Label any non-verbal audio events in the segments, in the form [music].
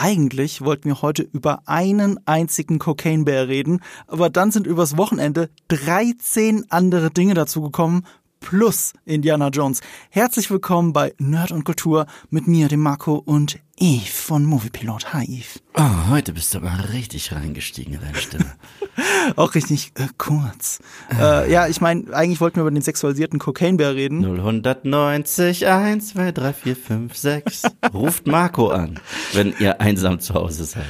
eigentlich wollten wir heute über einen einzigen Cocaine Bear reden, aber dann sind übers Wochenende 13 andere Dinge dazugekommen, plus Indiana Jones. Herzlich willkommen bei Nerd und Kultur mit mir, dem Marco und Eve von Moviepilot. Hi Eve. Oh, heute bist du aber richtig reingestiegen in deine Stimme. [laughs] Auch richtig äh, kurz. Äh, ja, ich meine, eigentlich wollten wir über den sexualisierten Cocaine-Bär reden. 090 1, 2, 3, 4, 5, 6. Ruft Marco an, wenn ihr einsam zu Hause seid.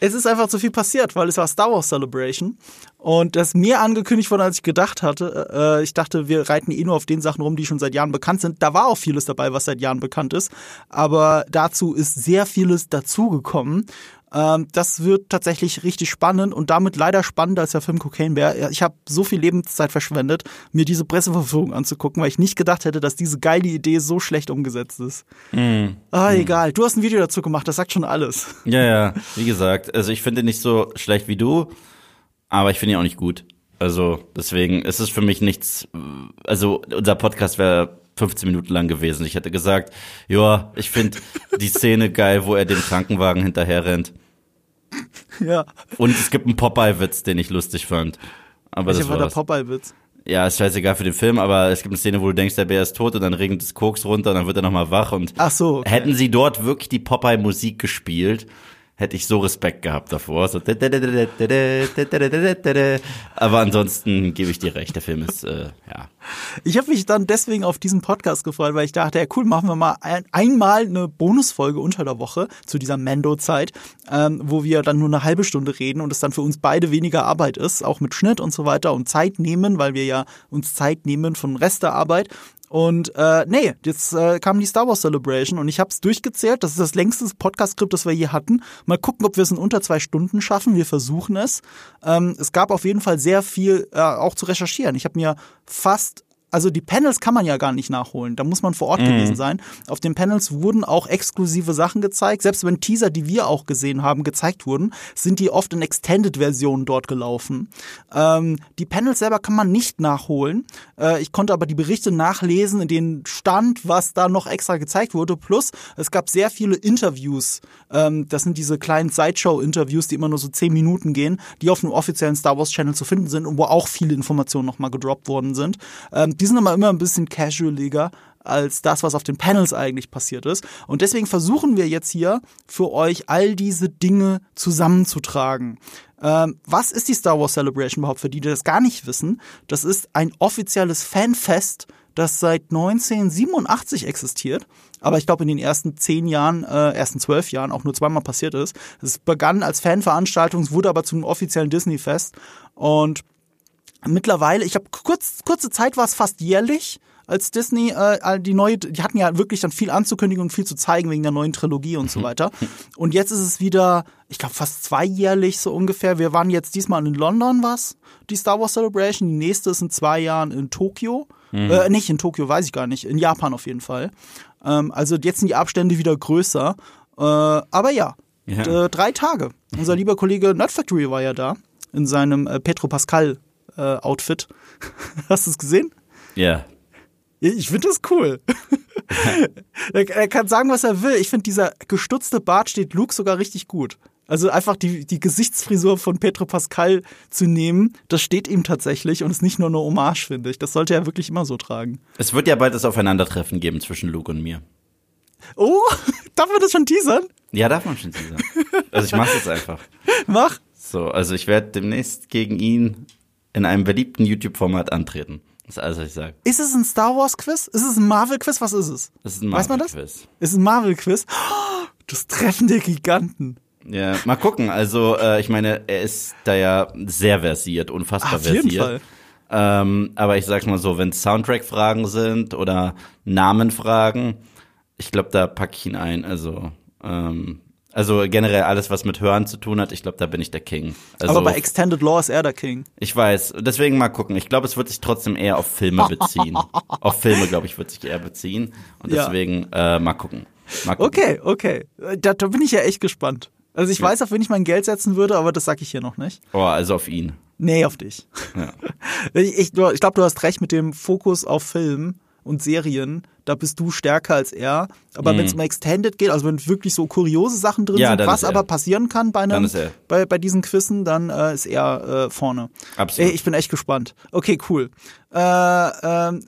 Es ist einfach zu viel passiert, weil es war Star Wars Celebration und das mir angekündigt wurde, als ich gedacht hatte. Äh, ich dachte, wir reiten eh nur auf den Sachen rum, die schon seit Jahren bekannt sind. Da war auch vieles dabei, was seit Jahren bekannt ist. Aber dazu ist sehr vieles dazugekommen. Ähm, das wird tatsächlich richtig spannend und damit leider spannender als der Film Cocaine Bear. Ich habe so viel Lebenszeit verschwendet, mir diese Presseverführung anzugucken, weil ich nicht gedacht hätte, dass diese geile Idee so schlecht umgesetzt ist. Mm. Ah, mm. egal. Du hast ein Video dazu gemacht, das sagt schon alles. Ja, ja. Wie gesagt, also ich finde nicht so schlecht wie du, aber ich finde ihn auch nicht gut. Also deswegen ist es für mich nichts. Also unser Podcast wäre 15 Minuten lang gewesen. Ich hätte gesagt, ja, ich finde die Szene geil, wo er dem Krankenwagen hinterher rennt. Ja. Und es gibt einen Popeye-Witz, den ich lustig fand. Aber Welcher das war der Popeye-Witz? Ja, ist scheißegal für den Film, aber es gibt eine Szene, wo du denkst, der Bär ist tot und dann regnet das Koks runter und dann wird er nochmal wach und Ach so, okay. hätten sie dort wirklich die Popeye-Musik gespielt, hätte ich so Respekt gehabt davor. So aber ansonsten gebe ich dir recht, der Film ist, äh, ja. Ich habe mich dann deswegen auf diesen Podcast gefreut, weil ich dachte, ja cool, machen wir mal ein, einmal eine Bonusfolge unter der Woche zu dieser Mando-Zeit, ähm, wo wir dann nur eine halbe Stunde reden und es dann für uns beide weniger Arbeit ist, auch mit Schnitt und so weiter und Zeit nehmen, weil wir ja uns Zeit nehmen von Rest der Arbeit. Und äh, nee, jetzt äh, kam die Star Wars Celebration und ich habe es durchgezählt. Das ist das längste Podcast-Skript, das wir je hatten. Mal gucken, ob wir es in unter zwei Stunden schaffen. Wir versuchen es. Ähm, es gab auf jeden Fall sehr viel äh, auch zu recherchieren. Ich habe mir fast also die Panels kann man ja gar nicht nachholen. Da muss man vor Ort mhm. gewesen sein. Auf den Panels wurden auch exklusive Sachen gezeigt. Selbst wenn Teaser, die wir auch gesehen haben, gezeigt wurden, sind die oft in Extended-Versionen dort gelaufen. Ähm, die Panels selber kann man nicht nachholen. Äh, ich konnte aber die Berichte nachlesen, in denen stand, was da noch extra gezeigt wurde. Plus, es gab sehr viele Interviews. Ähm, das sind diese kleinen Sideshow-Interviews, die immer nur so zehn Minuten gehen, die auf dem offiziellen Star Wars-Channel zu finden sind und wo auch viele Informationen nochmal gedroppt worden sind. Ähm, die sind aber immer ein bisschen casualiger als das, was auf den Panels eigentlich passiert ist. Und deswegen versuchen wir jetzt hier für euch all diese Dinge zusammenzutragen. Ähm, was ist die Star Wars Celebration überhaupt für die, die das gar nicht wissen? Das ist ein offizielles Fanfest, das seit 1987 existiert, aber ich glaube in den ersten zehn Jahren, äh, ersten zwölf Jahren auch nur zweimal passiert ist. Es begann als Fanveranstaltung, wurde aber zum offiziellen Disney-Fest und mittlerweile, ich habe kurz, kurze Zeit war es fast jährlich, als Disney äh, die neue, die hatten ja wirklich dann viel anzukündigen und viel zu zeigen wegen der neuen Trilogie und so mhm. weiter. Und jetzt ist es wieder, ich glaube fast zweijährlich so ungefähr. Wir waren jetzt diesmal in London was, die Star Wars Celebration. Die nächste ist in zwei Jahren in Tokio. Mhm. Äh, nicht in Tokio, weiß ich gar nicht. In Japan auf jeden Fall. Ähm, also jetzt sind die Abstände wieder größer. Äh, aber ja, ja. drei Tage. Unser lieber Kollege Nerd Factory war ja da in seinem äh, Petro Pascal äh, Outfit. [laughs] Hast du es gesehen? Ja. Ich finde das cool. [laughs] er, er, kann sagen, was er will. Ich finde, dieser gestutzte Bart steht Luke sogar richtig gut. Also einfach die, die Gesichtsfrisur von Petro Pascal zu nehmen, das steht ihm tatsächlich und ist nicht nur eine Hommage, finde ich. Das sollte er wirklich immer so tragen. Es wird ja bald das Aufeinandertreffen geben zwischen Luke und mir. Oh, [laughs] darf man das schon teasern? Ja, darf man schon teasern. Also ich mach's jetzt einfach. [laughs] Mach. So, also ich werde demnächst gegen ihn in einem beliebten YouTube-Format antreten. Das ist alles, was ich sage. Ist es ein Star Wars-Quiz? Ist es ein Marvel-Quiz? Was ist es? Das ist ein Marvel-Quiz. Ist es ein Marvel-Quiz? [gasps] Das Treffen der Giganten. Ja, mal gucken. Also, äh, ich meine, er ist da ja sehr versiert, unfassbar Ach, auf versiert. Jeden Fall. Ähm, aber ich sag's mal so, wenn Soundtrack-Fragen sind oder Namenfragen, ich glaube, da packe ich ihn ein. Also, ähm, also generell alles, was mit Hören zu tun hat, ich glaube, da bin ich der King. Also, Aber bei Extended Law ist er der King. Ich weiß. Deswegen mal gucken. Ich glaube, es wird sich trotzdem eher auf Filme beziehen. [laughs] auf Filme, glaube ich, wird sich eher beziehen. Und deswegen ja. äh, mal, gucken. mal gucken. Okay, okay. Da, da bin ich ja echt gespannt. Also ich ja. weiß, auf wen ich mein Geld setzen würde, aber das sag ich hier noch nicht. Oh, also auf ihn. Nee, auf dich. Ja. [laughs] Ich, ich, ich glaube, du hast recht mit dem Fokus auf Film und Serien, da bist du stärker als er. Aber mhm. wenn es um Extended geht, also wenn wirklich so kuriose Sachen drin ja, sind, was aber passieren kann bei, einem, bei, bei diesen Quizzen, dann äh, ist er äh, vorne. Absolut. Ey, ich bin echt gespannt. Okay, cool. Äh, äh,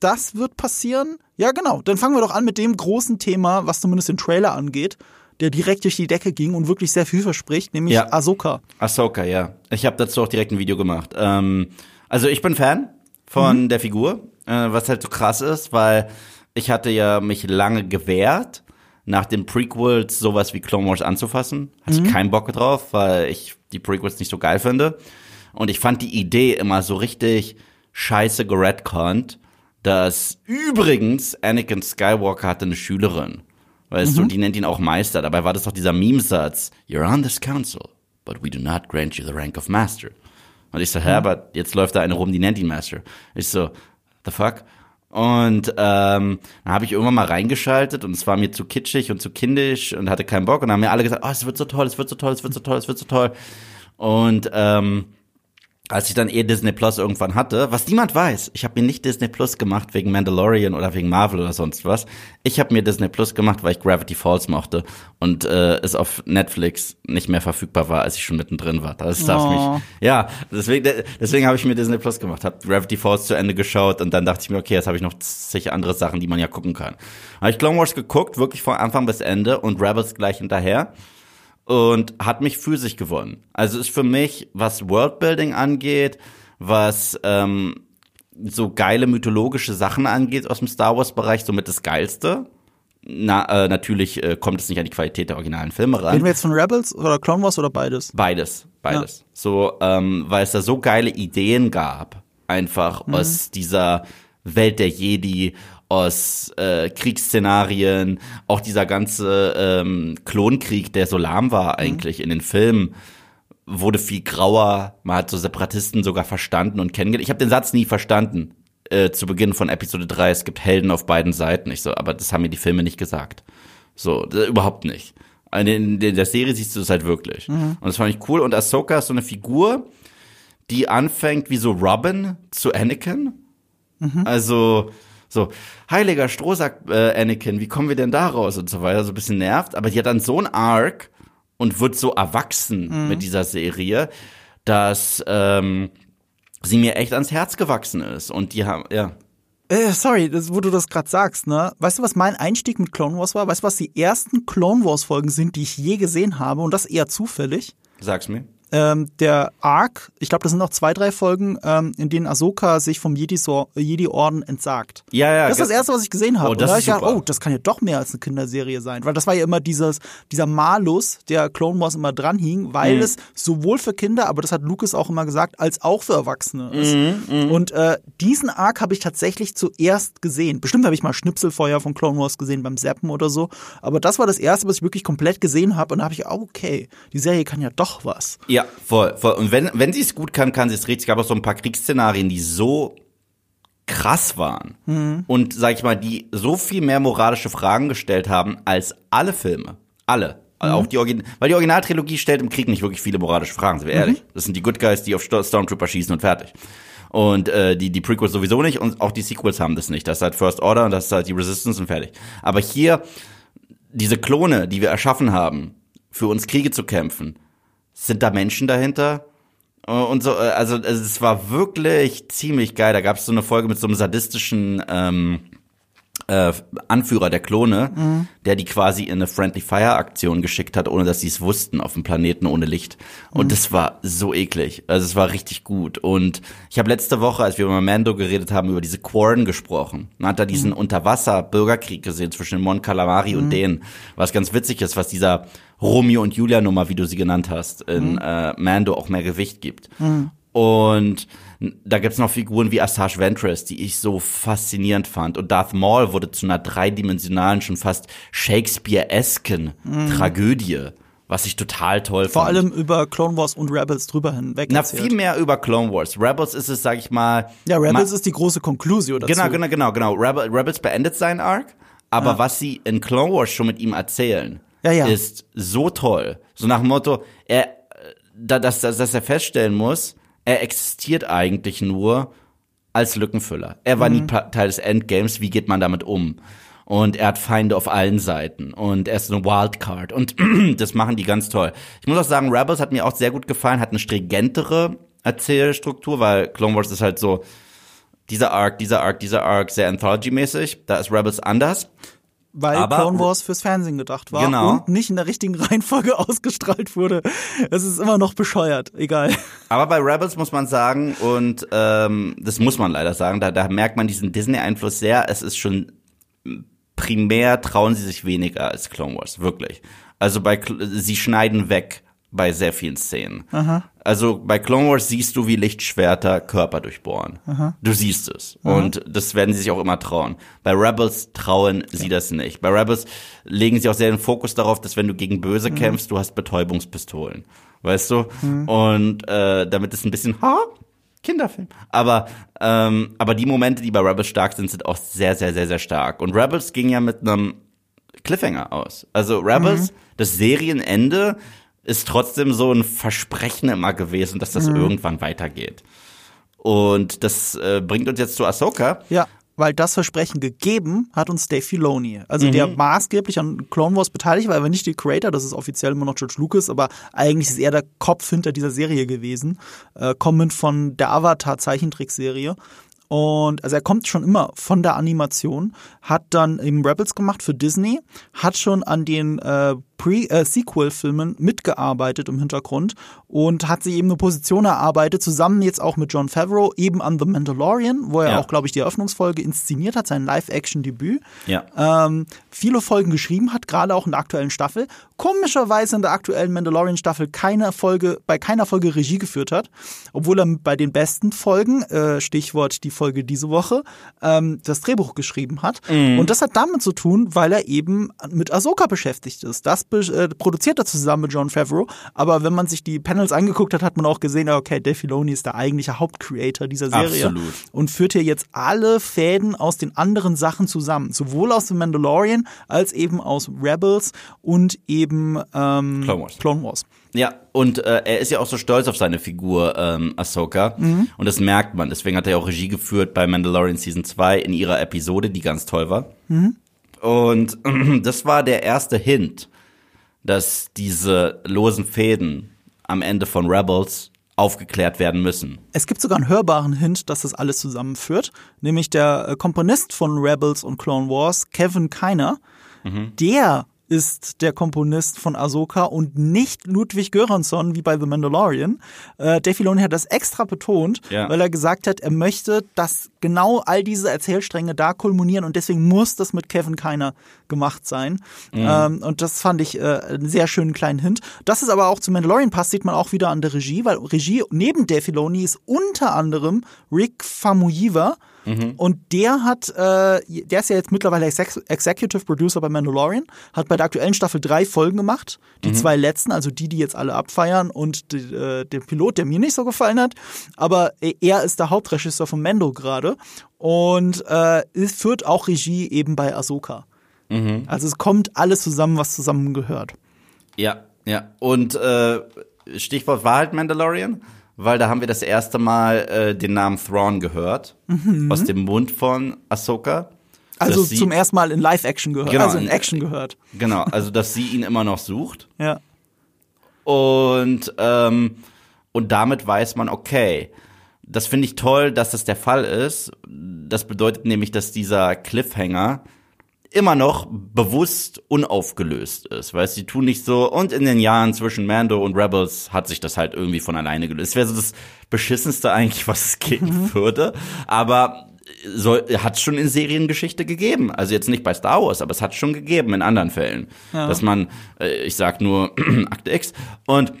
das wird passieren. Ja, genau. Dann fangen wir doch an mit dem großen Thema, was zumindest den Trailer angeht der direkt durch die Decke ging und wirklich sehr viel verspricht, nämlich ja. Ahsoka. Ahsoka, ja. Ich habe dazu auch direkt ein Video gemacht. Ähm, also ich bin Fan von mhm. der Figur, äh, was halt so krass ist, weil ich hatte ja mich lange gewehrt, nach den Prequels sowas wie Clone Wars anzufassen. Hatte mhm. ich keinen Bock drauf, weil ich die Prequels nicht so geil finde. Und ich fand die Idee immer so richtig scheiße geredconnt, dass übrigens Anakin Skywalker hatte eine Schülerin. Weißt mhm. du, die nennt ihn auch Meister. Dabei war das doch dieser Meme-Satz. You're on this council, but we do not grant you the rank of Master. Und ich so, hä, mhm. aber jetzt läuft da eine rum, die nennt ihn Master. Ich so, the fuck? Und ähm, dann habe ich irgendwann mal reingeschaltet und es war mir zu kitschig und zu kindisch und hatte keinen Bock. Und dann haben mir alle gesagt, oh, es wird so toll, es wird so toll, es wird so toll, es wird so toll. Und ähm, als ich dann eh Disney Plus irgendwann hatte, was niemand weiß, ich habe mir nicht Disney Plus gemacht wegen Mandalorian oder wegen Marvel oder sonst was. Ich habe mir Disney Plus gemacht, weil ich Gravity Falls mochte und äh, es auf Netflix nicht mehr verfügbar war, als ich schon mittendrin war. Das darf oh. mich. Ja, deswegen deswegen habe ich mir Disney Plus gemacht, habe Gravity Falls zu Ende geschaut und dann dachte ich mir, okay, jetzt habe ich noch sicher andere Sachen, die man ja gucken kann. Habe ich Clone Wars geguckt, wirklich von Anfang bis Ende und Rebels gleich hinterher und hat mich für sich gewonnen. Also ist für mich, was Worldbuilding angeht, was ähm, so geile mythologische Sachen angeht aus dem Star Wars Bereich, somit das geilste. Na, äh, natürlich äh, kommt es nicht an die Qualität der originalen Filme ran. Reden wir jetzt von Rebels oder Clone Wars oder beides? Beides, beides. Ja. So, ähm, weil es da so geile Ideen gab, einfach mhm. aus dieser Welt der Jedi aus äh, Kriegsszenarien, auch dieser ganze ähm, Klonkrieg, der so lahm war mhm. eigentlich mhm. in den Filmen, wurde viel grauer. Man hat so Separatisten sogar verstanden und kennengelernt. Ich habe den Satz nie verstanden äh, zu Beginn von Episode 3. Es gibt Helden auf beiden Seiten. Ich so, aber das haben mir die Filme nicht gesagt. So, überhaupt nicht. In, der Serie siehst du es halt wirklich. Mhm. Und das fand ich cool. Und Ahsoka ist so eine Figur, die anfängt wie so Robin zu Anakin. Mhm. Also so, heiliger Strohsack, äh, Anakin, wie kommen wir denn da raus und so weiter, so ein bisschen nervt. Aber die hat dann so ein Arc und wird so erwachsen mhm. mit dieser Serie, dass ähm, sie mir echt ans Herz gewachsen ist. Und die haben, ja. Äh, sorry, das, wo du das gerade sagst, ne? Weißt du, was mein Einstieg mit Clone Wars war? Weißt du, was die ersten Clone Wars Folgen sind, die ich je gesehen habe? Und das eher zufällig. Sag's mir ähm, der Arc, ich glaube, das sind noch zwei, drei Folgen, ähm, in denen Ahsoka sich vom Jedi-Orden entsagt. Ja, ja. Das ist das Erste, was ich gesehen habe. Oh, das da ich gedacht, oh, das kann ja doch mehr als eine Kinderserie sein. Weil das war ja immer dieses, dieser Malus, der Clone Wars immer dran hing, weil mhm. es sowohl für Kinder, aber das hat Lucas auch immer gesagt, als auch für Erwachsene ist. Mhm, mh. Und äh, diesen Arc habe ich tatsächlich zuerst gesehen. Bestimmt habe ich mal Schnipselfeuer von Clone Wars gesehen beim Zappen oder so. Aber das war das Erste, was ich wirklich komplett gesehen habe. Und da habe ich, okay, die Serie kann ja doch was. Ja, voll, voll. Und wenn, wenn sie es gut kann, kann sie es richtig. Es gab auch so ein paar Kriegsszenarien, die so krass waren mhm. und, sag ich mal, die so viel mehr moralische Fragen gestellt haben als alle Filme. Alle. Mhm. Auch die Origin weil die Originaltrilogie stellt im Krieg nicht wirklich viele moralische Fragen, sind wir mhm. ehrlich. Das sind die Good Guys, die auf Stormtrooper schießen und fertig. Und äh, die, die Prequels sowieso nicht und auch die Sequels haben das nicht. Das ist halt First Order und das ist halt die Resistance und fertig. Aber hier, diese Klone, die wir erschaffen haben, für uns Kriege zu kämpfen, sind da Menschen dahinter? Äh, und so, äh, also es war wirklich ziemlich geil. Da gab es so eine Folge mit so einem sadistischen ähm, äh, Anführer der Klone, mhm. der die quasi in eine Friendly Fire Aktion geschickt hat, ohne dass sie es wussten, auf dem Planeten ohne Licht. Und mhm. das war so eklig. Also es war richtig gut. Und ich habe letzte Woche, als wir über Mando geredet haben, über diese Quarren gesprochen. Man hat da diesen mhm. Unterwasser-Bürgerkrieg gesehen zwischen Mon Calamari und mhm. denen. Was ganz witzig ist, was dieser Romeo und Julia Nummer, wie du sie genannt hast, in mhm. äh, Mando auch mehr Gewicht gibt. Mhm. Und da gibt's noch Figuren wie Asajj Ventress, die ich so faszinierend fand. Und Darth Maul wurde zu einer dreidimensionalen, schon fast Shakespeare-esken mhm. Tragödie was ich total toll Vor fand. allem über Clone Wars und Rebels drüber hinweg. Na, erzählt. viel mehr über Clone Wars. Rebels ist es, sag ich mal. Ja, Rebels ist die große Konklusion dazu. Genau, genau, genau, genau. Rebel, Rebels beendet seinen Arc, aber ja. was sie in Clone Wars schon mit ihm erzählen, ja, ja. ist so toll. So nach dem Motto, er, dass, dass, dass er feststellen muss, er existiert eigentlich nur als Lückenfüller. Er war mhm. nie Teil des Endgames. Wie geht man damit um? Und er hat Feinde auf allen Seiten. Und er ist eine Wildcard. Und [clears throat] das machen die ganz toll. Ich muss auch sagen, Rebels hat mir auch sehr gut gefallen, hat eine stringentere Erzählstruktur, weil Clone Wars ist halt so, dieser Arc, dieser Arc, dieser Arc, sehr Anthology-mäßig. Da ist Rebels anders. Weil aber, Clone Wars fürs Fernsehen gedacht war genau. und nicht in der richtigen [laughs] Reihenfolge ausgestrahlt wurde. Es ist immer noch bescheuert, egal. Aber bei Rebels muss man sagen, und ähm, das muss man leider sagen, da, da merkt man diesen Disney-Einfluss sehr. Es ist schon primär trauen sie sich weniger als Clone Wars, wirklich. Also bei sie schneiden weg bei sehr vielen Szenen. Aha. Also bei Clone Wars siehst du, wie Lichtschwerter Körper durchbohren. Aha. Du siehst es. Aha. Und das werden sie sich auch immer trauen. Bei Rebels trauen okay. sie das nicht. Bei Rebels legen sie auch sehr den Fokus darauf, dass wenn du gegen Böse mhm. kämpfst, du hast Betäubungspistolen. Weißt du? Mhm. Und äh, damit ist ein bisschen, ha, Kinderfilm. Aber, ähm, aber die Momente, die bei Rebels stark sind, sind auch sehr, sehr, sehr, sehr stark. Und Rebels ging ja mit einem Cliffhanger aus. Also Rebels, mhm. das Serienende ist trotzdem so ein Versprechen immer gewesen, dass das mhm. irgendwann weitergeht. Und das äh, bringt uns jetzt zu Ahsoka. Ja, weil das Versprechen gegeben hat uns Dave Filoni. Also mhm. der maßgeblich an Clone Wars beteiligt war, aber nicht der Creator, das ist offiziell immer noch George Lucas, aber eigentlich ist er der Kopf hinter dieser Serie gewesen, äh, kommend von der Avatar-Zeichentrickserie. Und also er kommt schon immer von der Animation, hat dann eben Rebels gemacht für Disney, hat schon an den äh, Pre-Sequel-Filmen äh, mitgearbeitet im Hintergrund und hat sich eben eine Position erarbeitet, zusammen jetzt auch mit John Favreau, eben an The Mandalorian, wo er ja. auch, glaube ich, die Eröffnungsfolge inszeniert hat, sein Live-Action-Debüt. Ja. Ähm, viele Folgen geschrieben hat, gerade auch in der aktuellen Staffel. Komischerweise in der aktuellen Mandalorian-Staffel keine Folge, bei keiner Folge Regie geführt hat, obwohl er bei den besten Folgen, äh, Stichwort die Folge diese Woche, ähm, das Drehbuch geschrieben hat. Mhm. Und das hat damit zu tun, weil er eben mit Ahsoka beschäftigt ist. Das äh, produziert er zusammen mit John Favreau. Aber wenn man sich die Panels angeguckt hat, hat man auch gesehen, okay, Dave Filoni ist der eigentliche Hauptcreator dieser Serie. Absolut. Und führt hier jetzt alle Fäden aus den anderen Sachen zusammen. Sowohl aus The Mandalorian als eben aus Rebels und eben ähm, Clone Wars. Clone Wars. Ja, und äh, er ist ja auch so stolz auf seine Figur ähm, Ahsoka. Mhm. Und das merkt man. Deswegen hat er auch Regie geführt bei Mandalorian Season 2 in ihrer Episode, die ganz toll war. Mhm. Und [clears throat] das war der erste Hint dass diese losen Fäden am Ende von Rebels aufgeklärt werden müssen. Es gibt sogar einen hörbaren Hint, dass das alles zusammenführt, nämlich der äh, Komponist von Rebels und Clone Wars, Kevin Keiner, mhm. der ist der Komponist von Ahsoka und nicht Ludwig Göransson wie bei The Mandalorian. Äh, Dave Filoni hat das extra betont, ja. weil er gesagt hat, er möchte, dass genau all diese Erzählstränge da kulminieren und deswegen muss das mit Kevin Keiner gemacht sein. Mhm. Ähm, und das fand ich äh, einen sehr schönen kleinen Hint. Das ist aber auch zu Mandalorian passt, sieht man auch wieder an der Regie, weil Regie neben Dave Filoni ist unter anderem Rick Famuyiwa, Mhm. Und der hat, äh, der ist ja jetzt mittlerweile Ex Executive Producer bei Mandalorian, hat bei der aktuellen Staffel drei Folgen gemacht. Die mhm. zwei letzten, also die, die jetzt alle abfeiern und die, äh, der Pilot, der mir nicht so gefallen hat. Aber er ist der Hauptregisseur von Mando gerade und äh, führt auch Regie eben bei Ahsoka. Mhm. Also es kommt alles zusammen, was zusammengehört. Ja, ja. Und äh, Stichwort war halt Mandalorian weil da haben wir das erste Mal äh, den Namen Thrawn gehört mhm. aus dem Mund von Ahsoka. Also sie, zum ersten Mal in Live-Action gehört, genau, also in Action gehört. Genau, also dass sie ihn immer noch sucht. [laughs] Ja. Und ähm, und damit weiß man, okay, das finde ich toll, dass das der Fall ist. Das bedeutet nämlich, dass dieser Cliffhanger immer noch bewusst unaufgelöst ist, weil sie tun nicht so und in den Jahren zwischen Mando und Rebels hat sich das halt irgendwie von alleine gelöst. Das wäre so das beschissenste eigentlich, was es geben mhm. würde, aber soll, hat es schon in Seriengeschichte gegeben. Also jetzt nicht bei Star Wars, aber es hat schon gegeben in anderen Fällen, ja. dass man, äh, ich sag nur [clears throat] Akte X und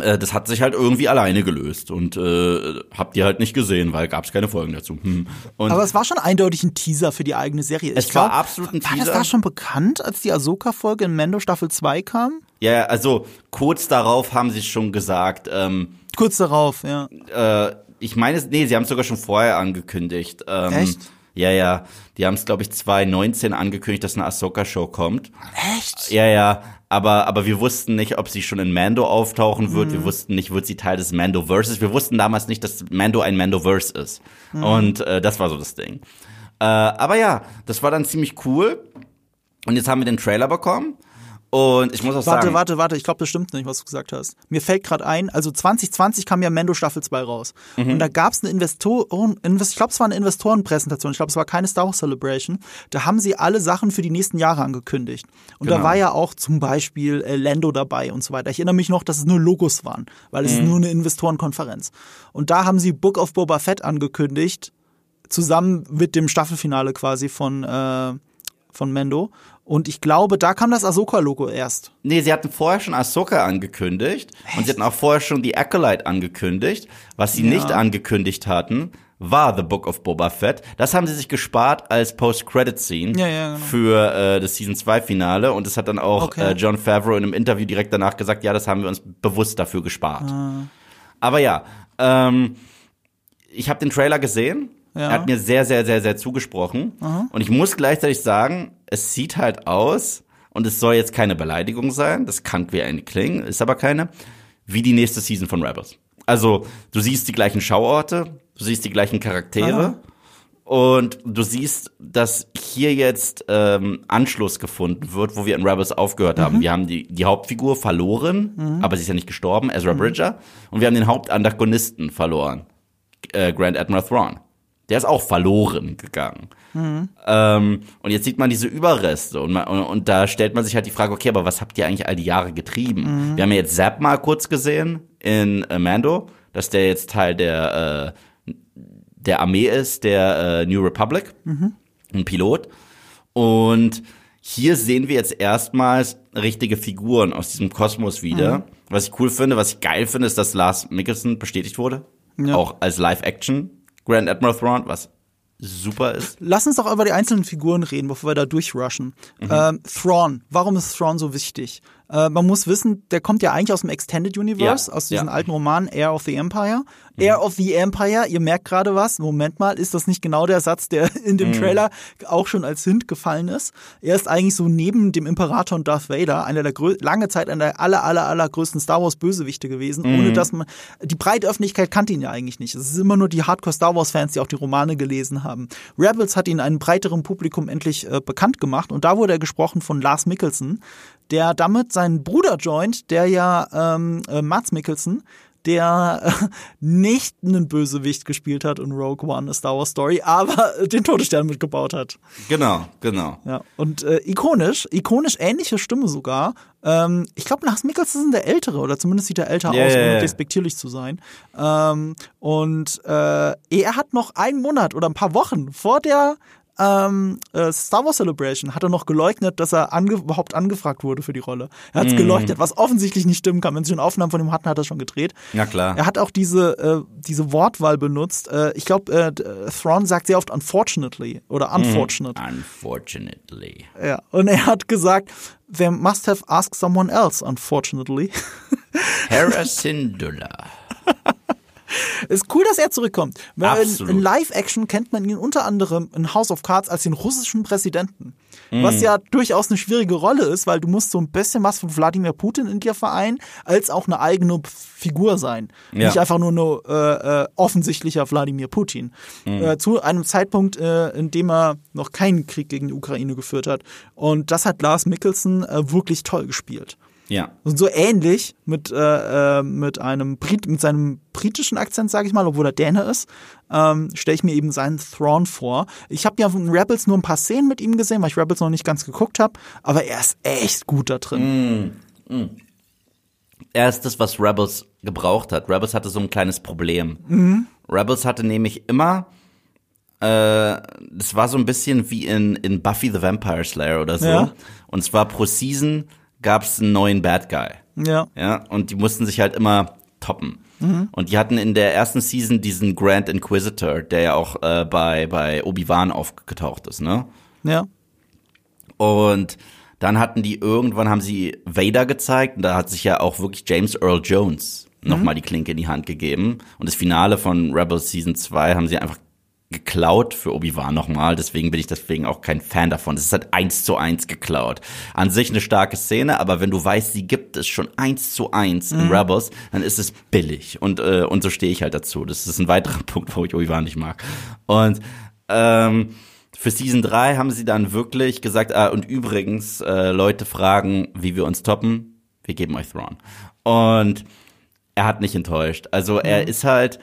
äh, das hat sich halt irgendwie alleine gelöst und äh, habt ihr halt nicht gesehen, weil gab es keine Folgen dazu. Hm. Aber es war schon eindeutig ein Teaser für die eigene Serie. Es ich war glaub, absolut ein Teaser. War das da schon bekannt, als die Ahsoka-Folge in Mando Staffel 2 kam? Ja, also kurz darauf haben sie schon gesagt. Ähm, kurz darauf, ja. Äh, ich meine, nee, sie haben es sogar schon vorher angekündigt. Ähm, Echt? Ja, ja. Die haben es, glaube ich, 2019 angekündigt, dass eine Ahsoka-Show kommt. Echt? Ja, ja. Aber, aber wir wussten nicht, ob sie schon in Mando auftauchen wird. Mhm. Wir wussten nicht, wird sie Teil des Mando-Verses. Wir wussten damals nicht, dass Mando ein Mando-Verse ist. Mhm. Und äh, das war so das Ding. Äh, aber ja, das war dann ziemlich cool. Und jetzt haben wir den Trailer bekommen. Und ich muss auch warte, sagen. Warte, warte, warte, ich glaube, das stimmt nicht, was du gesagt hast. Mir fällt gerade ein, also 2020 kam ja Mendo Staffel 2 raus. Mhm. Und da gab es eine Investoren, ich glaube, es war eine Investorenpräsentation, ich glaube, es war keine Star Wars Celebration. Da haben sie alle Sachen für die nächsten Jahre angekündigt. Und genau. da war ja auch zum Beispiel äh, Lando dabei und so weiter. Ich erinnere mich noch, dass es nur Logos waren, weil es mhm. ist nur eine Investorenkonferenz. Und da haben sie Book of Boba Fett angekündigt, zusammen mit dem Staffelfinale quasi von, äh, von Mendo. Und ich glaube, da kam das Ahsoka-Logo erst. Nee, sie hatten vorher schon Ahsoka angekündigt. Echt? Und sie hatten auch vorher schon die Acolyte angekündigt. Was sie ja. nicht angekündigt hatten, war The Book of Boba Fett. Das haben sie sich gespart als Post-Credit-Scene ja, ja, genau. für äh, das Season-2-Finale. Und das hat dann auch okay. äh, John Favreau in einem Interview direkt danach gesagt, ja, das haben wir uns bewusst dafür gespart. Ah. Aber ja, ähm, ich habe den Trailer gesehen ja. Er hat mir sehr, sehr, sehr, sehr zugesprochen. Aha. Und ich muss gleichzeitig sagen, es sieht halt aus, und es soll jetzt keine Beleidigung sein, das kann wie eine klingen, ist aber keine, wie die nächste Season von Rebels. Also, du siehst die gleichen Schauorte, du siehst die gleichen Charaktere. Aha. Und du siehst, dass hier jetzt ähm, Anschluss gefunden wird, wo wir in Rebels aufgehört haben. Mhm. Wir haben die, die Hauptfigur verloren, mhm. aber sie ist ja nicht gestorben, Ezra mhm. Bridger. Und wir haben den Hauptantagonisten verloren, äh, Grand Admiral Thrawn. Der ist auch verloren gegangen. Mhm. Ähm, und jetzt sieht man diese Überreste und, man, und, und, da stellt man sich halt die Frage, okay, aber was habt ihr eigentlich all die Jahre getrieben? Mhm. Wir haben ja jetzt Zapp mal kurz gesehen in äh, Mando, dass der jetzt Teil der, äh, der Armee ist, der äh, New Republic, mhm. ein Pilot. Und hier sehen wir jetzt erstmals richtige Figuren aus diesem Kosmos wieder. Mhm. Was ich cool finde, was ich geil finde, ist, dass Lars Mickelson bestätigt wurde. Ja. Auch als Live-Action Grand Admiral Thrawn, was super ist. Lass uns doch über die einzelnen Figuren reden, bevor wir da durchrushen. Mhm. Ähm, Thrawn, warum ist Thrawn so wichtig? Äh, man muss wissen, der kommt ja eigentlich aus dem Extended Universe, ja, aus diesen ja. alten Romanen Air of the Empire. Mhm. Air of the Empire, ihr merkt gerade was, Moment mal, ist das nicht genau der Satz, der [laughs] in dem mhm. Trailer auch schon als Hint gefallen ist? Er ist eigentlich so neben dem Imperator und Darth Vader einer der lange Zeit einer der aller, aller, aller größten Star Wars Bösewichte gewesen, mhm. ohne dass man, die breite Öffentlichkeit kannte ihn ja eigentlich nicht. Es ist immer nur die Hardcore Star Wars Fans, die auch die Romane gelesen haben. Rebels hat ihn einem breiteren Publikum endlich äh, bekannt gemacht und da wurde er gesprochen von Lars Mickelson, der damit seinen Bruder joint, der ja ähm, äh, Mats Mikkelsen, der äh, nicht einen Bösewicht gespielt hat in Rogue One, a Star Wars Story, aber [laughs] den Todesstern mitgebaut hat. Genau, genau. Ja, und äh, ikonisch, ikonisch ähnliche Stimme sogar. Ähm, ich glaube, Lars Mikkelsen ist der Ältere, oder zumindest sieht er älter yeah, aus, ohne yeah. despektierlich zu sein. Ähm, und äh, er hat noch einen Monat oder ein paar Wochen vor der ähm, äh, Star Wars Celebration hat er noch geleugnet, dass er ange überhaupt angefragt wurde für die Rolle. Er hat es mm. geleugnet, was offensichtlich nicht stimmen kann. Wenn sie schon Aufnahmen von ihm hatten, hat er schon gedreht. Ja, klar. Er hat auch diese, äh, diese Wortwahl benutzt. Äh, ich glaube, äh, Thrawn sagt sehr oft unfortunately oder mhm. unfortunate. Mm. Unfortunately. Ja, und er hat gesagt, they must have asked someone else, unfortunately. Hera Syndulla. [laughs] [laughs] Ist cool, dass er zurückkommt. Absolut. In, Live-Action kennt man ihn unter anderem in House of Cards als den russischen Präsidenten. Mm. Was ja durchaus eine schwierige Rolle ist, weil du musst so ein bisschen was von Wladimir Putin in dir vereinen, als auch eine eigene Figur sein. Ja. Nicht einfach nur ein äh, äh, offensichtlicher Wladimir Putin. Mm. Äh, zu einem Zeitpunkt, äh, in dem er noch keinen Krieg gegen die Ukraine geführt hat. Und das hat Lars Mikkelsen äh, wirklich toll gespielt. Ja. Und so ähnlich mit, äh, äh, mit einem Brit mit seinem britischen Akzent, sage ich mal, obwohl er Däne ist, ähm, stelle ich mir eben seinen Thrawn vor. Ich habe ja von Rebels nur ein paar Szenen mit ihm gesehen, weil ich Rebels noch nicht ganz geguckt habe, aber er ist echt gut da drin. Mm, mm. Er ist das, was Rebels gebraucht hat. Rebels hatte so ein kleines Problem. Mhm. Rebels hatte nämlich immer äh, das war so ein bisschen wie in, in Buffy the Vampire Slayer oder so. Ja. Und zwar pro Season gab es einen neuen Bad Guy. Ja. Ja, und die mussten sich halt immer toppen. Mhm. Und die hatten in der ersten Season diesen Grand Inquisitor, der ja auch äh, bei, bei Obi-Wan aufgetaucht ist, ne? Ja. Und dann hatten die irgendwann haben sie Vader gezeigt und da hat sich ja auch wirklich James Earl Jones mhm. nochmal die Klinke in die Hand gegeben. Und das Finale von Rebels Season 2 haben sie einfach geklaut für Obi-Wan nochmal, deswegen bin ich deswegen auch kein Fan davon. Es ist halt eins zu eins geklaut. An sich eine starke Szene, aber wenn du weißt, sie gibt es schon eins zu eins mhm. in Rebels, dann ist es billig und äh, und so stehe ich halt dazu. Das ist ein weiterer [laughs] Punkt, wo ich Obi-Wan nicht mag. Und ähm, für Season 3 haben sie dann wirklich gesagt, ah, und übrigens, äh, Leute fragen, wie wir uns toppen, wir geben euch Thrawn. Und er hat nicht enttäuscht. Also er mhm. ist halt,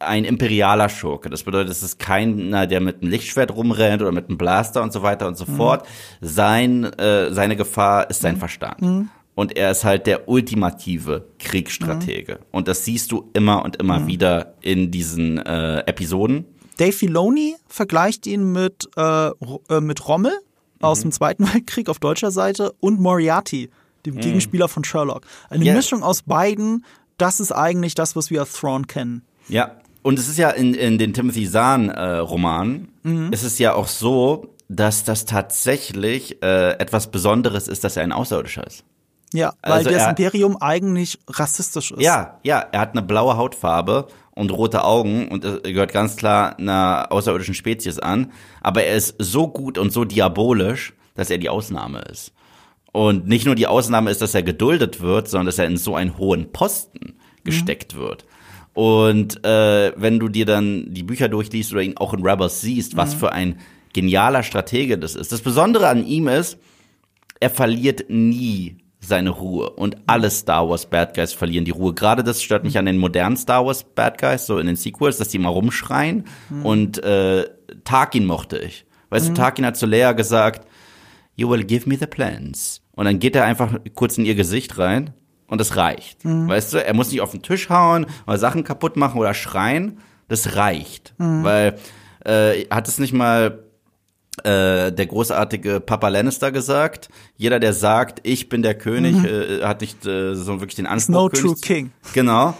ein imperialer Schurke. Das bedeutet, es ist keiner, der mit einem Lichtschwert rumrennt oder mit einem Blaster und so weiter und so mhm. fort. Sein, äh, seine Gefahr ist sein mhm. Verstand. Mhm. Und er ist halt der ultimative Kriegsstratege. Mhm. Und das siehst du immer und immer mhm. wieder in diesen äh, Episoden. Dave Filoni vergleicht ihn mit, äh, äh mit Rommel aus dem Zweiten Weltkrieg auf deutscher Seite und Moriarty, dem Gegenspieler von Sherlock. Eine yeah. Mischung aus beiden, das ist eigentlich das, was wir als Thrawn kennen. Ja, und es ist ja in, in den Timothy Zahn-Romanen, äh, mhm. ist es ja auch so, dass das tatsächlich äh, etwas Besonderes ist, dass er ein Außerirdischer ist. Ja, weil also das er, Imperium eigentlich rassistisch ist. Ja, ja, er hat eine blaue Hautfarbe und rote Augen und er gehört ganz klar einer außerirdischen Spezies an. Aber er ist so gut und so diabolisch, dass er die Ausnahme ist. Und nicht nur die Ausnahme ist, dass er geduldet wird, sondern dass er in so einen hohen Posten gesteckt mhm. wird. Und äh, wenn du dir dann die Bücher durchliest oder ihn auch in Rebels siehst, was mhm. für ein genialer Stratege das ist. Das Besondere an ihm ist, er verliert nie seine Ruhe. Und alle Star Wars Bad Guys verlieren die Ruhe. Gerade das stört mich an den modernen Star Wars Bad Guys, so in den Sequels, dass die immer rumschreien. Mhm. Und äh, Tarkin mochte ich. Weißt mhm. du, Tarkin hat zu Leia gesagt, You will give me the plans. Und dann geht er einfach kurz in ihr Gesicht rein und das reicht. Mhm. Weißt du, er muss nicht auf den Tisch hauen oder Sachen kaputt machen oder schreien. Das reicht. Mhm. Weil äh, hat es nicht mal äh, der großartige Papa Lannister gesagt, jeder, der sagt, ich bin der König, mhm. äh, hat nicht äh, so wirklich den Anspruch. No König true king. Genau.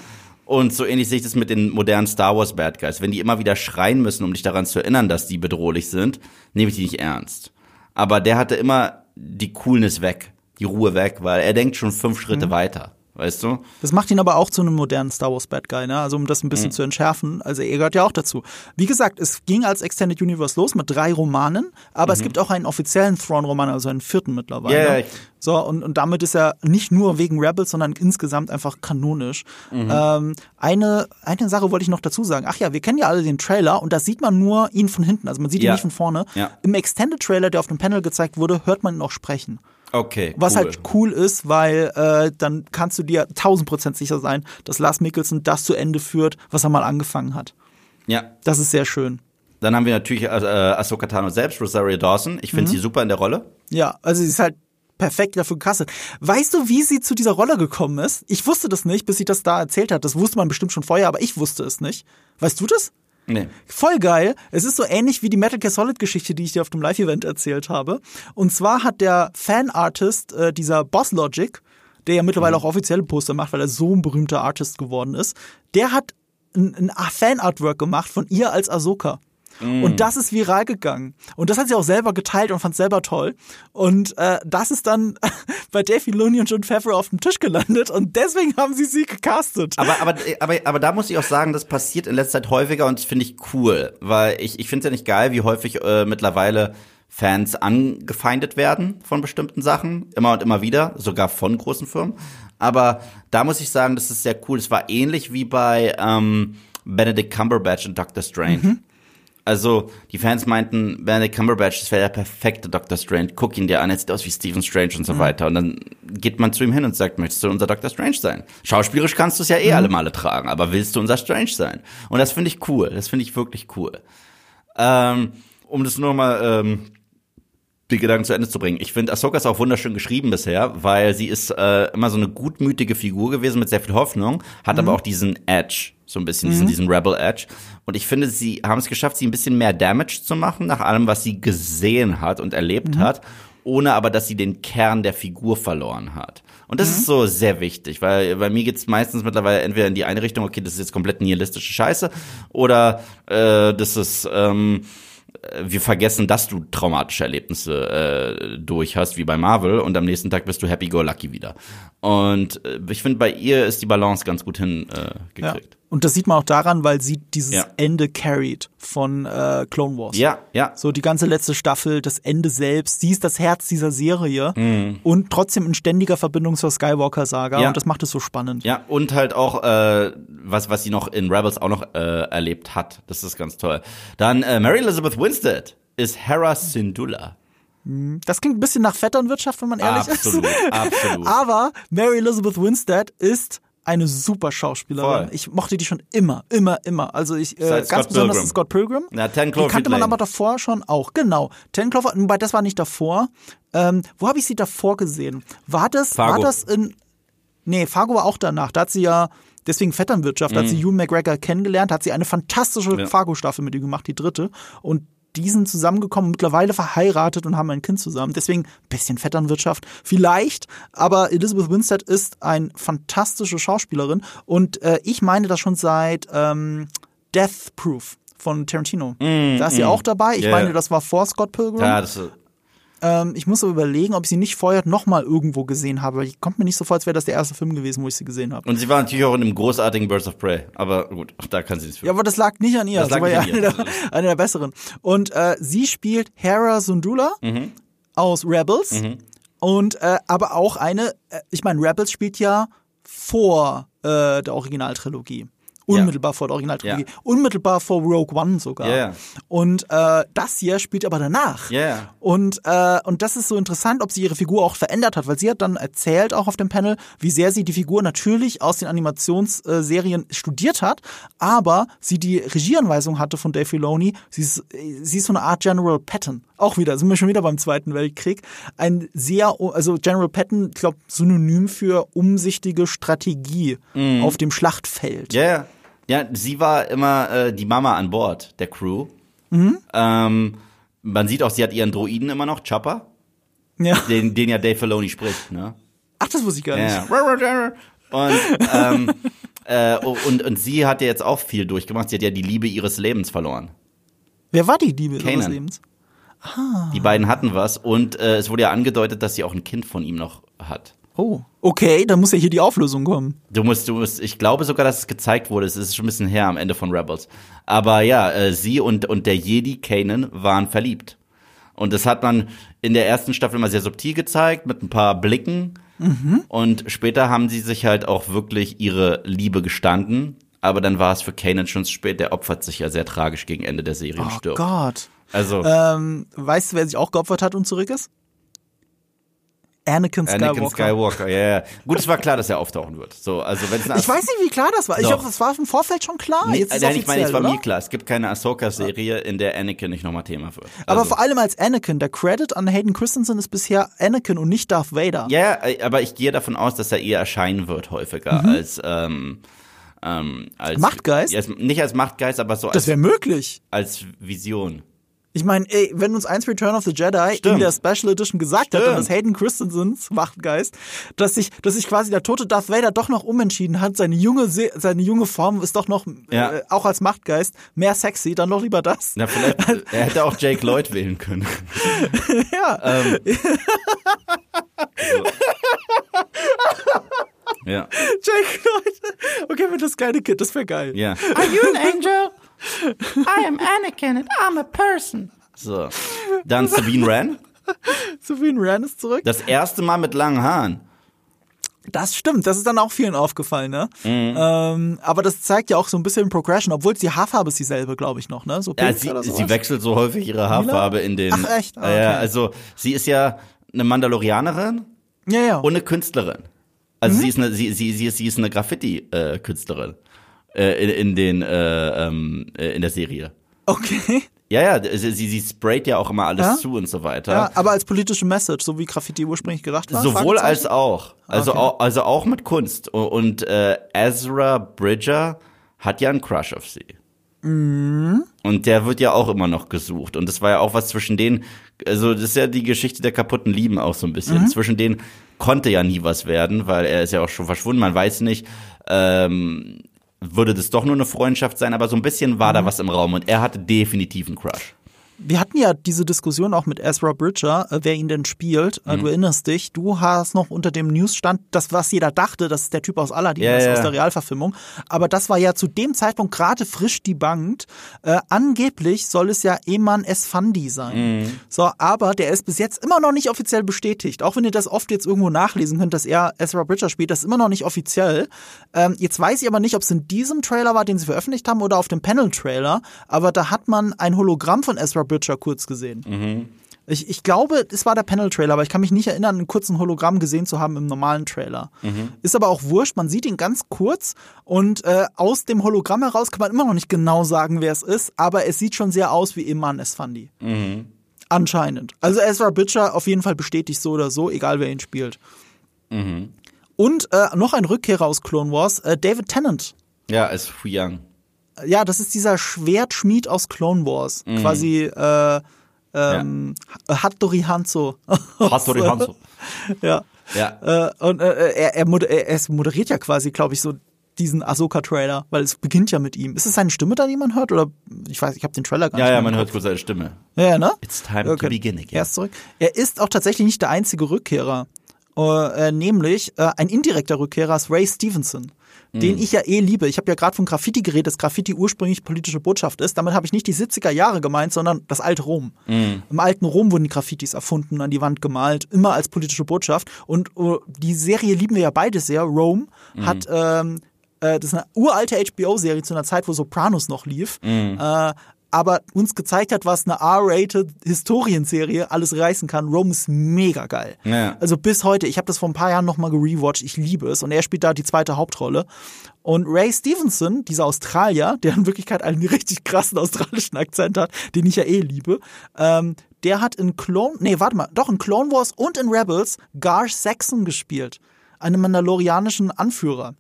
Und so ähnlich sehe ich das mit den modernen Star Wars Bad Guys. Wenn die immer wieder schreien müssen, um dich daran zu erinnern, dass die bedrohlich sind, nehme ich die nicht ernst. Aber der hatte immer die Coolness weg die Ruhe weg, weil er denkt schon fünf Schritte mhm. weiter. Weißt du? Das macht ihn aber auch zu einem modernen Star Wars Bad Guy, ne? Also um das ein bisschen mhm. zu entschärfen. Also er gehört ja auch dazu. Wie gesagt, es ging als Extended Universe los mit drei Romanen, aber mhm. es gibt auch einen offiziellen Thrawn-Roman, also einen vierten mittlerweile. Yeah. So, und, und damit ist er nicht nur wegen Rebels, sondern insgesamt einfach kanonisch. Mhm. Ähm, eine, eine Sache wollte ich noch dazu sagen. Ach ja, wir kennen ja alle den Trailer und da sieht man nur ihn von hinten. Also man sieht ja. ihn nicht von vorne. Ja. Im Extended Trailer, der auf dem Panel gezeigt wurde, hört man ihn auch sprechen. Okay. Was cool. halt cool ist, weil äh, dann kannst du dir tausend Prozent sicher sein, dass Lars Mikkelsen das zu Ende führt, was er mal angefangen hat. Ja. Das ist sehr schön. Dann haben wir natürlich äh, Ahsoka Tano selbst, Rosario Dawson. Ich finde mhm. sie super in der Rolle. Ja, also sie ist halt perfekt dafür gecastet. Weißt du, wie sie zu dieser Rolle gekommen ist? Ich wusste das nicht, bis sie das da erzählt hat. Das wusste man bestimmt schon vorher, aber ich wusste es nicht. Weißt du das? Nee. Voll geil. Es ist so ähnlich wie die Metal Gear Solid Geschichte, die ich dir auf dem Live-Event erzählt habe. Und zwar hat der Fan-Artist, äh, dieser Boss Logic, der ja mittlerweile mhm. auch offizielle Poster macht, weil er so ein berühmter Artist geworden ist, der hat ein, ein Fan-Artwork gemacht von ihr als Ahsoka. Mm. Und das ist viral gegangen. Und das hat sie auch selber geteilt und fand selber toll. Und äh, das ist dann [laughs] bei Dave Filoni und John Favreau auf dem Tisch gelandet und deswegen haben sie sie gecastet. Aber, aber, aber, aber da muss ich auch sagen, das passiert in letzter Zeit häufiger und das finde ich cool, weil ich, ich finde es ja nicht geil, wie häufig äh, mittlerweile Fans angefeindet werden von bestimmten Sachen, immer und immer wieder, sogar von großen Firmen. Aber da muss ich sagen, das ist sehr cool. Es war ähnlich wie bei ähm, Benedict Cumberbatch und Doctor Strange. Mhm. Also, die Fans meinten, Benedict Cumberbatch, das wäre der perfekte Doctor Strange. Guck ihn dir an, er sieht aus wie Stephen Strange und so mhm. weiter. Und dann geht man zu ihm hin und sagt, möchtest du unser Doctor Strange sein? Schauspielerisch kannst du es ja eh mhm. alle Male tragen, aber willst du unser Strange sein? Und das finde ich cool. Das finde ich wirklich cool. Ähm, um das nur mal ähm, die Gedanken zu Ende zu bringen. Ich finde, Ahsoka ist auch wunderschön geschrieben bisher, weil sie ist äh, immer so eine gutmütige Figur gewesen mit sehr viel Hoffnung, hat mhm. aber auch diesen Edge, so ein bisschen, mhm. diesen, diesen Rebel Edge. Und ich finde, sie haben es geschafft, sie ein bisschen mehr Damage zu machen, nach allem, was sie gesehen hat und erlebt mhm. hat, ohne aber, dass sie den Kern der Figur verloren hat. Und das mhm. ist so sehr wichtig, weil bei mir geht's meistens mittlerweile entweder in die eine Richtung, okay, das ist jetzt komplett nihilistische Scheiße, oder äh, das ist ähm, wir vergessen, dass du traumatische Erlebnisse äh, durch hast, wie bei Marvel, und am nächsten Tag bist du happy go lucky wieder. Und äh, ich finde, bei ihr ist die Balance ganz gut hingekriegt. Äh, Und das sieht man auch daran, weil sie dieses ja. Ende carried von äh, Clone Wars. Ja, ja. So die ganze letzte Staffel, das Ende selbst, sie ist das Herz dieser Serie mhm. und trotzdem in ständiger Verbindung zur Skywalker-Saga ja. und das macht es so spannend. Ja, und halt auch, äh, was, was sie noch in Rebels auch noch äh, erlebt hat. Das ist ganz toll. Dann äh, Mary Elizabeth Winstead ist Hera Syndulla. Mhm. Das klingt ein bisschen nach Vetternwirtschaft, wenn man ehrlich absolut, ist. Absolut, absolut. [laughs] Aber Mary Elizabeth Winstead ist eine super Schauspielerin. Voll. Ich mochte die schon immer, immer, immer. Also ich äh, ganz Scott besonders Pilgrim. Scott Pilgrim. Ja, Ten Cloverfield Die kannte man aber davor schon auch. Genau. Ten Cloverfield, wobei das war nicht davor. Ähm, wo habe ich sie davor gesehen? War das, Fargo. war das in. Nee, Fargo war auch danach. Da hat sie ja deswegen Vetternwirtschaft, mhm. hat sie Ewan McGregor kennengelernt, hat sie eine fantastische ja. Fargo-Staffel mit ihm gemacht, die dritte. Und die sind zusammengekommen, mittlerweile verheiratet und haben ein Kind zusammen. Deswegen bisschen Vetternwirtschaft vielleicht, aber Elizabeth Winstead ist eine fantastische Schauspielerin und äh, ich meine das schon seit ähm, Death Proof von Tarantino. Mm, da ist mm. sie auch dabei. Ich yeah. meine, das war vor Scott Pilgrim. Ja, das ist ähm, ich muss aber überlegen, ob ich sie nicht vorher nochmal irgendwo gesehen habe. Ich kommt mir nicht so vor, als wäre das der erste Film gewesen, wo ich sie gesehen habe. Und sie war natürlich auch in einem großartigen Birds of Prey. Aber gut, auch da kann sie nicht für. Ja, aber das lag nicht an ihr. Das, das war ja [laughs] eine der, eine der, besseren. Und äh, sie spielt Hera Sundula mhm. aus Rebels. Mhm. Und äh, aber auch eine, äh, ich meine, Rebels spielt ja vor äh, der Originaltrilogie. Unmittelbar ja. vor der Originaltrilogie. Ja. Unmittelbar vor Rogue One sogar. Yeah. Und äh, das hier spielt aber danach. Yeah. Und, äh, und das ist so interessant, ob sie ihre Figur auch verändert hat, weil sie hat dann erzählt, auch auf dem Panel, wie sehr sie die Figur natürlich aus den Animationsserien studiert hat, aber sie die Regieanweisung hatte von Dave Filoni. Sie ist, sie ist so eine Art General Patton. Auch wieder, sind wir schon wieder beim Zweiten Weltkrieg. Ein sehr, also General Patton, ich glaube, synonym für umsichtige Strategie mm. auf dem Schlachtfeld. Ja, yeah. Ja, sie war immer äh, die Mama an Bord der Crew. Mhm. Ähm, man sieht auch, sie hat ihren Droiden immer noch, Chopper. Ja. Den, den ja Dave Filoni spricht, ne? Ach, das wusste ich gar nicht. Ja. Und, ähm, [laughs] äh, und, und sie hat ja jetzt auch viel durchgemacht. Sie hat ja die Liebe ihres Lebens verloren. Wer war die Liebe Kanan. ihres Lebens? Ah. Die beiden hatten was und äh, es wurde ja angedeutet, dass sie auch ein Kind von ihm noch hat. Oh, okay, dann muss ja hier die Auflösung kommen. Du musst, du musst, ich glaube sogar, dass es gezeigt wurde. Es ist schon ein bisschen her am Ende von Rebels. Aber ja, äh, sie und, und der Jedi Kanan waren verliebt. Und das hat man in der ersten Staffel immer sehr subtil gezeigt, mit ein paar Blicken. Mhm. Und später haben sie sich halt auch wirklich ihre Liebe gestanden. Aber dann war es für Kanan schon zu spät. Der opfert sich ja sehr tragisch gegen Ende der Serie und oh stirbt. Gott. Also. Ähm, weißt du, wer sich auch geopfert hat und zurück ist? Anakin Skywalker. Anakin Skywalker, ja, ja. Gut, es war klar, dass er auftauchen wird. So, also Ich weiß nicht, wie klar das war. Ich glaube, das war im Vorfeld schon klar. Nee, Jetzt ist nein, ich meine, es war mir klar. Es gibt keine Ahsoka-Serie, in der Anakin nicht nochmal Thema wird. Also. Aber vor allem als Anakin. Der Credit an Hayden Christensen ist bisher Anakin und nicht Darth Vader. Ja, aber ich gehe davon aus, dass er eher erscheinen wird häufiger mhm. als ähm, ähm, als Machtgeist? Als, nicht als Machtgeist, aber so als Das wäre möglich. Als Vision. Ich meine, ey, wenn uns eins Return of the Jedi Stimmt. in der Special Edition gesagt Stimmt. hat, dass Hayden Christensens Machtgeist, dass sich, dass sich quasi der tote Darth Vader doch noch umentschieden hat, seine junge, seine junge Form ist doch noch, ja. äh, auch als Machtgeist, mehr sexy, dann doch lieber das. Na, vielleicht, [laughs] er hätte auch Jake Lloyd wählen können. [laughs] ja. Ähm, [laughs] so. Ja. Jake Lloyd. Okay, wenn das kleine Kind, das wäre geil. Ja. Are you an angel? I am Anakin and I'm a person. So. Dann Sabine Wren. [laughs] Sabine Wren ist zurück. Das erste Mal mit langen Haaren. Das stimmt, das ist dann auch vielen aufgefallen, ne? Mhm. Ähm, aber das zeigt ja auch so ein bisschen Progression, obwohl die Haarfarbe ist dieselbe, glaube ich noch, ne? So ja, sie, sie wechselt so häufig ihre Haarfarbe in den. Ach echt? Ah, okay. Ja, also sie ist ja eine Mandalorianerin ja, ja. und eine Künstlerin. Also mhm. sie ist eine, sie, sie, sie ist, sie ist eine Graffiti-Künstlerin. Äh, in, in den äh, ähm, äh, in der Serie. Okay. Ja, ja, sie, sie sprayt ja auch immer alles ja? zu und so weiter. Ja, aber als politische Message, so wie Graffiti ursprünglich gedacht war. Sowohl als auch. Also, okay. auch, also auch mit Kunst. Und äh, Ezra Bridger hat ja einen Crush auf sie. Mhm. Und der wird ja auch immer noch gesucht. Und das war ja auch was zwischen denen, also das ist ja die Geschichte der kaputten Lieben auch so ein bisschen. Mhm. Zwischen denen konnte ja nie was werden, weil er ist ja auch schon verschwunden, man weiß nicht. Ähm, würde das doch nur eine Freundschaft sein, aber so ein bisschen war mhm. da was im Raum und er hatte definitiv einen Crush. Wir hatten ja diese Diskussion auch mit Ezra Bridger, äh, wer ihn denn spielt. Äh, mhm. Du erinnerst dich, du hast noch unter dem Newsstand das, was jeder dachte, das ist der Typ aus Aladdin, ja, ja. aus der Realverfilmung. Aber das war ja zu dem Zeitpunkt gerade frisch debunked. Äh, angeblich soll es ja Eman Esfandi sein. Mhm. So, aber der ist bis jetzt immer noch nicht offiziell bestätigt. Auch wenn ihr das oft jetzt irgendwo nachlesen könnt, dass er Ezra Bridger spielt, das ist immer noch nicht offiziell. Ähm, jetzt weiß ich aber nicht, ob es in diesem Trailer war, den sie veröffentlicht haben, oder auf dem Panel-Trailer. Aber da hat man ein Hologramm von Ezra Bridger kurz gesehen. Mhm. Ich, ich glaube, es war der Panel-Trailer, aber ich kann mich nicht erinnern, einen kurzen Hologramm gesehen zu haben im normalen Trailer. Mhm. Ist aber auch wurscht, man sieht ihn ganz kurz und äh, aus dem Hologramm heraus kann man immer noch nicht genau sagen, wer es ist, aber es sieht schon sehr aus wie Iman Esfandi. Mhm. Anscheinend. Also Ezra Bridger auf jeden Fall bestätigt so oder so, egal wer ihn spielt. Mhm. Und äh, noch ein Rückkehrer aus Clone Wars, äh, David Tennant. Ja, als Fu Young ja, das ist dieser Schwertschmied aus Clone Wars. Mhm. Quasi äh, ähm, ja. Hattori Hanzo. Hattori [laughs] Hanzo. ja. Ja. Äh, und äh, er, er, moder er moderiert ja quasi, glaube ich, so diesen Ahsoka-Trailer, weil es beginnt ja mit ihm. Ist es seine Stimme da, die man hört? Oder ich weiß, ich habe den Trailer gar ja, nicht. Ja, ja, man hört kurz seine Stimme. Ja, ne? It's time okay. to begin again. Er ist zurück. Er ist auch tatsächlich nicht der einzige Rückkehrer. Äh, nämlich äh, ein indirekter Rückkehrer ist Ray Stevenson den mhm. ich ja eh liebe. Ich habe ja gerade von Graffiti geredet, dass Graffiti ursprünglich politische Botschaft ist. Damit habe ich nicht die 70er Jahre gemeint, sondern das alte Rom. Mhm. Im alten Rom wurden die Graffitis erfunden, an die Wand gemalt, immer als politische Botschaft. Und uh, die Serie lieben wir ja beide sehr. Rome mhm. hat ähm, äh, das ist eine uralte HBO-Serie zu einer Zeit, wo Sopranos noch lief. Mhm. Äh, aber uns gezeigt hat, was eine R-rated Historienserie alles reißen kann. Rome ist mega geil. Ja. Also bis heute, ich habe das vor ein paar Jahren nochmal gerewatcht, ich liebe es und er spielt da die zweite Hauptrolle. Und Ray Stevenson, dieser Australier, der in Wirklichkeit einen [laughs] richtig krassen australischen Akzent hat, den ich ja eh liebe, ähm, der hat in Clone, nee, warte mal, doch in Clone Wars und in Rebels Gar Saxon gespielt, einen mandalorianischen Anführer.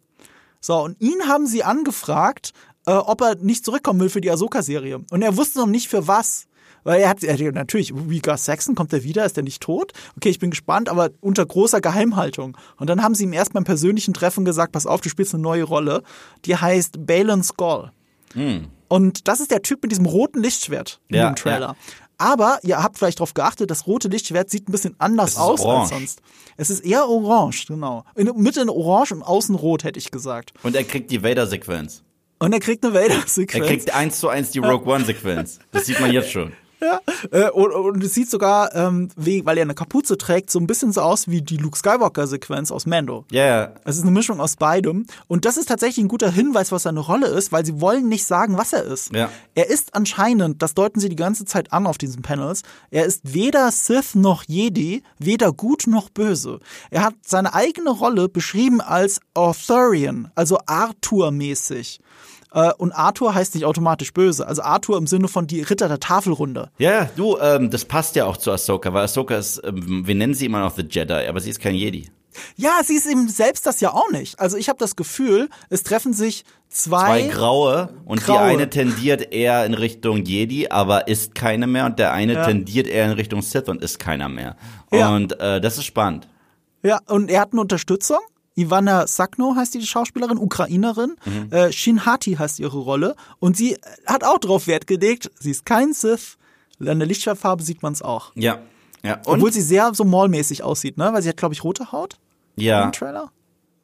So, und ihn haben sie angefragt, äh, ob er nicht zurückkommen will für die Ahsoka-Serie. Und er wusste noch nicht für was. Weil er hat, er natürlich, wie Gus Saxon, kommt er wieder? Ist er nicht tot? Okay, ich bin gespannt, aber unter großer Geheimhaltung. Und dann haben sie ihm erst beim persönlichen Treffen gesagt, pass auf, du spielst eine neue Rolle. Die heißt Balin Skull. Mhm. Und das ist der Typ mit diesem roten Lichtschwert in ja, dem Trailer. Ja. Aber ihr habt vielleicht darauf geachtet, das rote Lichtschwert sieht ein bisschen anders aus orange. als sonst. Es ist eher orange, genau. In, Mitte in orange und außen rot, hätte ich gesagt. Und er kriegt die Vader-Sequenz. Und er kriegt eine Vader-Sequenz. Er kriegt eins zu eins die Rogue One-Sequenz. Das sieht man jetzt schon. Ja, äh, und, und es sieht sogar, ähm, wie, weil er eine Kapuze trägt, so ein bisschen so aus wie die Luke Skywalker-Sequenz aus Mando. Ja, yeah. Es ist eine Mischung aus beidem. Und das ist tatsächlich ein guter Hinweis, was seine Rolle ist, weil sie wollen nicht sagen, was er ist. Ja. Er ist anscheinend, das deuten sie die ganze Zeit an auf diesen Panels, er ist weder Sith noch Jedi, weder gut noch böse. Er hat seine eigene Rolle beschrieben als Arthurian, also Arthur-mäßig. Äh, und Arthur heißt nicht automatisch böse. Also Arthur im Sinne von die Ritter der Tafelrunde. Ja, du, ähm, das passt ja auch zu Ahsoka, weil Ahsoka ist, ähm, wir nennen sie immer noch The Jedi, aber sie ist kein Jedi. Ja, sie ist eben selbst das ja auch nicht. Also ich habe das Gefühl, es treffen sich zwei, zwei graue und graue. die eine tendiert eher in Richtung Jedi, aber ist keine mehr und der eine ja. tendiert eher in Richtung Sith und ist keiner mehr. Ja. Und äh, das ist spannend. Ja, und er hat eine Unterstützung. Ivana Sakno heißt die Schauspielerin, Ukrainerin. Mhm. Äh, Shin Hati heißt ihre Rolle. Und sie hat auch darauf Wert gelegt, sie ist kein Sith. An der Lichtschwertfarbe sieht man es auch. Ja. ja. Und? Obwohl sie sehr so Maul-mäßig aussieht, ne? Weil sie hat, glaube ich, rote Haut. Ja. Im Trailer.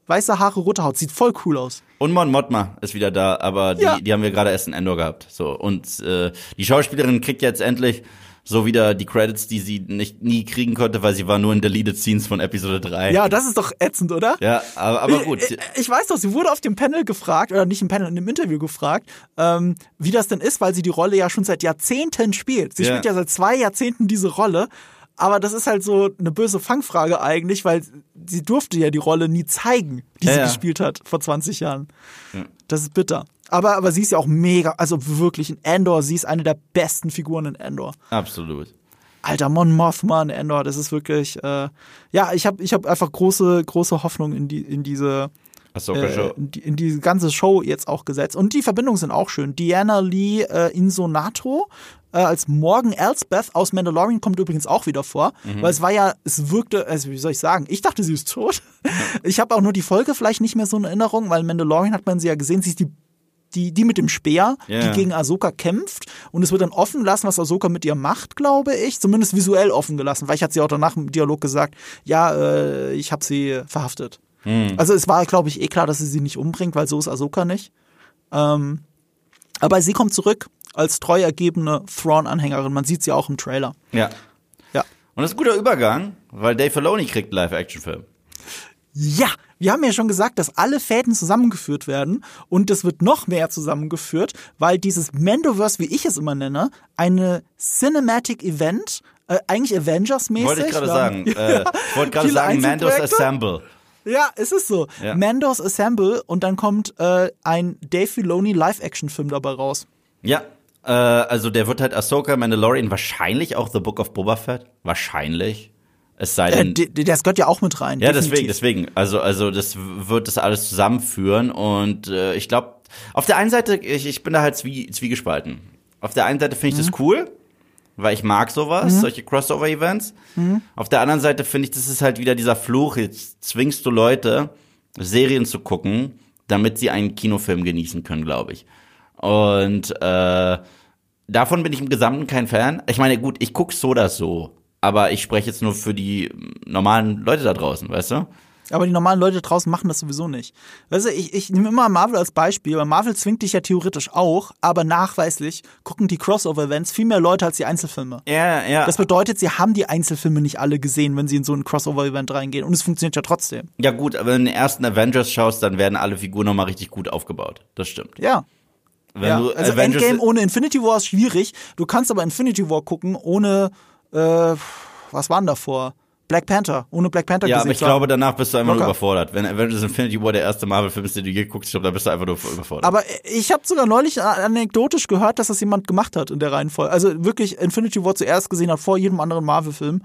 Weiße Haare, rote Haut. Sieht voll cool aus. Und Mon Mothma ist wieder da, aber die, ja. die haben wir gerade erst in Endor gehabt. So. Und äh, die Schauspielerin kriegt jetzt endlich so wieder die Credits, die sie nicht nie kriegen konnte, weil sie war nur in Deleted Scenes von Episode 3. Ja, das ist doch ätzend, oder? Ja, aber, aber gut. Ich, ich weiß doch, sie wurde auf dem Panel gefragt, oder nicht im Panel, in dem Interview gefragt, ähm, wie das denn ist, weil sie die Rolle ja schon seit Jahrzehnten spielt. Sie ja. spielt ja seit zwei Jahrzehnten diese Rolle. Aber das ist halt so eine böse Fangfrage eigentlich, weil sie durfte ja die Rolle nie zeigen, die ja, sie ja. gespielt hat vor 20 Jahren. Ja. Das ist bitter. Aber, aber sie ist ja auch mega, also wirklich in Endor, sie ist eine der besten Figuren in Endor. Absolut. Alter, Mon Mothma in Endor, das ist wirklich, äh, ja, ich habe ich hab einfach große, große Hoffnung in, die, in diese äh, in, die, in diese ganze Show jetzt auch gesetzt. Und die Verbindungen sind auch schön. Diana Lee äh, Insonato äh, als Morgan Elsbeth aus Mandalorian kommt übrigens auch wieder vor, mhm. weil es war ja, es wirkte, also wie soll ich sagen, ich dachte, sie ist tot. [laughs] ich habe auch nur die Folge vielleicht nicht mehr so in Erinnerung, weil Mandalorian hat man sie ja gesehen, sie ist die die, die mit dem Speer, yeah. die gegen Ahsoka kämpft. Und es wird dann offen gelassen, was Ahsoka mit ihr macht, glaube ich. Zumindest visuell offen gelassen, weil ich hat sie auch danach im Dialog gesagt, ja, äh, ich habe sie verhaftet. Hm. Also es war, glaube ich, eh klar, dass sie sie nicht umbringt, weil so ist Ahsoka nicht. Ähm, aber sie kommt zurück als treu ergebene Thrawn-Anhängerin. Man sieht sie auch im Trailer. Ja. Ja. Und das ist ein guter Übergang, weil Dave Filoni kriegt einen Live-Action-Film. Ja, wir haben ja schon gesagt, dass alle Fäden zusammengeführt werden und es wird noch mehr zusammengeführt, weil dieses Mandoverse, wie ich es immer nenne, eine Cinematic Event, äh, eigentlich Avengers-mäßig. Wollte ich gerade sagen. [laughs] Äh, ich wollte gerade sagen, Mandos Assemble. Ja, es ist so. Ja. Mandos Assemble und dann kommt äh, ein Dave Filoni Live-Action-Film dabei raus. Ja, äh, also der wird halt Ahsoka, Mandalorian, wahrscheinlich auch The Book of Boba Fett. Wahrscheinlich. Es sei denn. Äh, das gehört ja auch mit rein. Ja, definitiv. deswegen, deswegen. Also, also das wird das alles zusammenführen und äh, ich glaube, auf der einen Seite, ich, ich bin da halt zwie, zwiegespalten. Auf der einen Seite finde ich mhm. das cool, weil ich mag sowas, mhm. solche Crossover-Events. Mhm. Auf der anderen Seite finde ich, das ist halt wieder dieser Fluch, jetzt zwingst du Leute, Serien zu gucken, damit sie einen Kinofilm genießen können, glaube ich. Und äh, davon bin ich im Gesamten kein Fan. Ich meine, gut, ich gucke so oder so aber ich spreche jetzt nur für die normalen Leute da draußen, weißt du? Aber die normalen Leute draußen machen das sowieso nicht. Weißt du, ich, ich nehme immer Marvel als Beispiel, weil Marvel zwingt dich ja theoretisch auch, aber nachweislich gucken die Crossover-Events viel mehr Leute als die Einzelfilme. Ja, ja. Das bedeutet, sie haben die Einzelfilme nicht alle gesehen, wenn sie in so ein Crossover-Event reingehen. Und es funktioniert ja trotzdem. Ja, gut, aber wenn du den ersten Avengers schaust, dann werden alle Figuren nochmal richtig gut aufgebaut. Das stimmt. Ja. Wenn ja. also Avengers Endgame ohne Infinity War ist schwierig. Du kannst aber Infinity War gucken ohne äh, was waren davor? Black Panther, ohne Black Panther Ja, aber ich glaube, danach bist du einfach nur überfordert. Wenn Avengers Infinity War der erste Marvel-Film ist, den du je guckst, ich glaube, da bist du einfach nur überfordert. Aber ich habe sogar neulich anekdotisch gehört, dass das jemand gemacht hat in der Reihenfolge. Also wirklich Infinity War zuerst gesehen hat, vor jedem anderen Marvel-Film.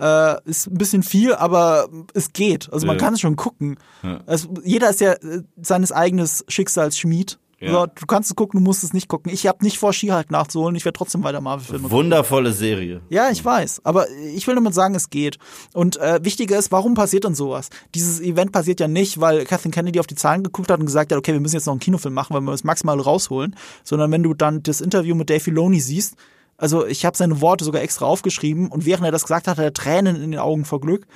Äh, ist ein bisschen viel, aber es geht. Also man ja. kann es schon gucken. Ja. Also, jeder ist ja äh, seines eigenen Schicksals Schmied. Ja. So, du kannst es gucken, du musst es nicht gucken. Ich habe nicht vor, Ski-Halt nachzuholen. Ich werde trotzdem weiter Marvel-Filme Wundervolle Serie. Ja, ich weiß. Aber ich will damit sagen, es geht. Und äh, wichtiger ist, warum passiert denn sowas? Dieses Event passiert ja nicht, weil Kathleen Kennedy auf die Zahlen geguckt hat und gesagt hat, okay, wir müssen jetzt noch einen Kinofilm machen, weil wir das maximal rausholen. Sondern wenn du dann das Interview mit Dave Filoni siehst, also ich habe seine Worte sogar extra aufgeschrieben und während er das gesagt hat, hat er Tränen in den Augen vor Glück.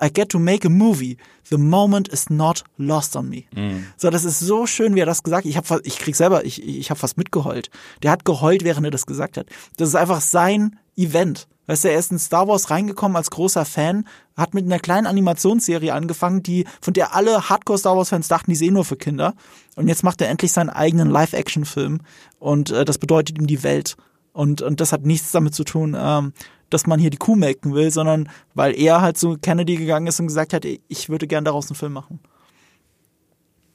I get to make a movie. The moment is not lost on me. Mhm. So, das ist so schön, wie er das gesagt hat. Ich, hab, ich krieg selber, ich, ich habe fast mitgeheult. Der hat geheult, während er das gesagt hat. Das ist einfach sein Event. Weißt du, er ist in Star Wars reingekommen als großer Fan, hat mit einer kleinen Animationsserie angefangen, die, von der alle Hardcore Star Wars Fans dachten, die eh nur für Kinder. Und jetzt macht er endlich seinen eigenen Live-Action-Film. Und äh, das bedeutet ihm die Welt. Und, und das hat nichts damit zu tun, ähm, dass man hier die Kuh melken will, sondern weil er halt zu Kennedy gegangen ist und gesagt hat, ich würde gern daraus einen Film machen.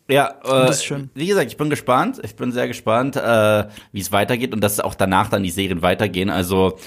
Ja, äh, das ist schön. wie gesagt, ich bin gespannt. Ich bin sehr gespannt, äh, wie es weitergeht und dass auch danach dann die Serien weitergehen. Also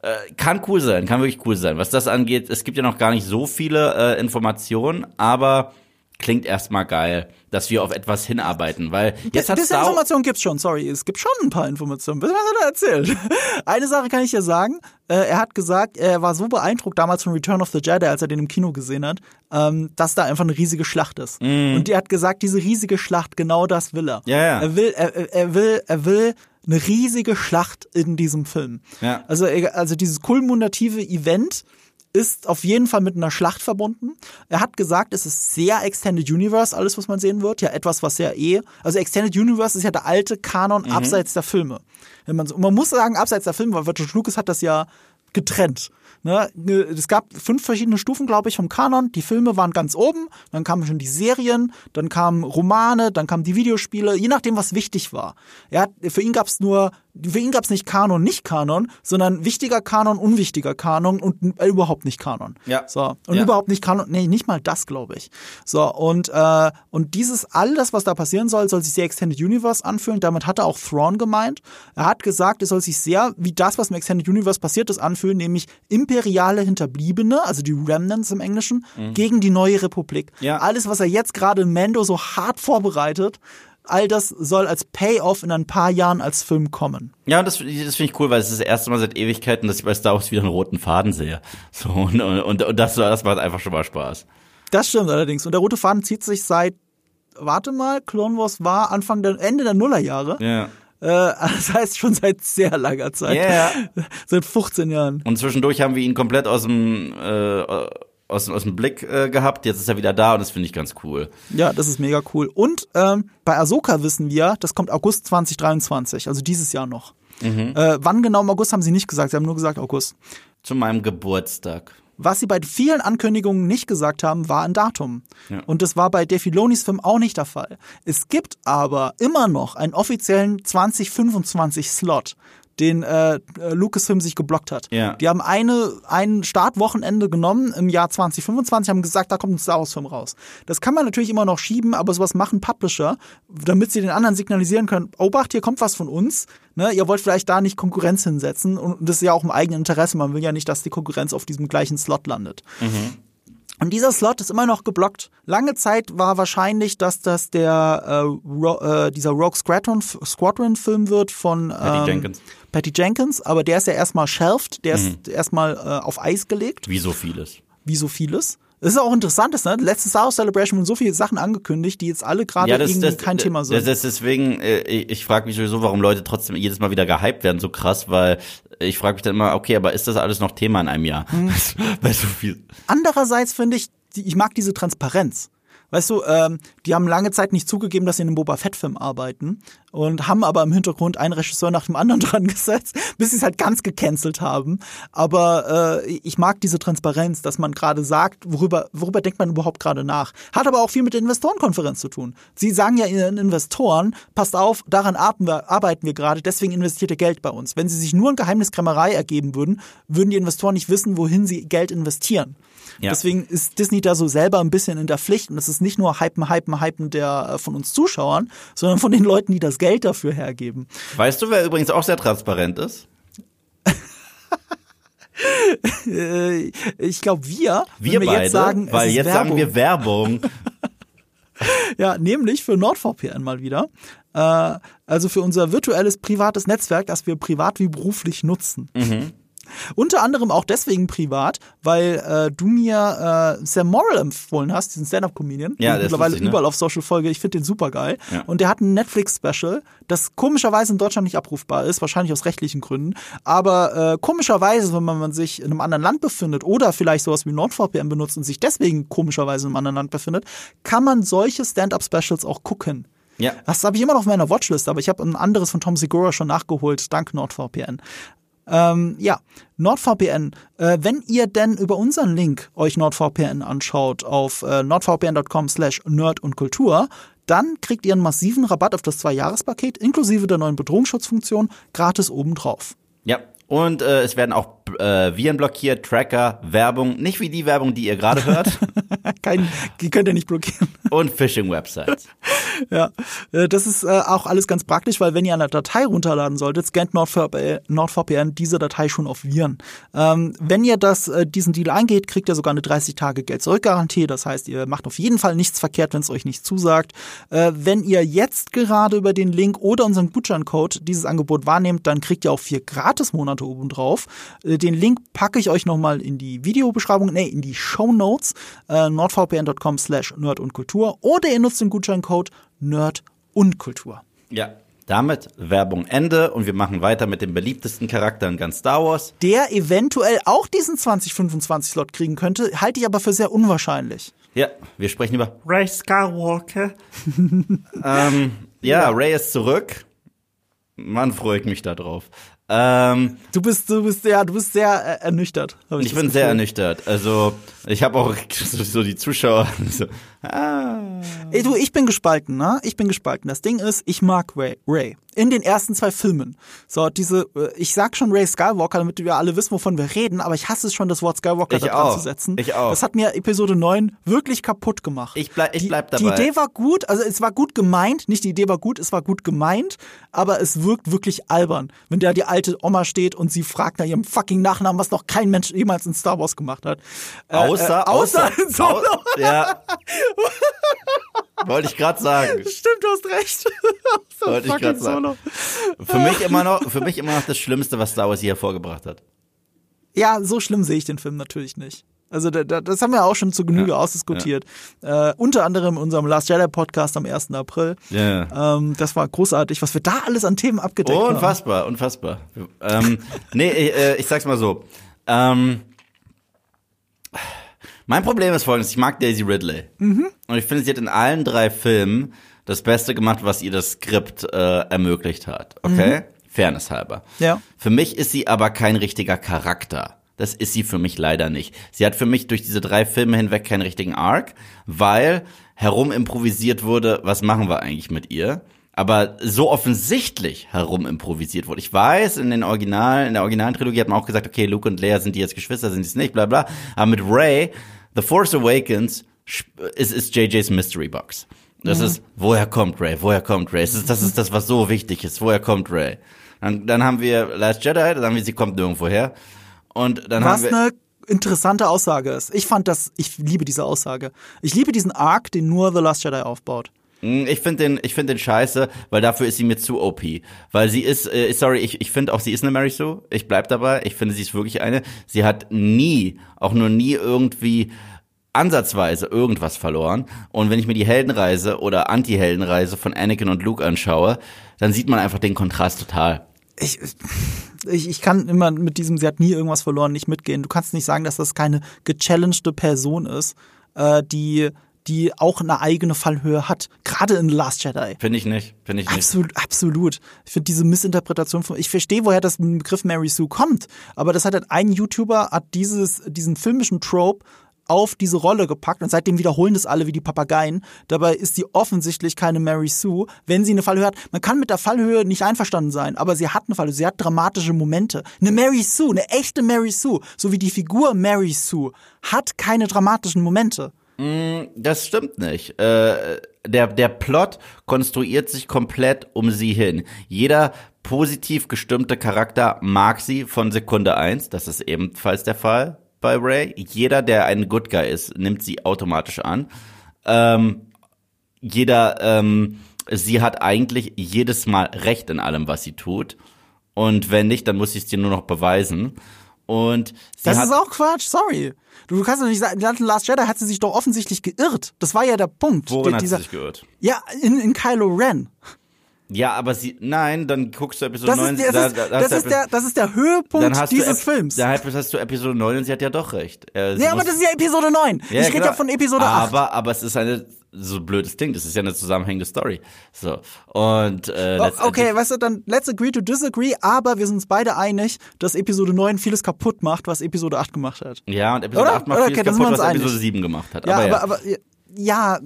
äh, kann cool sein, kann wirklich cool sein. Was das angeht, es gibt ja noch gar nicht so viele äh, Informationen, aber klingt erstmal geil, dass wir auf etwas hinarbeiten, weil jetzt hat Diese Informationen gibt's schon, sorry, es gibt schon ein paar Informationen. Was hat er da erzählt? [laughs] Eine Sache kann ich ja sagen, äh, er hat gesagt, er war so beeindruckt damals von Return of the Jedi, als er den im Kino gesehen hat, ähm, dass da einfach eine riesige Schlacht ist. Mm. Und er hat gesagt, diese riesige Schlacht, genau das will er. Ja. Er will, er, er will, er will eine riesige Schlacht in diesem Film. Ja. Also, also dieses kulminative Event, ist auf jeden Fall mit einer Schlacht verbunden. Er hat gesagt, es ist sehr Extended Universe, alles, was man sehen wird. Ja, etwas, was ja eh. Also Extended Universe ist ja der alte Kanon mhm. abseits der Filme. Wenn man, so, man muss sagen, abseits der Filme, weil Virgil Lucas hat das ja getrennt. Ne, es gab fünf verschiedene Stufen, glaube ich, vom Kanon. Die Filme waren ganz oben, dann kamen schon die Serien, dann kamen Romane, dann kamen die Videospiele, je nachdem, was wichtig war. Er hat, für ihn gab es nur für ihn gab es nicht Kanon, nicht Kanon, sondern wichtiger Kanon, unwichtiger Kanon und äh, überhaupt nicht Kanon. Ja. So und ja. überhaupt nicht Kanon, nee, nicht mal das, glaube ich. So und äh, und dieses alles, was da passieren soll, soll sich sehr Extended Universe anfühlen. Damit hat er auch Thrawn gemeint. Er hat gesagt, es soll sich sehr wie das, was im Extended Universe passiert ist, anfühlen, nämlich imperiale Hinterbliebene, also die Remnants im Englischen, mhm. gegen die neue Republik. Ja. Alles, was er jetzt gerade in Mando so hart vorbereitet, all das soll als Payoff in ein paar Jahren als Film kommen. Ja, das, das finde ich cool, weil es ist das erste Mal seit Ewigkeiten, dass ich bei Star Wars wieder einen roten Faden sehe. So, und, und, und das, das macht einfach schon mal Spaß. Das stimmt allerdings. Und der rote Faden zieht sich seit warte mal, Clone Wars war Anfang der, Ende der Nullerjahre. Ja. Äh, [laughs] das heißt schon seit sehr langer Zeit. Ja. [laughs] Seit 15 Jahren. Und zwischendurch haben wir ihn komplett aus dem, äh, aus, aus dem Blick äh, gehabt. Jetzt ist er wieder da und das finde ich ganz cool. Ja, das ist mega cool. Und ähm, bei Ahsoka wissen wir, das kommt August 2023, also dieses Jahr noch. Mhm. Äh, wann genau im August haben sie nicht gesagt, sie haben nur gesagt August. Zu meinem Geburtstag. Was sie bei vielen Ankündigungen nicht gesagt haben, war ein Datum. Ja. Und das war bei Defilonis Film auch nicht der Fall. Es gibt aber immer noch einen offiziellen 2025 Slot, den äh, Lucasfilm sich geblockt hat. Ja. Die haben eine, ein Startwochenende genommen im Jahr 2025, haben gesagt, da kommt ein Star Wars Film raus. Das kann man natürlich immer noch schieben, aber sowas machen Publisher, damit sie den anderen signalisieren können, Obacht, hier kommt was von uns. Ne, ihr wollt vielleicht da nicht Konkurrenz hinsetzen und das ist ja auch im eigenen Interesse. Man will ja nicht, dass die Konkurrenz auf diesem gleichen Slot landet. Und dieser Slot ist immer noch geblockt. Lange Zeit war wahrscheinlich, dass das der äh, Ro äh, dieser Rogue Squadron Squadron Film wird von ähm, Patty Jenkins. Patty Jenkins, aber der ist ja erstmal shelved, der ist erstmal äh, auf Eis gelegt, Wie so vieles. wie so vieles. Das ist auch interessant, ist, ne? Letzte Star Wars Celebration wurden so viele Sachen angekündigt, die jetzt alle gerade irgendwie kein Thema sind. Das ist deswegen, äh, ich, ich frage mich sowieso, warum Leute trotzdem jedes Mal wieder gehypt werden, so krass, weil ich frage mich dann immer, okay, aber ist das alles noch Thema in einem Jahr? Hm. [laughs] Weil so viel. Andererseits finde ich, ich mag diese Transparenz. Weißt du, ähm, die haben lange Zeit nicht zugegeben, dass sie in einem Boba Fett-Film arbeiten und haben aber im Hintergrund einen Regisseur nach dem anderen [laughs] dran gesetzt, bis sie es halt ganz gecancelt haben. Aber äh, ich mag diese Transparenz, dass man gerade sagt, worüber, worüber denkt man überhaupt gerade nach. Hat aber auch viel mit der Investorenkonferenz zu tun. Sie sagen ja ihren Investoren, passt auf, daran arbeiten wir, gerade, deswegen investiert ihr Geld bei uns. Wenn sie sich nur in Geheimniskrämerei ergeben würden, würden die Investoren nicht wissen, wohin sie Geld investieren. Ja. Deswegen ist Disney da so selber ein bisschen in der Pflicht und es ist nicht nur Hypen, Hypen, Hypen der äh, von uns Zuschauern, sondern von den Leuten, die das Geld dafür hergeben. Weißt du, wer übrigens auch sehr transparent ist? Äh, ich glaube, wir, Wir wir beide, jetzt sagen, weil jetzt Werbung. sagen wir Werbung. [laughs] Ja, nämlich für NordVPN mal wieder. Äh, also für unser virtuelles privates Netzwerk, das wir privat wie beruflich nutzen. Mhm. Unter anderem auch deswegen privat, weil äh, du mir äh, Sam Morrill empfohlen hast, diesen Ja, Stand-Up-Comedian, den der mittlerweile lustig, ne? überall auf Social folge. Ich finde den super geil. Ja. Und der hat ein Netflix-Special, das komischerweise in Deutschland nicht abrufbar ist, wahrscheinlich aus rechtlichen Gründen. Aber äh, komischerweise, wenn man sich in einem anderen Land befindet oder vielleicht sowas wie NordVPN benutzt und sich deswegen komischerweise in einem anderen Land befindet, kann man solche Stand-Up-Specials auch gucken. Ja. Das habe ich immer noch auf meiner Watchlist, aber ich habe ein anderes von Tom Segura schon nachgeholt, dank NordVPN. Ähm, ja, NordVPN. Äh, wenn ihr denn über unseren Link euch NordVPN anschaut auf äh, nordvpn.com slash nerd und Kultur, dann kriegt ihr einen massiven Rabatt auf das Zwei-Jahres-Paket inklusive der neuen Bedrohungsschutzfunktion gratis obendrauf. Ja. Und äh, es werden auch äh, Viren blockiert, Tracker, Werbung, nicht wie die Werbung, die ihr gerade hört, [laughs] Kein, die könnt ihr nicht blockieren. und Phishing-Websites. [laughs] Ja, äh, das ist äh, auch alles ganz praktisch, weil wenn ihr eine Datei runterladen solltet, scannt NordVPN, NordVPN diese Datei schon auf Viren. Ähm, wenn ihr das, äh, diesen Deal eingeht, kriegt ihr sogar eine 30 Tage Geld zurück Garantie. Das heißt, ihr macht auf jeden Fall nichts verkehrt, wenn es euch nicht zusagt. Äh, wenn ihr jetzt gerade über den Link oder unseren Gutscheincode dieses Angebot wahrnehmt, dann kriegt ihr auch vier Gratis-Monate obendrauf. Äh, den Link packe ich euch nochmal in die Videobeschreibung, nee, in die Show Notes, äh, nordvpn.com slash nerd und Kultur oder ihr nutzt den Gutscheincode Nerd und Kultur. Ja. Damit Werbung Ende und wir machen weiter mit dem beliebtesten Charakter in ganz Star Wars. Der eventuell auch diesen 2025-Slot kriegen könnte, halte ich aber für sehr unwahrscheinlich. Ja, wir sprechen über Ray Skywalker. [laughs] ähm, ja, Ray ist zurück. Mann, freue ich mich da drauf. Ähm, Du bist, du bist sehr, du bist sehr äh, ernüchtert. ich das bin sehr Gefühl. ernüchtert. Also, ich habe auch so, [laughs] so die Zuschauer so, ah. Ey, du, ich bin gespalten, ne? Ich bin gespalten. Das Ding ist, ich mag Ray. Ray. In den ersten zwei Filmen. So, diese, äh, ich sag schon Ray Skywalker, damit wir alle wissen, wovon wir reden, aber ich hasse es schon, das Wort Skywalker Ich da dran auch. zu setzen. Ich auch. Das hat mir Episode 9 wirklich kaputt gemacht. Ich bleib- ich die, bleib Die dabei. Idee war gut, also es war gut gemeint, nicht die Idee war gut, es war gut gemeint, aber es wirkt wirklich albern, wenn da die alte Oma steht und sie fragt nach ihrem fucking Nachnamen, was noch kein Mensch jemals in Star Wars gemacht hat. Äh, Außer, äh, außer, in Solo. au- ja. [laughs] Wollte ich gerade sagen. Stimmt, du hast recht. [laughs] Außer Wollte ich grad sagen. Für mich immer noch, für mich immer noch das Schlimmste, was Star Wars hier hervorgebracht hat. Ja, so schlimm sehe ich den Film natürlich nicht. Also da, da, das haben wir auch schon zu Genüge ja, ausdiskutiert. Ja. Äh, unter anderem in unserem Last Jedi Podcast am 1. April. Ja. Ähm, das war großartig, was wir da alles an Themen abgedeckt oh, unfassbar, haben. Unfassbar, unfassbar. ähm, nee, ich, äh, ich sag's mal so. Ähm, mein Problem ist folgendes, ich mag Daisy Ridley. Mhm. Und ich finde, sie hat in allen drei Filmen das Beste gemacht, was ihr das Skript äh, ermöglicht hat. Okay? Mhm. Fairness halber. Ja. Für mich ist sie aber kein richtiger Charakter. Das ist sie für mich leider nicht. Sie hat für mich durch diese drei Filme hinweg keinen richtigen Arc, weil herum improvisiert wurde, was machen wir eigentlich mit ihr? aber so offensichtlich herum improvisiert wurde. Ich weiß, in den Originalen, in der originalen Trilogie hat man auch gesagt, okay, Luke und Leia sind die jetzt Geschwister, sind die es nicht, bla bla. Aber mit Ray, The Force Awakens ist, ist JJ's Mystery Box. Das mhm. ist, woher kommt Ray? Woher kommt Ray? Das ist, das ist das, was so wichtig ist. Woher kommt Ray? Dann, dann haben wir Last Jedi, dann haben wir, sie kommt nirgendwo her. Und dann was haben wir. eine interessante Aussage ist. Ich fand das, ich liebe diese Aussage. Ich liebe diesen Arc, den nur The Last Jedi aufbaut. Hm, ich finde den, ich finde den scheiße, weil dafür ist sie mir zu OP. Weil sie ist, äh, sorry, ich, ich finde auch, sie ist eine Mary Sue. Ich bleib dabei. Ich finde, sie ist wirklich eine. Sie hat nie, auch nur nie irgendwie ansatzweise irgendwas verloren. Und wenn ich mir die Heldenreise oder Anti-Heldenreise von Anakin und Luke anschaue, dann sieht man einfach den Kontrast total. Ich, ich, ich kann immer mit diesem, sie hat nie irgendwas verloren, nicht mitgehen. Du kannst nicht sagen, dass das keine gechallenged Person ist, äh, die die auch eine eigene Fallhöhe hat. Gerade in Last Jedi. Finde ich nicht. Finde ich nicht. Absolut, absolut. Ich finde diese Missinterpretation von, ich verstehe, woher das Begriff Mary Sue kommt, aber das hat halt ein YouTuber, hat dieses, diesen filmischen Trope auf diese Rolle gepackt und seitdem wiederholen das alle wie die Papageien. Dabei ist sie offensichtlich keine Mary Sue, wenn sie eine Fallhöhe hat. Man kann mit der Fallhöhe nicht einverstanden sein, aber sie hat eine Fallhöhe, sie hat dramatische Momente. Eine Mary Sue, eine echte Mary Sue, so wie die Figur Mary Sue, hat keine dramatischen Momente. Mm, das stimmt nicht. Äh, der, der Plot konstruiert sich komplett um sie hin. Jeder positiv gestimmte Charakter mag sie von Sekunde eins. Das ist ebenfalls der Fall bei Ray. Jeder, der ein Good Guy ist, nimmt sie automatisch an. Ähm, jeder, ähm, sie hat eigentlich jedes Mal recht in allem, was sie tut. Und wenn nicht, dann muss sie es dir nur noch beweisen. Und das ist auch Quatsch, sorry. Du kannst doch nicht sagen, in Last Jedi hat sie sich doch offensichtlich geirrt. Das war ja der Punkt. Worin der, dieser, hat sie sich geirrt? Ja, in, in Kylo Ren. Ja, aber sie, nein, dann guckst du Episode das 9. Ist, das, da, ist, da, das, ist der, das ist der Höhepunkt dieses Films. Da hast du Episode 9 und sie hat ja doch recht. Äh, ja, aber das ist ja Episode 9. Ja, ich rede ja von Episode 8. Aber, aber es ist eine, so blödes Ding, das ist ja eine zusammenhängende Story. So. Und, äh, oh, Okay, weißt du, dann let's agree to disagree, aber wir sind uns beide einig, dass Episode 9 vieles kaputt macht, was Episode 8 gemacht hat. Ja, und Episode Oder? 8 macht Oder? vieles okay, kaputt, was einig. Episode 7 gemacht hat. Ja, aber, aber, aber ja,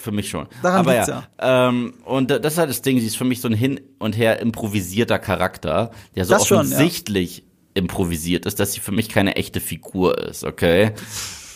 für mich schon. Daran aber ja. ja. Ähm, und das ist halt das Ding, sie ist für mich so ein hin und her improvisierter Charakter, der so das offensichtlich schon, ja. improvisiert ist, dass sie für mich keine echte Figur ist, okay?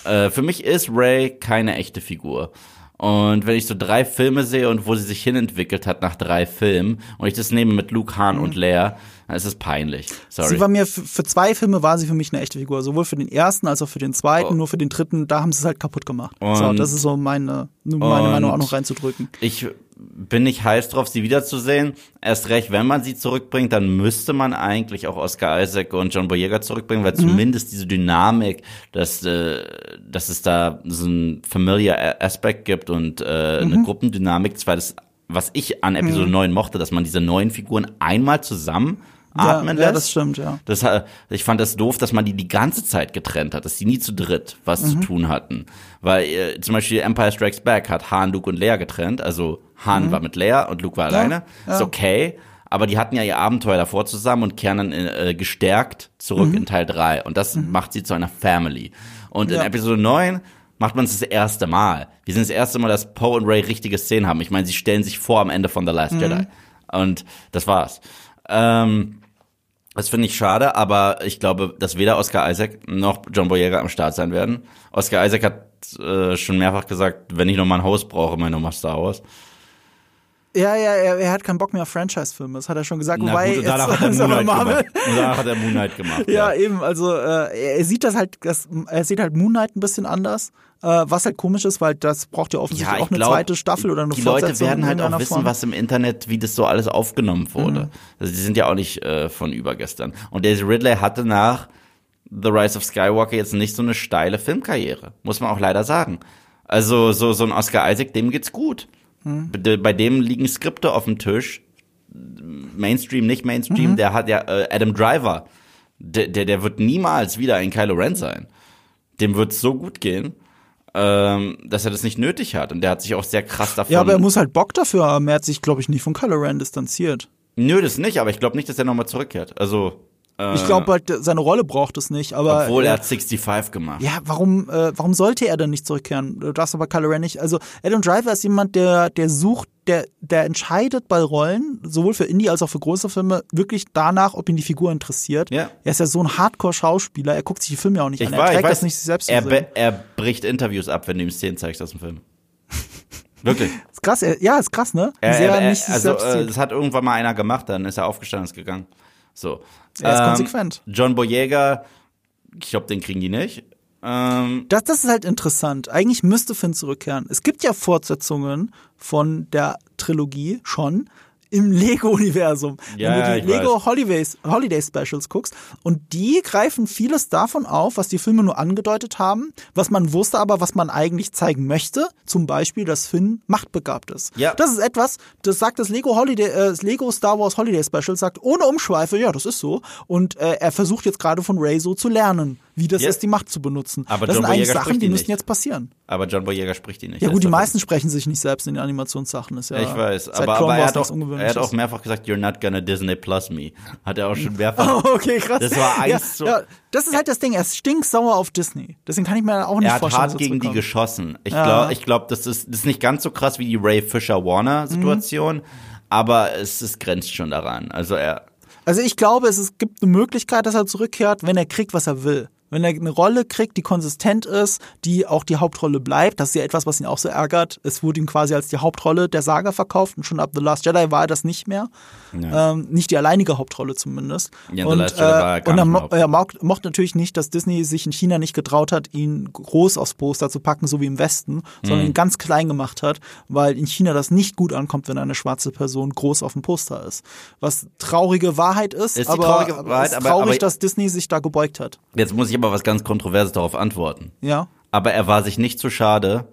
äh, für mich ist Ray keine echte Figur. Und wenn ich so drei Filme sehe und wo sie sich hinentwickelt hat nach drei Filmen und ich das nehme mit Luke Hahn mhm. und Leia, es ist peinlich. Sorry. Sie war mir für zwei Filme war sie für mich eine echte Figur, sowohl für den ersten als auch für den zweiten. Oh. Nur für den dritten, da haben sie es halt kaputt gemacht. Und, so, das ist so meine, meine Meinung auch noch reinzudrücken. Ich bin nicht heiß drauf, sie wiederzusehen. Erst recht, wenn man sie zurückbringt, dann müsste man eigentlich auch Oscar Isaac und John Boyega zurückbringen, weil mhm. zumindest diese Dynamik, dass, äh, dass es da so ein familiar Aspekt gibt und äh, mhm. eine Gruppendynamik, zwar das was ich an Episode mhm. 9 mochte, dass man diese neuen Figuren einmal zusammen atmen ja, lässt. Ja, das stimmt, ja. Das, ich fand das doof, dass man die die ganze Zeit getrennt hat, dass die nie zu dritt was mhm. zu tun hatten. Weil äh, zum Beispiel Empire Strikes Back hat Han, Luke und Leia getrennt. Also Han mhm. war mit Leia und Luke war ja, alleine. Ja. Ist okay. Aber die hatten ja ihr Abenteuer davor zusammen und kehren dann äh, gestärkt zurück mhm. in Teil 3. Und das mhm. macht sie zu einer Family. Und in Episode 9 macht man es das erste Mal. Wir sind das erste Mal, dass Poe und Ray richtige Szenen haben. Ich meine, sie stellen sich vor am Ende von The Last mhm. Jedi. Und das war's. Ähm, das finde ich schade, aber ich glaube, dass weder Oscar Isaac noch John Boyega am Start sein werden. Oscar Isaac hat äh, schon mehrfach gesagt, wenn ich noch mal ein Haus brauche, meine Nummer Star Wars. Ja, ja, er, er, hat keinen Bock mehr auf Franchise-Filme, das hat er schon gesagt. Na Wobei, gut, und danach, hat er Moonlight gemacht. und danach hat er Moonlight [laughs] gemacht. ja, ja, eben, also äh, er sieht das halt, das, er sieht halt Moonlight ein bisschen anders, äh, was halt komisch ist, weil das braucht ja offensichtlich ja, auch eine glaub, zweite Staffel oder eine die Fortsetzung. Die Leute werden halt auch wissen, Form. was im Internet, wie das so alles aufgenommen wurde. Mhm. Also die sind ja auch nicht äh, von übergestern. Und Daisy Ridley hatte nach The Rise of Skywalker jetzt nicht so eine steile Filmkarriere, muss man auch leider sagen. Also so so ein Oscar Isaac, dem geht's gut. Hm. Bei dem liegen Skripte auf dem Tisch. Mainstream, nicht Mainstream, mhm. der hat ja äh, Adam Driver. Der, der, der wird niemals wieder ein Kylo Ren sein. Dem wird's so gut gehen ähm, dass er das nicht nötig hat. Und der hat sich auch sehr krass davon. Ja, aber er muss halt Bock dafür haben. Er hat sich, glaube ich, nicht von Kylo Ren distanziert. Nö, das nicht, aber ich glaube nicht, dass er nochmal zurückkehrt. Also. Ich glaube halt, seine Rolle braucht es nicht, aber. Obwohl er hat 65 gemacht. Ja, warum, äh, warum sollte er denn nicht zurückkehren? Du darfst aber Kylo Ren nicht. Also, Adam Driver ist jemand, der, der sucht der, der entscheidet bei Rollen, sowohl für Indie als auch für große Filme, wirklich danach, ob ihn die Figur interessiert. Ja. Er ist ja so ein Hardcore-Schauspieler, er guckt sich die Filme ja auch nicht ich an. Er war, trägt weiß, das nicht sich selbst er, er bricht Interviews ab, wenn du ihm Szenen zeigst aus dem Film. [laughs] Wirklich. ist krass, er, ja, ist krass, ne? Er, er, er, also, äh, das hat irgendwann mal einer gemacht, dann ist er aufgestanden und ist gegangen. So. Er ist ähm, konsequent. John Boyega, ich glaube, den kriegen die nicht. Ähm, das, das ist halt interessant. Eigentlich müsste Finn zurückkehren. Es gibt ja Fortsetzungen von der Trilogie schon, im Lego-Universum. Ja, Wenn du die Lego Holidays, Holiday Specials guckst und die greifen vieles davon auf, was die Filme nur angedeutet haben, was man wusste, aber was man eigentlich zeigen möchte. Zum Beispiel, dass Finn machtbegabt ist. Ja. Das ist etwas, das sagt das Lego Holiday, äh, das Lego Star Wars Holiday Special, sagt ohne Umschweife, ja, das ist so. Und äh, er versucht jetzt gerade von Ray so zu lernen wie das ja. ist, die Macht zu benutzen. Aber das John sind eigentlich Sachen, die müssten jetzt passieren. Aber John Boyega spricht die nicht. Ja gut, die meisten sprechen sich nicht selbst in den Animationssachen. Ist ja ich weiß, aber, aber er, hat auch, er hat auch mehrfach gesagt, you're not gonna Disney Plus me. Hat er auch schon mehrfach. [laughs] Oh, okay, krass. Das war eins ja, so. Ja, das ist halt das Ding, er ist stinksauer auf Disney. Deswegen kann ich mir auch nicht vorstellen. Er hat vorstellen, hart gegen die geschossen. Ich glaube, ich glaub, das, ist, das ist nicht ganz so krass wie die Ray Fisher-Warner-Situation, mhm. aber es, es grenzt schon daran. Also er. Also ich glaube, es, es gibt eine Möglichkeit, dass er zurückkehrt, wenn er kriegt, was er will. Wenn er eine Rolle kriegt, die konsistent ist, die auch die Hauptrolle bleibt, das ist ja etwas, was ihn auch so ärgert. Es wurde ihm quasi als die Hauptrolle der Saga verkauft und schon ab The Last Jedi war er das nicht mehr. Ja. Ähm, nicht die alleinige Hauptrolle zumindest. Ja, und, äh, er und er, mo er mochte natürlich nicht, dass Disney sich in China nicht getraut hat, ihn groß aufs Poster zu packen, so wie im Westen, sondern mhm. ihn ganz klein gemacht hat, weil in China das nicht gut ankommt, wenn eine schwarze Person groß auf dem Poster ist. Was traurige Wahrheit ist, ist aber Wahrheit, ist traurig, aber, aber, dass Disney sich da gebeugt hat. Jetzt muss ich aber was ganz Kontroverses darauf antworten. Ja. Aber er war sich nicht zu schade,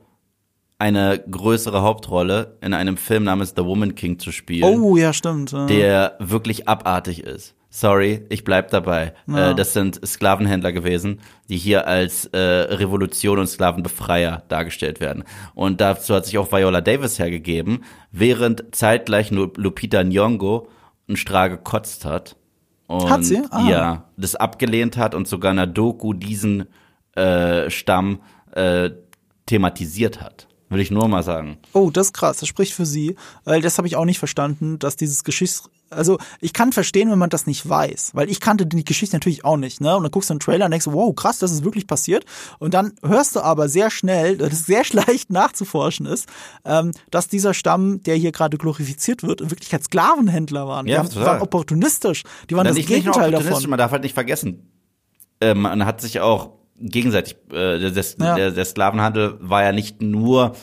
eine größere Hauptrolle in einem Film namens The Woman King zu spielen. Oh, ja, stimmt. Ja. Der wirklich abartig ist. Sorry, ich bleib dabei. Ja. Äh, das sind Sklavenhändler gewesen, die hier als äh, Revolution und Sklavenbefreier dargestellt werden. Und dazu hat sich auch Viola Davis hergegeben, während zeitgleich Lupita Nyong'o einen Strahl gekotzt hat. Und hat sie? Ah. Ja, das abgelehnt hat und sogar in der Doku diesen äh, Stamm äh, thematisiert hat. Würde ich nur mal sagen. Oh, das ist krass. Das spricht für sie. Weil das habe ich auch nicht verstanden, dass dieses Geschichts... Also ich kann verstehen, wenn man das nicht weiß. Weil ich kannte die Geschichte natürlich auch nicht. Ne? Und dann guckst du einen Trailer und denkst, wow, krass, das ist wirklich passiert. Und dann hörst du aber sehr schnell, [laughs] dass es sehr leicht nachzuforschen ist, ähm, dass dieser Stamm, der hier gerade glorifiziert wird, in Wirklichkeit Sklavenhändler waren. Ja, die waren opportunistisch. Die waren das nicht Gegenteil nicht davon. Man darf halt nicht vergessen, äh, man hat sich auch gegenseitig, äh, der, ja. der, der Sklavenhandel war ja nicht nur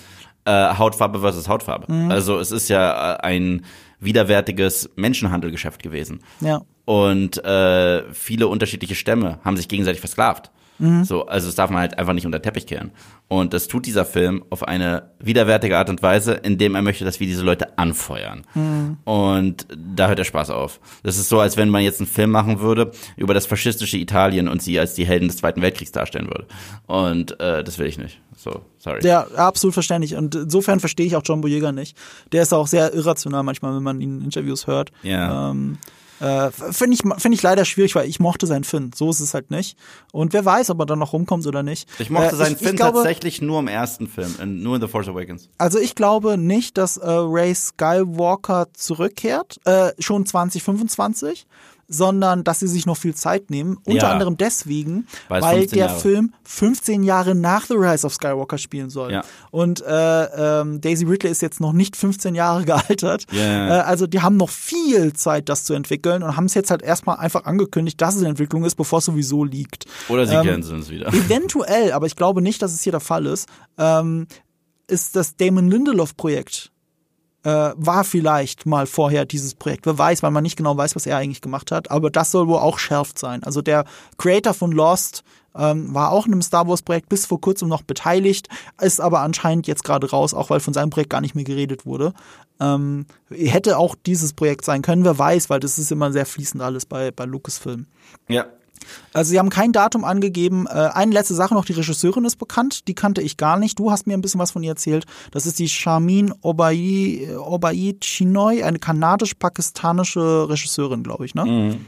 äh, Hautfarbe versus Hautfarbe. Mhm. Also es ist ja äh, ein widerwärtiges Menschenhandelgeschäft gewesen. Ja. Und äh, viele unterschiedliche Stämme haben sich gegenseitig versklavt. Mhm. So, also das darf man halt einfach nicht unter den Teppich kehren. Und das tut dieser Film auf eine widerwärtige Art und Weise, indem er möchte, dass wir diese Leute anfeuern. Mhm. Und da hört der Spaß auf. Das ist so, als wenn man jetzt einen Film machen würde über das faschistische Italien und sie als die Helden des Zweiten Weltkriegs darstellen würde. Und äh, das will ich nicht. So, sorry. Ja, absolut verständlich. Und insofern verstehe ich auch John Boyega nicht. Der ist auch sehr irrational manchmal, wenn man ihn in Interviews hört. Ja. Ähm, äh, Finde ich, find ich leider schwierig, weil ich mochte seinen Finn. So ist es halt nicht. Und wer weiß, ob er dann noch rumkommt oder nicht. Ich mochte äh, seinen ich, Finn ich glaube, tatsächlich nur im ersten Film, in, nur in The Force Awakens. Also ich glaube nicht, dass äh, Ray Skywalker zurückkehrt, äh, schon 2025 sondern dass sie sich noch viel Zeit nehmen. Unter ja. anderem deswegen, weil, weil der Jahre. Film 15 Jahre nach The Rise of Skywalker spielen soll. Ja. Und äh, ähm, Daisy Ridley ist jetzt noch nicht 15 Jahre [laughs] gealtert. Yeah. Äh, also die haben noch viel Zeit, das zu entwickeln und haben es jetzt halt erstmal einfach angekündigt, dass es in Entwicklung ist, bevor es sowieso liegt. Oder sie ähm, canceln es wieder. [laughs] Eventuell, aber ich glaube nicht, dass es hier der Fall ist, ähm, ist das Damon Lindelof-Projekt äh, war vielleicht mal vorher dieses Projekt. Wer weiß, weil man nicht genau weiß, was er eigentlich gemacht hat. Aber das soll wohl auch schärft sein. Also der Creator von Lost ähm, war auch in einem Star Wars Projekt bis vor kurzem noch beteiligt, ist aber anscheinend jetzt gerade raus, auch weil von seinem Projekt gar nicht mehr geredet wurde. Ähm, hätte auch dieses Projekt sein können, wer weiß, weil das ist immer sehr fließend alles bei, bei Lucasfilm. Ja, also sie haben kein Datum angegeben. Äh, eine letzte Sache noch, die Regisseurin ist bekannt, die kannte ich gar nicht. Du hast mir ein bisschen was von ihr erzählt. Das ist die Shamin Obai, Obai Chinoy, eine kanadisch-pakistanische Regisseurin, glaube ich, ne? Mhm.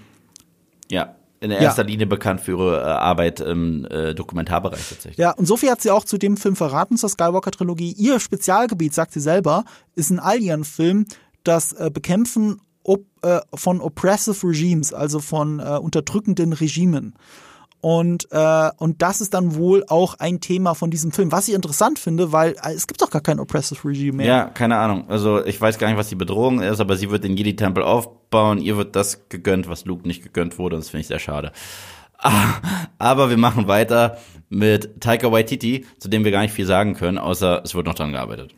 Ja, in erster ja. Linie bekannt für ihre äh, Arbeit im äh, Dokumentarbereich tatsächlich. Ja, und so viel hat sie auch zu dem Film verraten, zur Skywalker-Trilogie. Ihr Spezialgebiet, sagt sie selber, ist ein Alien-Film, das äh, Bekämpfen op, äh, von oppressive Regimes, also von äh, unterdrückenden Regimen. Und, äh, und das ist dann wohl auch ein Thema von diesem Film, was ich interessant finde, weil äh, es gibt doch gar kein Oppressive Regime mehr. Ja, keine Ahnung. Also ich weiß gar nicht, was die Bedrohung ist, aber sie wird den Jedi-Tempel aufbauen. Ihr wird das gegönnt, was Luke nicht gegönnt wurde. Und das finde ich sehr schade. [laughs] Aber wir machen weiter mit Taika Waititi, zu dem wir gar nicht viel sagen können, außer es wird noch dran gearbeitet.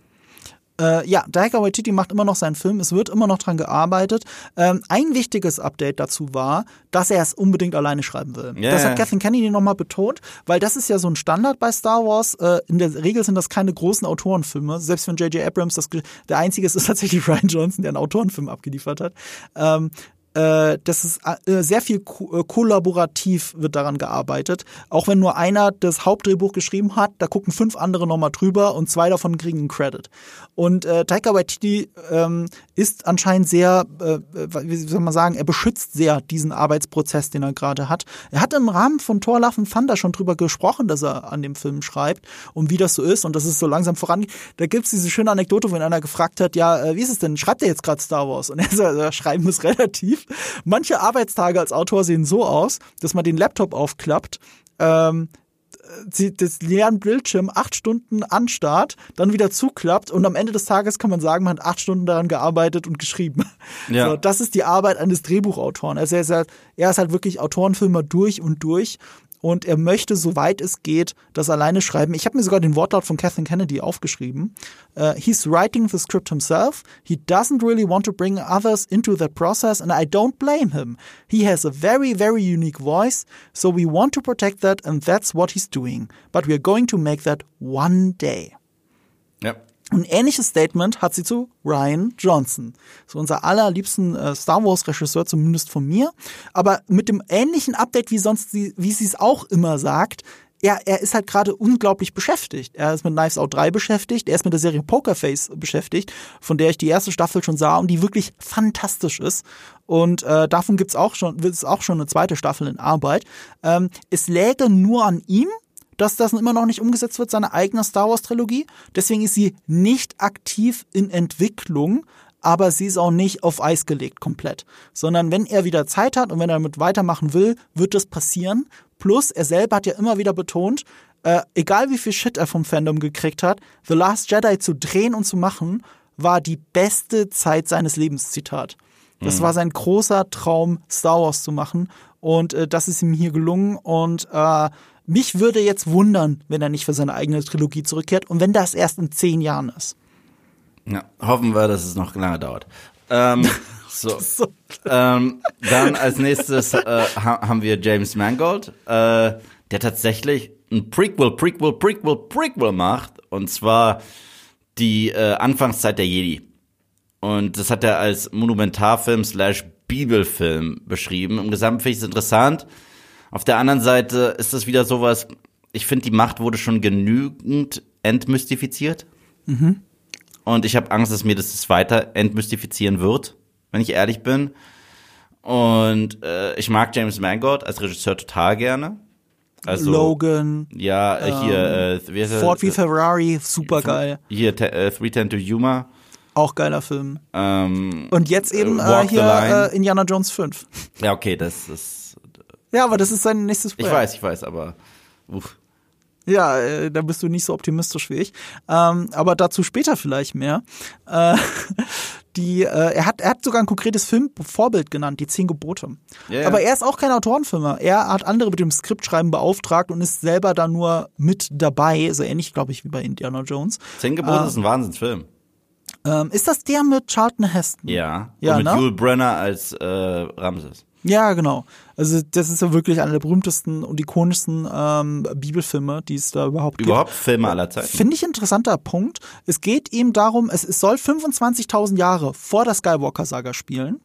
Äh, ja, Taika Waititi macht immer noch seinen Film, es wird immer noch dran gearbeitet. Ähm, ein wichtiges Update dazu war, dass er es unbedingt alleine schreiben will. Yeah. Das hat Kathleen Kennedy nochmal betont, weil das ist ja so ein Standard bei Star Wars. Äh, in der Regel sind das keine großen Autorenfilme. Selbst wenn J.J. Abrams das, der einzige ist, ist tatsächlich [laughs] Ryan Johnson, der einen Autorenfilm abgeliefert hat. Ähm, äh, das ist äh, sehr viel ko äh, kollaborativ wird daran gearbeitet. Auch wenn nur einer das Hauptdrehbuch geschrieben hat, da gucken fünf andere nochmal drüber und zwei davon kriegen einen Credit. Und äh, Taika Waititi ähm, ist anscheinend sehr, äh, wie soll man sagen, er beschützt sehr diesen Arbeitsprozess, den er gerade hat. Er hat im Rahmen von Thor Love and Thunder schon drüber gesprochen, dass er an dem Film schreibt und wie das so ist und dass es so langsam vorangeht. Da gibt's diese schöne Anekdote, wenn einer gefragt hat, ja, äh, wie ist es denn? Schreibt er jetzt gerade Star Wars? Und er sagt, ja, schreiben ist [laughs] relativ. Manche Arbeitstage als Autor sehen so aus, dass man den Laptop aufklappt, ähm, das leeren Bildschirm acht Stunden anstarrt, dann wieder zuklappt und am Ende des Tages kann man sagen, man hat acht Stunden daran gearbeitet und geschrieben. [laughs] Ja. So, das ist die Arbeit eines Drehbuchautoren. Also er ist halt, er ist halt wirklich Autorenfilmer durch und durch und er möchte, soweit es geht, das alleine schreiben. Ich habe mir sogar den Wortlaut von Kathleen Kennedy aufgeschrieben. Uh, he's writing the script himself. He doesn't really want to bring others into that process and I don't blame him. He has a very, very unique voice, so we want to protect that and that's what he's doing. But we are going to make that one day. Ja. Ein ähnliches Statement hat sie zu Ryan Johnson, so unser allerliebsten äh, Star Wars Regisseur, zumindest von mir. Aber mit dem ähnlichen Update wie sonst, sie, wie sie es auch immer sagt, er, er ist halt gerade unglaublich beschäftigt. Er ist mit Knives Out 3 beschäftigt, er ist mit der Serie Pokerface beschäftigt, von der ich die erste Staffel schon sah und die wirklich fantastisch ist. Und äh, davon gibt's auch schon, wird es auch schon eine zweite Staffel in Arbeit. Ähm, es läge nur an ihm, dass das immer noch nicht umgesetzt wird, seine eigene Star Wars Trilogie. Deswegen ist sie nicht aktiv in Entwicklung, aber sie ist auch nicht auf Eis gelegt komplett. Sondern wenn er wieder Zeit hat und wenn er damit weitermachen will, wird das passieren. Plus, er selber hat ja immer wieder betont, äh, egal wie viel Shit er vom Fandom gekriegt hat, The Last Jedi zu drehen und zu machen, war die beste Zeit seines Lebens, Zitat. Das mhm. war sein großer Traum, Star Wars zu machen. Und äh, das ist ihm hier gelungen. Und äh, mich würde jetzt wundern, wenn er nicht für seine eigene Trilogie zurückkehrt und wenn das erst in zehn Jahren ist. Ja, hoffen wir, dass es noch lange dauert. Ähm, [laughs] so. so ähm, dann als nächstes äh, haben wir James Mangold, äh, der tatsächlich ein Prequel, Prequel, Prequel, Prequel macht. Und zwar die äh, Anfangszeit der Jedi. Und das hat er als Monumentarfilm slash Bibelfilm beschrieben. Im ich es interessant auf der anderen Seite ist es wieder sowas, ich finde, die Macht wurde schon genügend entmystifiziert. Mhm. Und ich habe Angst, dass mir das weiter entmystifizieren wird, wenn ich ehrlich bin. Und äh, ich mag James Mangold als Regisseur total gerne. Also, Logan. Ja, äh, hier, ähm, äh, Ford wie Ferrari, super geil. Hier, äh, 310 to Yuma. Auch geiler Film. Ähm, Und jetzt eben äh, hier äh, Indiana Jones 5. Ja, okay, das ist ja, aber das ist sein nächstes Projekt. Ich weiß, ich weiß, aber uff. Ja, äh, da bist du nicht so optimistisch wie ich. Ähm, aber dazu später vielleicht mehr. Äh, [laughs] die, äh, er, hat, er hat sogar ein konkretes Filmvorbild genannt, die Zehn Gebote. Yeah. Aber er ist auch kein Autorenfilmer. Er hat andere mit dem Skriptschreiben beauftragt und ist selber da nur mit dabei. So ähnlich, glaube ich, wie bei Indiana Jones. Zehn Gebote äh, ist ein Wahnsinnsfilm. Ähm, ist das der mit Charlton Heston? Ja. ja und mit ne? Yul Brenner als äh, Ramses. Ja, genau. Also das ist ja wirklich einer der berühmtesten und ikonischsten ähm, Bibelfilme, die es da überhaupt gibt. Überhaupt Filme aller Zeiten. Finde ich ein interessanter Punkt. Es geht eben darum, es, es soll 25.000 Jahre vor der Skywalker-Saga spielen.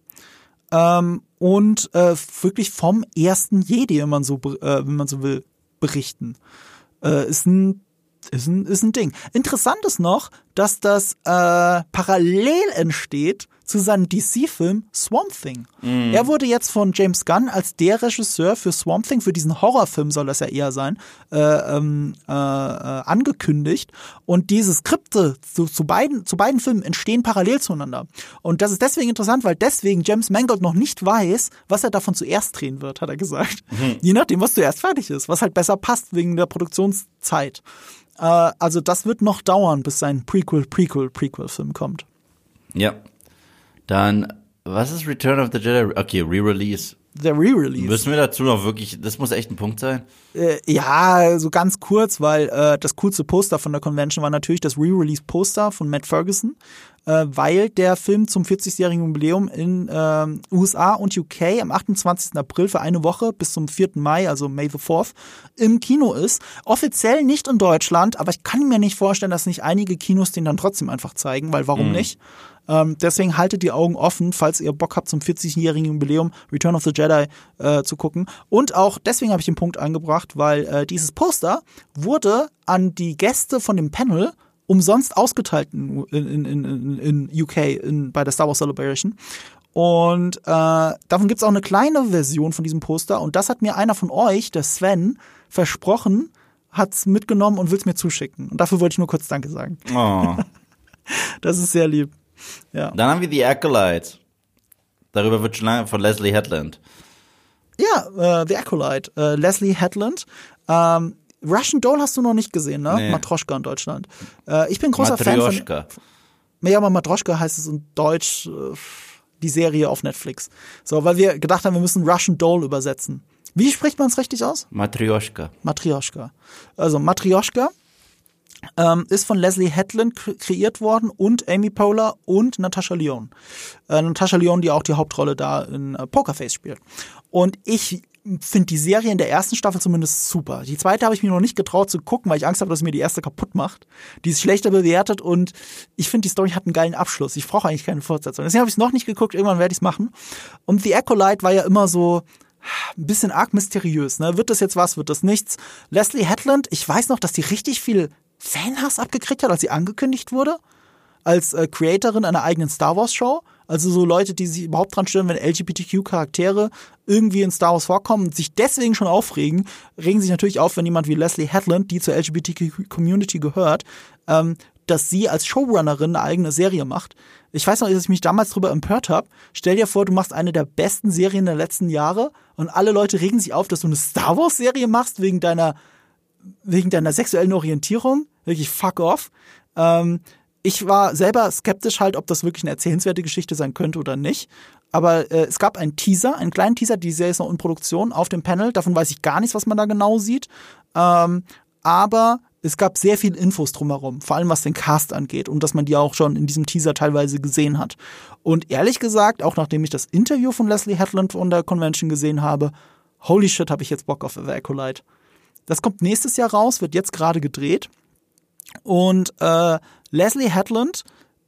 Ähm, und äh, wirklich vom ersten Jedi, wenn man so, äh, wenn man so will, berichten. Äh, ist ein ist ein, ist ein Ding. Interessant ist noch, dass das äh, parallel entsteht zu seinem DC-Film Swamp Thing. Mm. Er wurde jetzt von James Gunn als der Regisseur für Swamp Thing, für diesen Horrorfilm soll das ja eher sein, äh, ähm, äh, äh, angekündigt. Und diese Skripte zu, zu, beiden, zu beiden Filmen entstehen parallel zueinander. Und das ist deswegen interessant, weil deswegen James Mangold noch nicht weiß, was er davon zuerst drehen wird, hat er gesagt. Mhm. Je nachdem, was zuerst fertig ist, was halt besser passt wegen der Produktionszeit. Äh, also das wird noch dauern, bis sein Prequel, Prequel, Prequel-Film kommt. Ja. Dann, was ist Return of the Jedi? Okay, Re-Release. Der Re-Release. Müssen wir dazu noch wirklich, das muss echt ein Punkt sein? Äh, ja, so ganz kurz, weil äh, das coolste Poster von der Convention war natürlich das Re-Release-Poster von Matt Ferguson, äh, weil der Film zum 40-jährigen Jubiläum in äh, USA und UK am 28. April für eine Woche bis zum 4. Mai, also May the 4th, im Kino ist. Offiziell nicht in Deutschland, aber ich kann mir nicht vorstellen, dass nicht einige Kinos den dann trotzdem einfach zeigen, weil warum mhm. nicht? Ähm, deswegen haltet die Augen offen, falls ihr Bock habt, zum 40-jährigen Jubiläum Return of the Jedi äh, zu gucken. Und auch deswegen habe ich den Punkt eingebracht, weil äh, dieses Poster wurde an die Gäste von dem Panel umsonst ausgeteilt in, in, in, in UK in, bei der Star Wars Celebration. Und äh, davon gibt es auch eine kleine Version von diesem Poster. Und das hat mir einer von euch, der Sven, versprochen, hat es mitgenommen und will es mir zuschicken. Und dafür wollte ich nur kurz Danke sagen. Oh. [laughs] das ist sehr lieb. Ja. Dann haben wir The Acolyte. Darüber wird schon lange von Leslie Headland. Ja, äh, The Acolyte. Äh, Leslie Headland. Ähm, Russian Doll hast du noch nicht gesehen, ne? Nee. Matroschka in Deutschland. Äh, ich bin großer Matrioschka. Fan von. Ja, aber Matroschka heißt es in Deutsch äh, die Serie auf Netflix. So, weil wir gedacht haben, wir müssen Russian Doll übersetzen. Wie spricht man es richtig aus? Matrioschka. Matrioschka. Also Matrioschka ähm, ist von Leslie Hetland kreiert worden und Amy Poehler und Natasha Lyon. Äh, Natasha Lyon, die auch die Hauptrolle da in äh, Pokerface spielt. Und ich finde die Serie in der ersten Staffel zumindest super. Die zweite habe ich mir noch nicht getraut zu gucken, weil ich Angst habe, dass mir die erste kaputt macht. Die ist schlechter bewertet und ich finde, die Story hat einen geilen Abschluss. Ich brauche eigentlich keine Fortsetzung. Deswegen habe ich es noch nicht geguckt, irgendwann werde ich es machen. Und The Acolyte war ja immer so, ein bisschen arg mysteriös. Ne? Wird das jetzt was, wird das nichts? Leslie Hetland, ich weiß noch, dass die richtig viel Fanhass abgekriegt hat, als sie angekündigt wurde, als äh, Creatorin einer eigenen Star Wars Show. Also so Leute, die sich überhaupt dran stören, wenn LGBTQ-Charaktere irgendwie in Star Wars vorkommen und sich deswegen schon aufregen, regen sich natürlich auf, wenn jemand wie Leslie Hetland, die zur LGBTQ-Community gehört, ähm, dass sie als Showrunnerin eine eigene Serie macht. Ich weiß noch, dass ich mich damals darüber empört habe. Stell dir vor, du machst eine der besten Serien der letzten Jahre und alle Leute regen sich auf, dass du eine Star Wars Serie machst wegen deiner wegen deiner sexuellen Orientierung wirklich fuck off. Ähm, ich war selber skeptisch halt, ob das wirklich eine erzählenswerte Geschichte sein könnte oder nicht. Aber äh, es gab einen Teaser, einen kleinen Teaser, die Serie ist noch in Produktion auf dem Panel. Davon weiß ich gar nichts, was man da genau sieht. Ähm, aber es gab sehr viel Infos drumherum, vor allem was den Cast angeht und dass man die auch schon in diesem Teaser teilweise gesehen hat. Und ehrlich gesagt, auch nachdem ich das Interview von Leslie Hetland von der Convention gesehen habe, holy shit, habe ich jetzt Bock auf The. Das kommt nächstes Jahr raus, wird jetzt gerade gedreht. Und äh, Leslie Hetland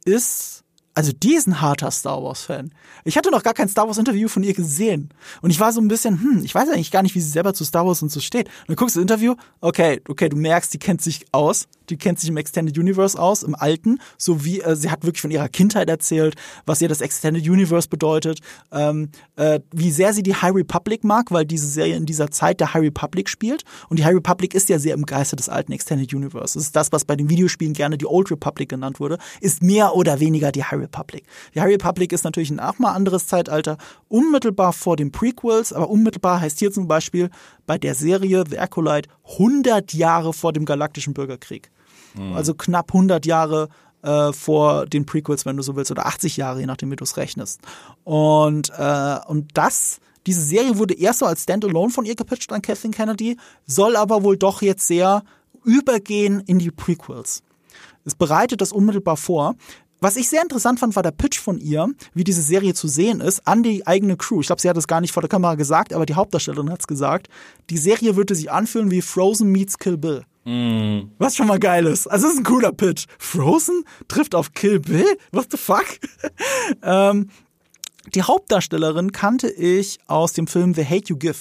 ist also die ist ein harter Star Wars-Fan. Ich hatte noch gar kein Star Wars-Interview von ihr gesehen. Und ich war so ein bisschen, hm, ich weiß eigentlich gar nicht, wie sie selber zu Star Wars und so steht. Und dann guckst du das Interview, okay, okay, du merkst, die kennt sich aus die kennt sich im Extended Universe aus, im alten, so wie äh, sie hat wirklich von ihrer Kindheit erzählt, was ihr das Extended Universe bedeutet, ähm, äh, wie sehr sie die High Republic mag, weil diese Serie in dieser Zeit der High Republic spielt. Und die High Republic ist ja sehr im Geiste des alten Extended Universe. Das ist das, was bei den Videospielen gerne die Old Republic genannt wurde, ist mehr oder weniger die High Republic. Die High Republic ist natürlich ein auch mal anderes Zeitalter, unmittelbar vor den Prequels, aber unmittelbar heißt hier zum Beispiel bei der Serie The Acolyte 100 Jahre vor dem Galaktischen Bürgerkrieg. Mhm. Also knapp 100 Jahre äh, vor den Prequels, wenn du so willst, oder 80 Jahre, je nachdem, wie du es rechnest. Und, äh, und das, diese Serie wurde erst so als Standalone von ihr gepitcht an Kathleen Kennedy, soll aber wohl doch jetzt sehr übergehen in die Prequels. Es bereitet das unmittelbar vor. Was ich sehr interessant fand, war der Pitch von ihr, wie diese Serie zu sehen ist, an die eigene Crew. Ich glaube, sie hat es gar nicht vor der Kamera gesagt, aber die Hauptdarstellerin hat es gesagt. Die Serie würde sich anfühlen wie Frozen meets Kill Bill. Mm. Was schon mal geil ist. Also, es ist ein cooler Pitch. Frozen trifft auf Kill Bill? What the fuck? [laughs] ähm, die Hauptdarstellerin kannte ich aus dem Film The Hate You Give.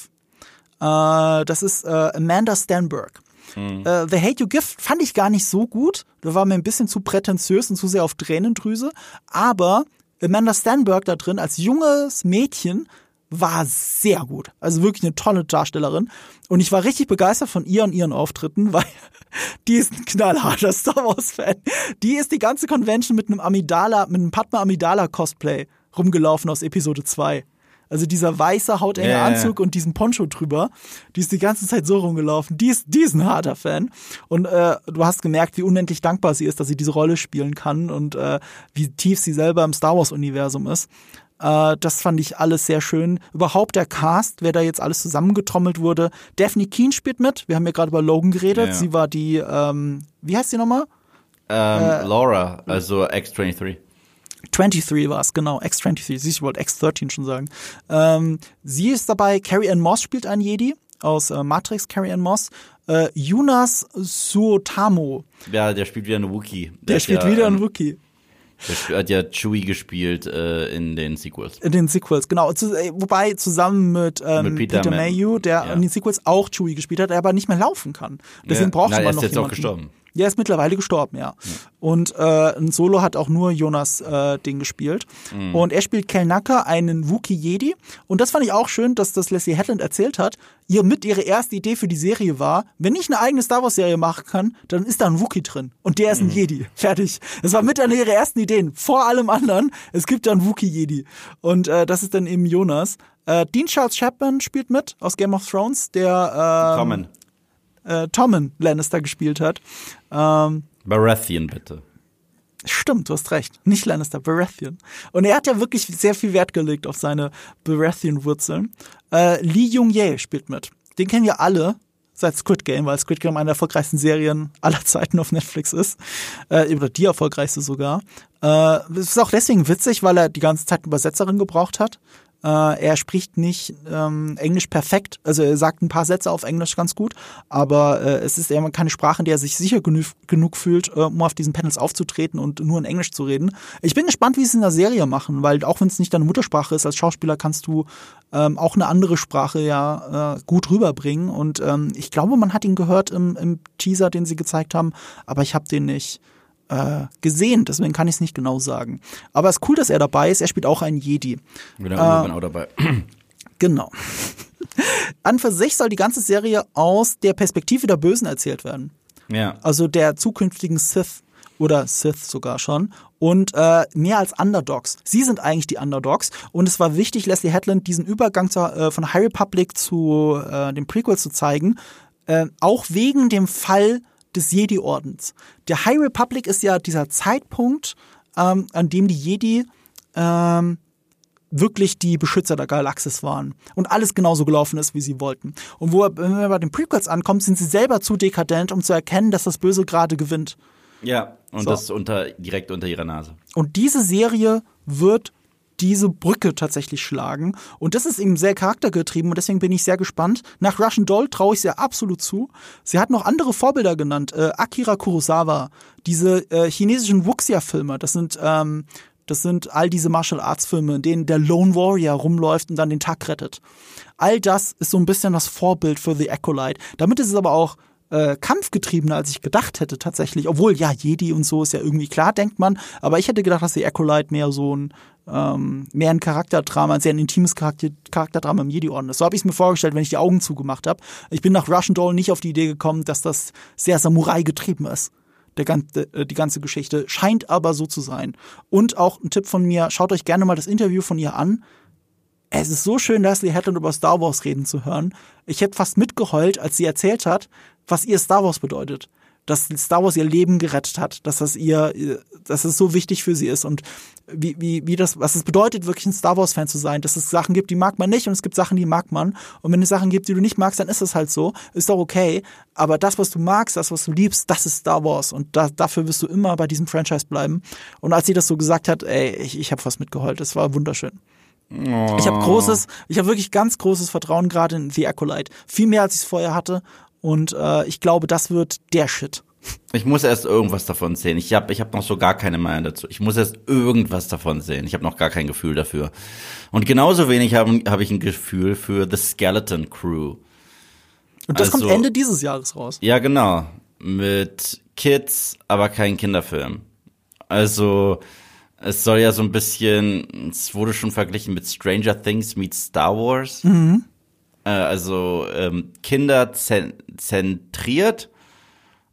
Äh, das ist äh, Amanda Stanberg. Mhm. Äh, The Hate You Give fand ich gar nicht so gut. Da war mir ein bisschen zu prätentiös und zu sehr auf Tränendrüse. Aber Amanda Stanberg da drin als junges Mädchen war sehr gut. Also wirklich eine tolle Darstellerin. Und ich war richtig begeistert von ihr und ihren Auftritten, [laughs] weil die ist ein knallharter [laughs] Star Wars-Fan. Die ist die ganze Convention mit einem Amidala, mit einem Padma Amidala Cosplay rumgelaufen aus Episode 2. Also dieser weiße, hautenge yeah. Anzug und diesen Poncho drüber, die ist die ganze Zeit so rumgelaufen. Die ist, die ist ein harter Fan. Und äh, du hast gemerkt, wie unendlich dankbar sie ist, dass sie diese Rolle spielen kann und äh, wie tief sie selber im Star Wars-Universum ist. Äh, das fand ich alles sehr schön. Überhaupt der Cast, wer da jetzt alles zusammengetrommelt wurde. Daphne Keen spielt mit. Wir haben ja gerade über Logan geredet. Ja. Sie war die, ähm, wie heißt sie nochmal? Ähm, äh, Laura, also X23. 23 war es, genau, X23, siehst ich wollte X13 schon sagen. Ähm, sie ist dabei, Carrie Ann Moss spielt einen Jedi aus äh, Matrix, Carrie Ann Moss. Äh, Yunas Suotamo. Ja, der spielt wieder einen Wookie. Der, der spielt ja, wieder einen ähm, Wookie. Der hat ja Chewie gespielt äh, in den Sequels. In den Sequels, genau. Zu, äh, wobei zusammen mit, ähm, mit Peter, Peter Mayhew, der ja. in den Sequels auch Chewie gespielt hat, der aber nicht mehr laufen kann. Deswegen ja. braucht man noch jemanden. Er ist jetzt auch gestorben. Ja, ist mittlerweile gestorben, ja. ja. Und äh, ein Solo hat auch nur Jonas äh, Ding gespielt. Mhm. Und er spielt Kel Nacker, einen Wookie Jedi. Und das fand ich auch schön, dass das Leslie Hetland erzählt hat. Ihr mit ihre erste Idee für die Serie war, wenn ich eine eigene Star Wars Serie machen kann, dann ist da ein Wookie drin. Und der ist ein mhm. Jedi. Fertig. Das war mit einer ihrer ersten Ideen. Vor allem anderen. Es gibt da einen Wookie Jedi. Und äh, das ist dann eben Jonas. Äh, Dean Charles Chapman spielt mit aus Game of Thrones, der äh, Tommen äh, Tommen Lannister gespielt hat. Ähm, Baratheon, bitte. Stimmt, du hast recht. Nicht Lannister, Baratheon. Und er hat ja wirklich sehr viel Wert gelegt auf seine Baratheon-Wurzeln. Äh, Lee Jung-Jae spielt mit. Den kennen wir alle seit Squid Game, weil Squid Game eine der erfolgreichsten Serien aller Zeiten auf Netflix ist. Äh, oder die erfolgreichste sogar. Äh, ist auch deswegen witzig, weil er die ganze Zeit eine Übersetzerin gebraucht hat. Äh, er spricht nicht ähm, Englisch perfekt, also er sagt ein paar Sätze auf Englisch ganz gut, aber äh, es ist eher keine Sprache, in der er sich sicher genug, genug fühlt, äh, um auf diesen Panels aufzutreten und nur in Englisch zu reden. Ich bin gespannt, wie sie es in der Serie machen, weil auch wenn es nicht deine Muttersprache ist, als Schauspieler kannst du ähm, auch eine andere Sprache ja äh, gut rüberbringen. Und ähm, ich glaube, man hat ihn gehört im, im Teaser, den sie gezeigt haben, aber ich habe den nicht äh, gesehen, deswegen kann ich es nicht genau sagen. Aber es ist cool, dass er dabei ist. Er spielt auch einen Jedi. [clears throat] Genau, äh, genau dabei. Genau. An für sich soll die ganze Serie aus der Perspektive der Bösen erzählt werden. Ja. Also der zukünftigen Sith oder Sith sogar schon und äh, mehr als Underdogs. Sie sind eigentlich die Underdogs und es war wichtig, Leslie Hetland diesen Übergang zu, äh, von High Republic zu äh, dem Prequel zu zeigen, äh, auch wegen dem Fall des Jedi-Ordens. Der High Republic ist ja dieser Zeitpunkt, ähm, an dem die Jedi ähm, wirklich die Beschützer der Galaxis waren und alles genauso gelaufen ist, wie sie wollten. Und wo wenn wir bei den Prequels ankommt, sind sie selber zu dekadent, um zu erkennen, dass das Böse gerade gewinnt. Ja, und so. das unter direkt unter ihrer Nase. Und diese Serie wird diese Brücke tatsächlich schlagen. Und das ist eben sehr charaktergetrieben und deswegen bin ich sehr gespannt. Nach Russian Doll traue ich sie absolut zu. Sie hat noch andere Vorbilder genannt. Äh, Akira Kurosawa, diese äh, chinesischen Wuxia-Filme, das sind ähm, das sind all diese Martial Arts Filme, in denen der Lone Warrior rumläuft und dann den Tag rettet. All das ist so ein bisschen das Vorbild für The Acolyte. Damit ist es aber auch äh, kampfgetriebener, als ich gedacht hätte tatsächlich. Obwohl, ja, Jedi und so ist ja irgendwie klar, denkt man. Aber ich hätte gedacht, dass The Acolyte mehr so ein ähm, mehr ein Charakterdrama, ein sehr intimes Charakter Charakterdrama im Jedi-Orden ist. So habe ich es mir vorgestellt, wenn ich die Augen zugemacht habe. Ich bin nach Russian Doll nicht auf die Idee gekommen, dass das sehr Samurai getrieben ist. Der ganze, äh, die ganze Geschichte scheint aber so zu sein. Und auch ein Tipp von mir, schaut euch gerne mal das Interview von ihr an. Es ist so schön, Leslie Hatton über Star Wars reden zu hören. Ich hätte fast mitgeheult, als sie erzählt hat, was ihr Star Wars bedeutet dass Star Wars ihr Leben gerettet hat, dass das ihr, dass es so wichtig für sie ist und wie, wie, wie das, was es bedeutet, wirklich ein Star Wars-Fan zu sein, dass es Sachen gibt, die mag man nicht und es gibt Sachen, die mag man. Und wenn es Sachen gibt, die du nicht magst, dann ist es halt so. Ist doch okay. Aber das, was du magst, das, was du liebst, das ist Star Wars. Und da, dafür wirst du immer bei diesem Franchise bleiben. Und als sie das so gesagt hat, ey, ich, ich habe fast mitgeheult. Es war wunderschön. Oh. Ich habe großes, ich habe wirklich ganz großes Vertrauen gerade in The Acolyte. Viel mehr, als ich es vorher hatte. Und äh, ich glaube, das wird der Shit. Ich muss erst irgendwas davon sehen. Ich habe ich hab noch so gar keine Meinung dazu. Ich muss erst irgendwas davon sehen. Ich habe noch gar kein Gefühl dafür. Und genauso wenig habe hab ich ein Gefühl für The Skeleton Crew. Und das also, kommt Ende dieses Jahres raus. Ja, genau. Mit Kids, aber kein Kinderfilm. Also, es soll ja so ein bisschen, es wurde schon verglichen mit Stranger Things meets Star Wars. Mhm. Äh, also ähm, Kinder zentriert,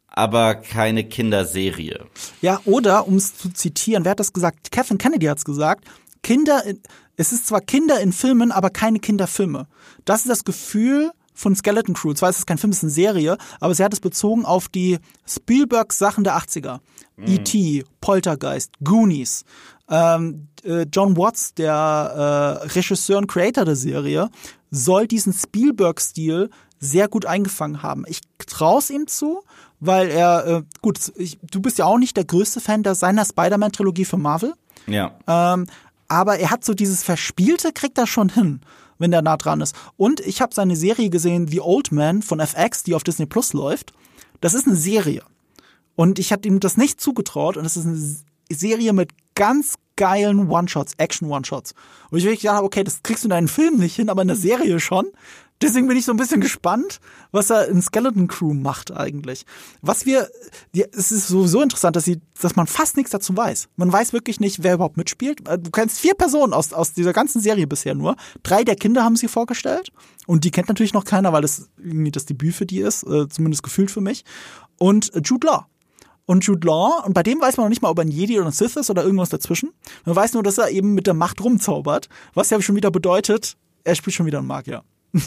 aber keine Kinderserie. Ja, oder um es zu zitieren, wer hat das gesagt? Kevin Kennedy hat es gesagt. Kinder, in, es ist zwar Kinder in Filmen, aber keine Kinderfilme. Das ist das Gefühl von Skeleton Crew. Zwar ist es kein Film, es ist eine Serie, aber sie hat es bezogen auf die Spielberg-Sachen der 80er. Mhm. E.T., Poltergeist, Goonies. Ähm, äh, John Watts, der äh, Regisseur und Creator der Serie, soll diesen Spielberg-Stil sehr gut eingefangen haben. Ich traue es ihm zu, weil er, äh, gut, ich, du bist ja auch nicht der größte Fan der seiner Spider-Man-Trilogie für Marvel. Ja. Ähm, aber er hat so dieses Verspielte, kriegt er schon hin, wenn der nah dran ist. Und ich habe seine Serie gesehen, The Old Man von FX, die auf Disney Plus läuft. Das ist eine Serie. Und ich hatte ihm das nicht zugetraut. Und es ist eine Serie mit ganz geilen One-Shots, Action-One-Shots. Und ich wirklich gedacht, okay, das kriegst du in deinen Film nicht hin, aber in der Serie schon. Deswegen bin ich so ein bisschen gespannt, was er in Skeleton Crew macht eigentlich. Was wir, ja, es ist sowieso interessant, dass sie, dass man fast nichts dazu weiß. Man weiß wirklich nicht, wer überhaupt mitspielt. Du kennst vier Personen aus, aus dieser ganzen Serie bisher nur. Drei der Kinder haben sie vorgestellt. Und die kennt natürlich noch keiner, weil das irgendwie das Debüt für die ist, äh, zumindest gefühlt für mich. Und Jude Law und Jude Law, und bei dem weiß man noch nicht mal, ob er ein Jedi oder ein Sith ist oder irgendwas dazwischen. Man weiß nur, dass er eben mit der Macht rumzaubert, was ja schon wieder bedeutet, er spielt schon wieder einen Magier.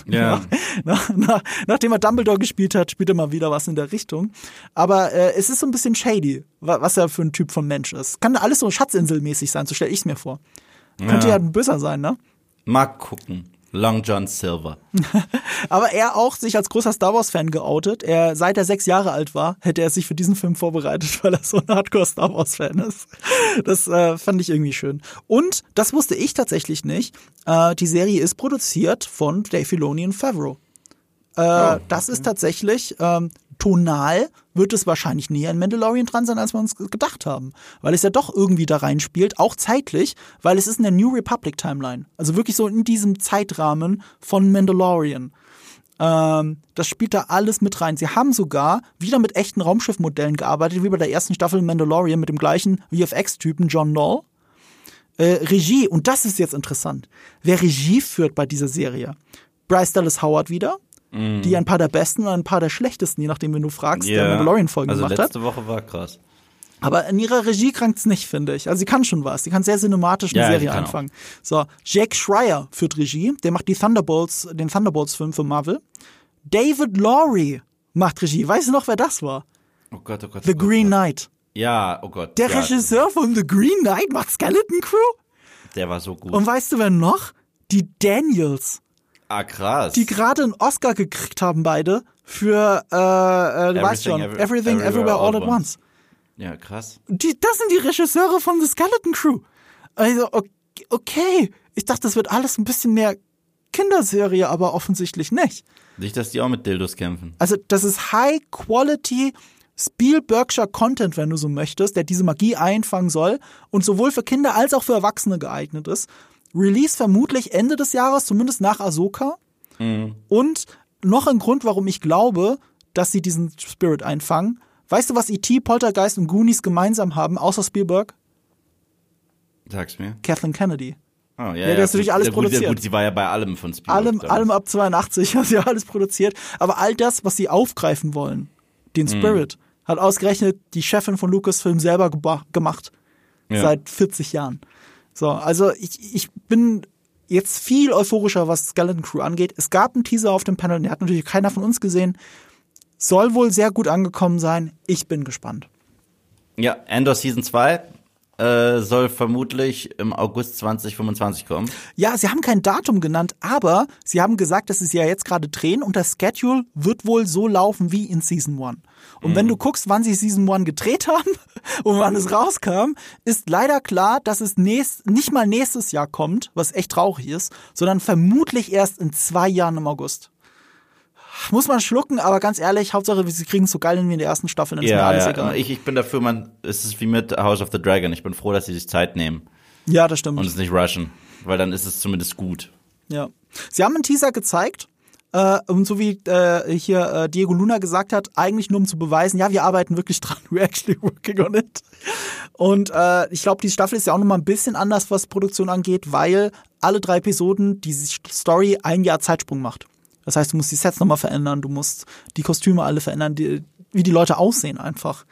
Ja. [laughs] nach, nach, nachdem er Dumbledore gespielt hat, spielt er mal wieder was in der Richtung. Aber äh, es ist so ein bisschen shady, was er für ein Typ von Mensch ist. Kann alles so Schatzinselmäßig sein, so stelle ich es mir vor. Ja. Könnte ja ein Böser sein, ne? Mal gucken. Long John Silver. [laughs] Aber er auch sich als großer Star Wars Fan geoutet. Er, seit er sechs Jahre alt war, hätte er sich für diesen Film vorbereitet, [laughs] weil er so ein Hardcore Star Wars Fan ist. Das äh, fand ich irgendwie schön. Und, das wusste ich tatsächlich nicht, äh, die Serie ist produziert von Dave Filoni und Favreau. Äh, oh, okay. Das ist tatsächlich ähm, tonal wird es wahrscheinlich näher in Mandalorian dran sein, als wir uns gedacht haben. Weil es ja doch irgendwie da reinspielt, auch zeitlich, weil es ist in der New Republic Timeline. Also wirklich so in diesem Zeitrahmen von Mandalorian. Ähm, das spielt da alles mit rein. Sie haben sogar wieder mit echten Raumschiffmodellen gearbeitet, wie bei der ersten Staffel Mandalorian mit dem gleichen VFX-Typen John Knoll. Äh, Regie, und das ist jetzt interessant. Wer Regie führt bei dieser Serie? Bryce Dallas Howard wieder, mm. die ein paar der besten und ein paar der schlechtesten, je nachdem, wenn du fragst, yeah. der Mandalorian-Folgen also gemacht hat. letzte Woche war krass. Aber in ihrer Regie krankt es nicht, finde ich. Also sie kann schon was. Sie kann sehr cinematisch eine ja, Serie anfangen. Auch. So, Jack Schreier führt Regie. Der macht die Thunderbolts, den Thunderbolts-Film für Marvel. David Laurie macht Regie. Weißt du noch, wer das war? Oh Gott, oh Gott. The oh Green Gott. Knight. Ja, oh Gott. Der ja. Regisseur von The Green Knight macht Skeleton Crew. Der war so gut. Und weißt du, wer noch? Die Daniels. Ah, krass. Die gerade einen Oscar gekriegt haben, beide, für, äh, äh du weißt schon, every, Everything, Everywhere, everywhere All, at once. Ja, krass. Die, das sind die Regisseure von The Skeleton Crew. Also, okay. Ich dachte, das wird alles ein bisschen mehr Kinderserie, aber offensichtlich nicht. Nicht, dass die auch mit Dildos kämpfen. Also, das ist High-Quality Spielbergscher Content, wenn du so möchtest, der diese Magie einfangen soll und sowohl für Kinder als auch für Erwachsene geeignet ist. Release vermutlich Ende des Jahres, zumindest nach Ahsoka. Mhm. Und noch ein Grund, warum ich glaube, dass sie diesen Spirit einfangen. Weißt du, was E.T., Poltergeist und Goonies gemeinsam haben, außer Spielberg? Sag's mir. Kathleen Kennedy. Oh, ja, ja, ja, das natürlich alles gut, produziert. Gut, sie war ja bei allem von Spielberg. Allem, allem ab 82 hat sie [laughs] alles produziert. Aber all das, was sie aufgreifen wollen, den mhm. Spirit, mhm. hat ausgerechnet die Chefin von Lucasfilm selber gemacht. Ja. Seit 40 Jahren. So, also ich, ich bin jetzt viel euphorischer, was Skeleton Crew angeht. Es gab einen Teaser auf dem Panel, den hat natürlich keiner von uns gesehen. soll wohl sehr gut angekommen sein. Ich bin gespannt. Ja, Endor Season 2 äh, soll vermutlich im August 2025 kommen. Ja, sie haben kein Datum genannt, aber sie haben gesagt, dass sie es ja jetzt gerade drehen und das Schedule wird wohl so laufen wie in Season 1. Und mhm. wenn du guckst, wann sie Season 1 gedreht haben [laughs] und wann es rauskam, ist leider klar, dass es nächst, nicht mal nächstes Jahr kommt, was echt traurig ist, sondern vermutlich erst in zwei Jahren im August muss man schlucken, aber ganz ehrlich, Hauptsache, sie kriegen es so geil wie in der ersten Staffel, dann ist ja, mir alles ja. egal. Ich, ich bin dafür, man, es ist wie mit House of the Dragon. Ich bin froh, dass sie sich Zeit nehmen. Ja, das stimmt. Und es nicht rushen, weil dann ist es zumindest gut. Ja. Sie haben einen Teaser gezeigt. Äh, und so wie äh, hier äh, Diego Luna gesagt hat, eigentlich nur um zu beweisen, ja, wir arbeiten wirklich [laughs] dran. We're actually working on it. Und äh, ich glaube, die Staffel ist ja auch nochmal ein bisschen anders, was Produktion angeht, weil alle drei Episoden die Story ein Jahr Zeitsprung macht. Das heißt, du musst die Sets nochmal verändern, du musst die Kostüme alle verändern, die, wie die Leute aussehen einfach.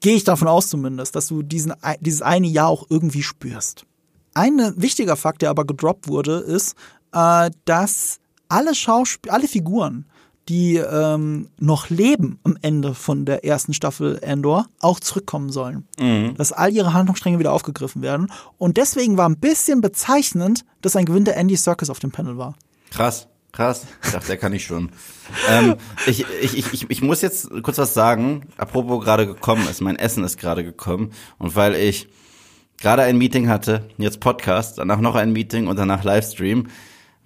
Gehe ich davon aus zumindest, dass du diesen, dieses eine Jahr auch irgendwie spürst. Ein wichtiger Fakt, der aber gedroppt wurde, ist, äh, dass alle Schauspiel alle Figuren, die ähm, noch leben am Ende von der ersten Staffel Endor, auch zurückkommen sollen. Mhm. Dass all ihre Handlungsstränge wieder aufgegriffen werden. Und deswegen war ein bisschen bezeichnend, dass ein Gewinn der Andy Circus auf dem Panel war. Krass. Krass, ich dachte, der kann ich schon. ähm, ich, ich, ich, ich muss jetzt kurz was sagen, apropos gerade gekommen ist, mein Essen ist gerade gekommen und weil ich gerade ein Meeting hatte, jetzt Podcast, danach noch ein Meeting und danach Livestream,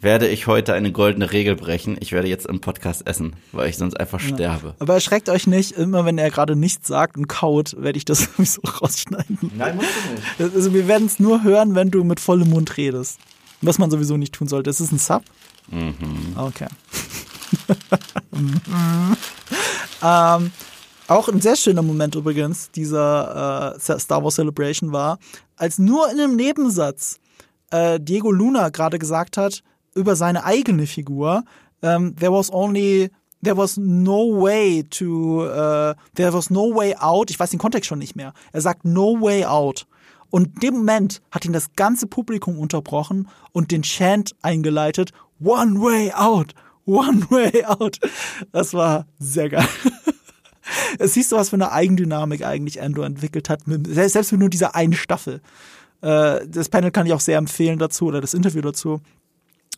werde ich heute eine goldene Regel brechen. Ich werde jetzt im Podcast essen, weil ich sonst einfach ja. sterbe. Aber erschreckt euch nicht, immer wenn er gerade nichts sagt und kaut, werde ich das [laughs] sowieso rausschneiden. Nein, musst du nicht. Also wir werden es nur hören, wenn du mit vollem Mund redest. Was man sowieso nicht tun sollte. Es ist ein Sub. Mhm. Okay. [laughs] ähm, auch ein sehr schöner Moment übrigens dieser äh, Star Wars Celebration war, als nur in einem Nebensatz äh, Diego Luna gerade gesagt hat über seine eigene Figur, ähm, there was only there was no way to uh, there was no way out. Ich weiß den Kontext schon nicht mehr. Er sagt no way out. Und in dem Moment hat ihn das ganze Publikum unterbrochen und den Chant eingeleitet One way out, one [laughs] way out. Das war sehr geil. [laughs] Es siehst du, was für eine Eigendynamik eigentlich Andor entwickelt hat, selbst mit nur dieser einen Staffel. Äh, das Panel kann ich auch sehr empfehlen dazu oder das Interview dazu,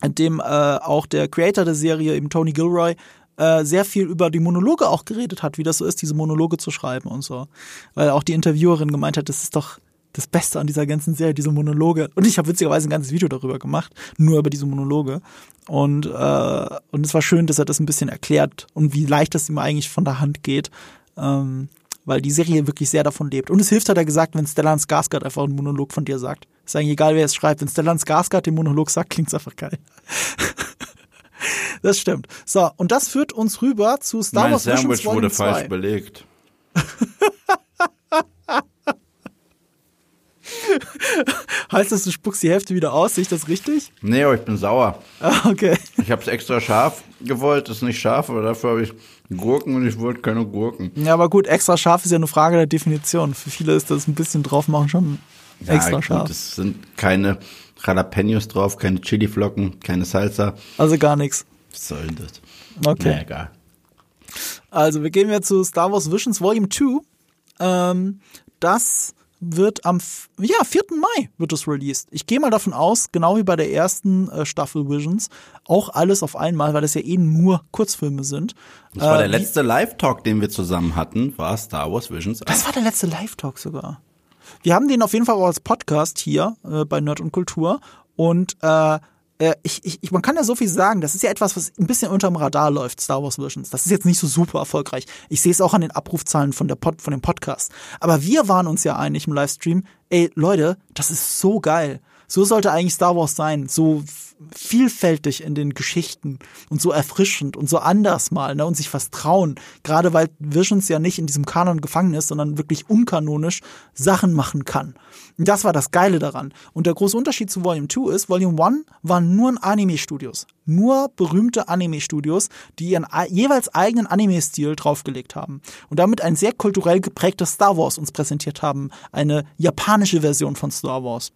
dem äh, auch der Creator der Serie, eben Tony Gilroy, äh, sehr viel über die Monologe auch geredet hat, wie das so ist, diese Monologe zu schreiben und so. Weil auch die Interviewerin gemeint hat, das ist doch das Beste an dieser ganzen Serie, diese Monologe. Und ich habe witzigerweise ein ganzes Video darüber gemacht, nur über diese Monologe. Und, äh, und es war schön, dass er das ein bisschen erklärt und wie leicht das ihm eigentlich von der Hand geht. Ähm, weil die Serie wirklich sehr davon lebt. Und es hilft, hat er gesagt, wenn Stellan Skarsgård einfach einen Monolog von dir sagt. Ist eigentlich egal, wer es schreibt. Wenn Stellan Skarsgård den Monolog sagt, klingt es einfach geil. [laughs] das stimmt. So, und das führt uns rüber zu Star mein Wars Sandwich Visions wurde falsch belegt. [laughs] heißt das, du spuckst die Hälfte wieder aus? Sehe ich das richtig? Nee, aber ich bin sauer. Ah, okay. Ich habe es extra scharf gewollt, das ist nicht scharf, aber dafür habe ich Gurken und ich wollte keine Gurken. Ja, aber gut, extra scharf ist ja eine Frage der Definition. Für viele ist das ein bisschen drauf machen schon ja, extra gut, scharf. Es sind keine Jalapenos drauf, keine Chiliflocken, keine Salsa. Also gar nichts. Was soll das? Okay. Na, egal. Also, wir gehen jetzt zu Star Wars Visions Volume 2. Ähm, das wird am ja, 4. Mai wird es released. Ich gehe mal davon aus, genau wie bei der ersten äh, Staffel Visions, auch alles auf einmal, weil das ja eh nur Kurzfilme sind. Das war äh, der letzte Live-Talk, den wir zusammen hatten, war Star Wars Visions. Das war der letzte Live-Talk sogar. Wir haben den auf jeden Fall auch als Podcast hier äh, bei Nerd und Kultur und äh, äh, ich, ich, man kann ja so viel sagen, das ist ja etwas, was ein bisschen unterm Radar läuft, Star Wars Visions. Das ist jetzt nicht so super erfolgreich. Ich sehe es auch an den Abrufzahlen von, der Pod, von dem Podcast. Aber wir waren uns ja einig im Livestream, ey Leute, das ist so geil. So sollte eigentlich Star Wars sein. So vielfältig in den Geschichten und so erfrischend und so anders mal ne, und sich was trauen. Gerade weil Visions ja nicht in diesem Kanon gefangen ist, sondern wirklich unkanonisch Sachen machen kann. Und das war das Geile daran. Und der große Unterschied zu Volume 2 ist, Volume 1 waren nur Anime-Studios. Nur berühmte Anime-Studios, die ihren jeweils eigenen Anime-Stil draufgelegt haben. Und damit ein sehr kulturell geprägtes Star Wars uns präsentiert haben. Eine japanische Version von Star Wars.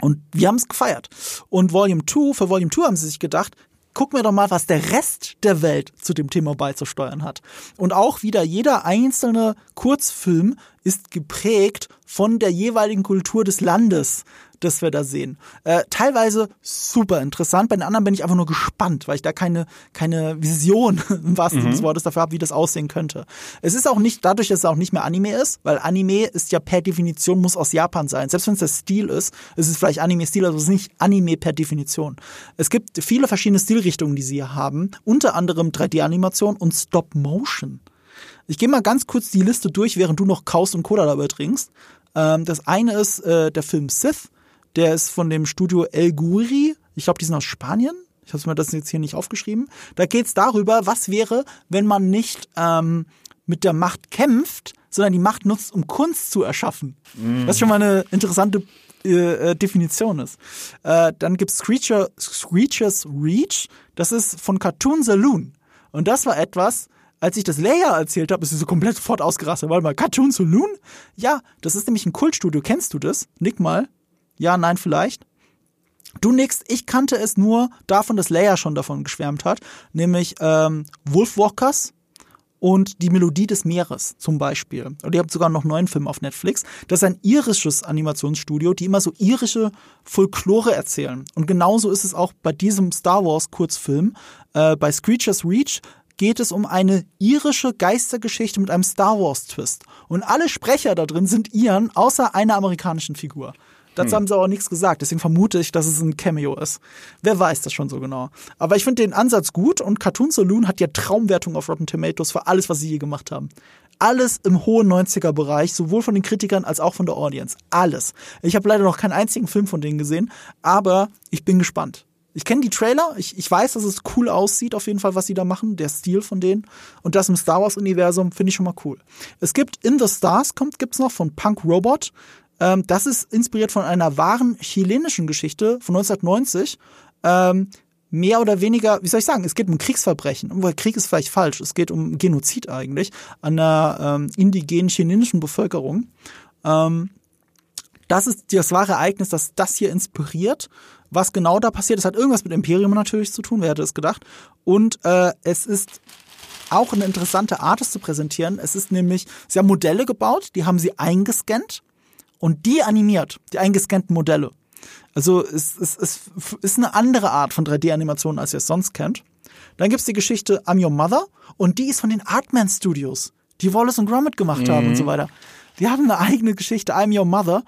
Und wir haben es gefeiert. Und Volume 2, für Volume 2 haben sie sich gedacht, guck mir doch mal, was der Rest der Welt zu dem Thema beizusteuern hat. Und auch wieder jeder einzelne Kurzfilm ist geprägt von der jeweiligen Kultur des Landes das wir da sehen. Äh, teilweise super interessant, bei den anderen bin ich einfach nur gespannt, weil ich da keine, keine Vision [laughs] im wahrsten Sinne mhm. des Wortes dafür habe, wie das aussehen könnte. Es ist auch nicht, dadurch, dass es auch nicht mehr Anime ist, weil Anime ist ja per Definition, muss aus Japan sein. Selbst wenn es der Stil ist, ist es vielleicht Anime-Stil, also es ist nicht Anime per Definition. Es gibt viele verschiedene Stilrichtungen, die sie hier haben, unter anderem 3D-Animation und Stop-Motion. Ich gehe mal ganz kurz die Liste durch, während du noch kaust und Cola dabei trinkst. Ähm, das eine ist äh, der Film Sith. Der ist von dem Studio El Guri. Ich glaube, die sind aus Spanien. Ich habe mir das jetzt hier nicht aufgeschrieben. Da geht es darüber, was wäre, wenn man nicht ähm, mit der Macht kämpft, sondern die Macht nutzt, um Kunst zu erschaffen. Mm. Was schon mal eine interessante äh, äh, Definition ist. Äh, dann gibt's Screecher, Screechers Reach. Das ist von Cartoon Saloon. Und das war etwas, als ich das Leia erzählt habe, ist sie so komplett sofort ausgerastet. Warte mal, Cartoon Saloon? Ja, das ist nämlich ein Kultstudio. Kennst du das? Nick mal. Ja, nein, vielleicht. Du nix, ich kannte es nur davon, dass Leia schon davon geschwärmt hat, nämlich ähm, Wolfwalkers und die Melodie des Meeres zum Beispiel. Und ihr habt sogar noch einen neuen Film auf Netflix. Das ist ein irisches Animationsstudio, die immer so irische Folklore erzählen. Und genauso ist es auch bei diesem Star Wars Kurzfilm. Äh, bei Screechers Reach geht es um eine irische Geistergeschichte mit einem Star Wars Twist. Und alle Sprecher da drin sind Iren, außer einer amerikanischen Figur. Dazu hm. haben sie aber nichts gesagt. Deswegen vermute ich, dass es ein Cameo ist. Wer weiß das schon so genau. Aber ich finde den Ansatz gut und Cartoon Saloon hat ja Traumwertung auf Rotten Tomatoes für alles, was sie je gemacht haben. Alles im hohen 90er-Bereich, sowohl von den Kritikern als auch von der Audience. Alles. Ich habe leider noch keinen einzigen Film von denen gesehen, aber ich bin gespannt. Ich kenne die Trailer, ich, ich weiß, dass es cool aussieht, auf jeden Fall, was sie da machen, der Stil von denen. Und das im Star Wars-Universum finde ich schon mal cool. Es gibt In the Stars, kommt, gibt's noch von Punk Robot. Ähm, das ist inspiriert von einer wahren chilenischen Geschichte von 1990. Ähm, mehr oder weniger, wie soll ich sagen, es geht um Kriegsverbrechen. Weil Krieg ist vielleicht falsch. Es geht um Genozid eigentlich an der ähm, indigenen chilenischen Bevölkerung. Ähm, das ist das wahre Ereignis, das das hier inspiriert. Was genau da passiert, das hat irgendwas mit Imperium natürlich zu tun, wer hätte es gedacht. Und äh, es ist auch eine interessante Art, es zu präsentieren. Es ist nämlich, sie haben Modelle gebaut, die haben sie eingescannt und die animiert, die eingescannten Modelle. Also es, es, es ist eine andere Art von 3D-Animation, als ihr es sonst kennt. Dann gibt's die Geschichte I'm Your Mother und die ist von den Artman Studios, die Wallace und Gromit gemacht mhm. haben und so weiter. Die haben eine eigene Geschichte, I'm Your Mother.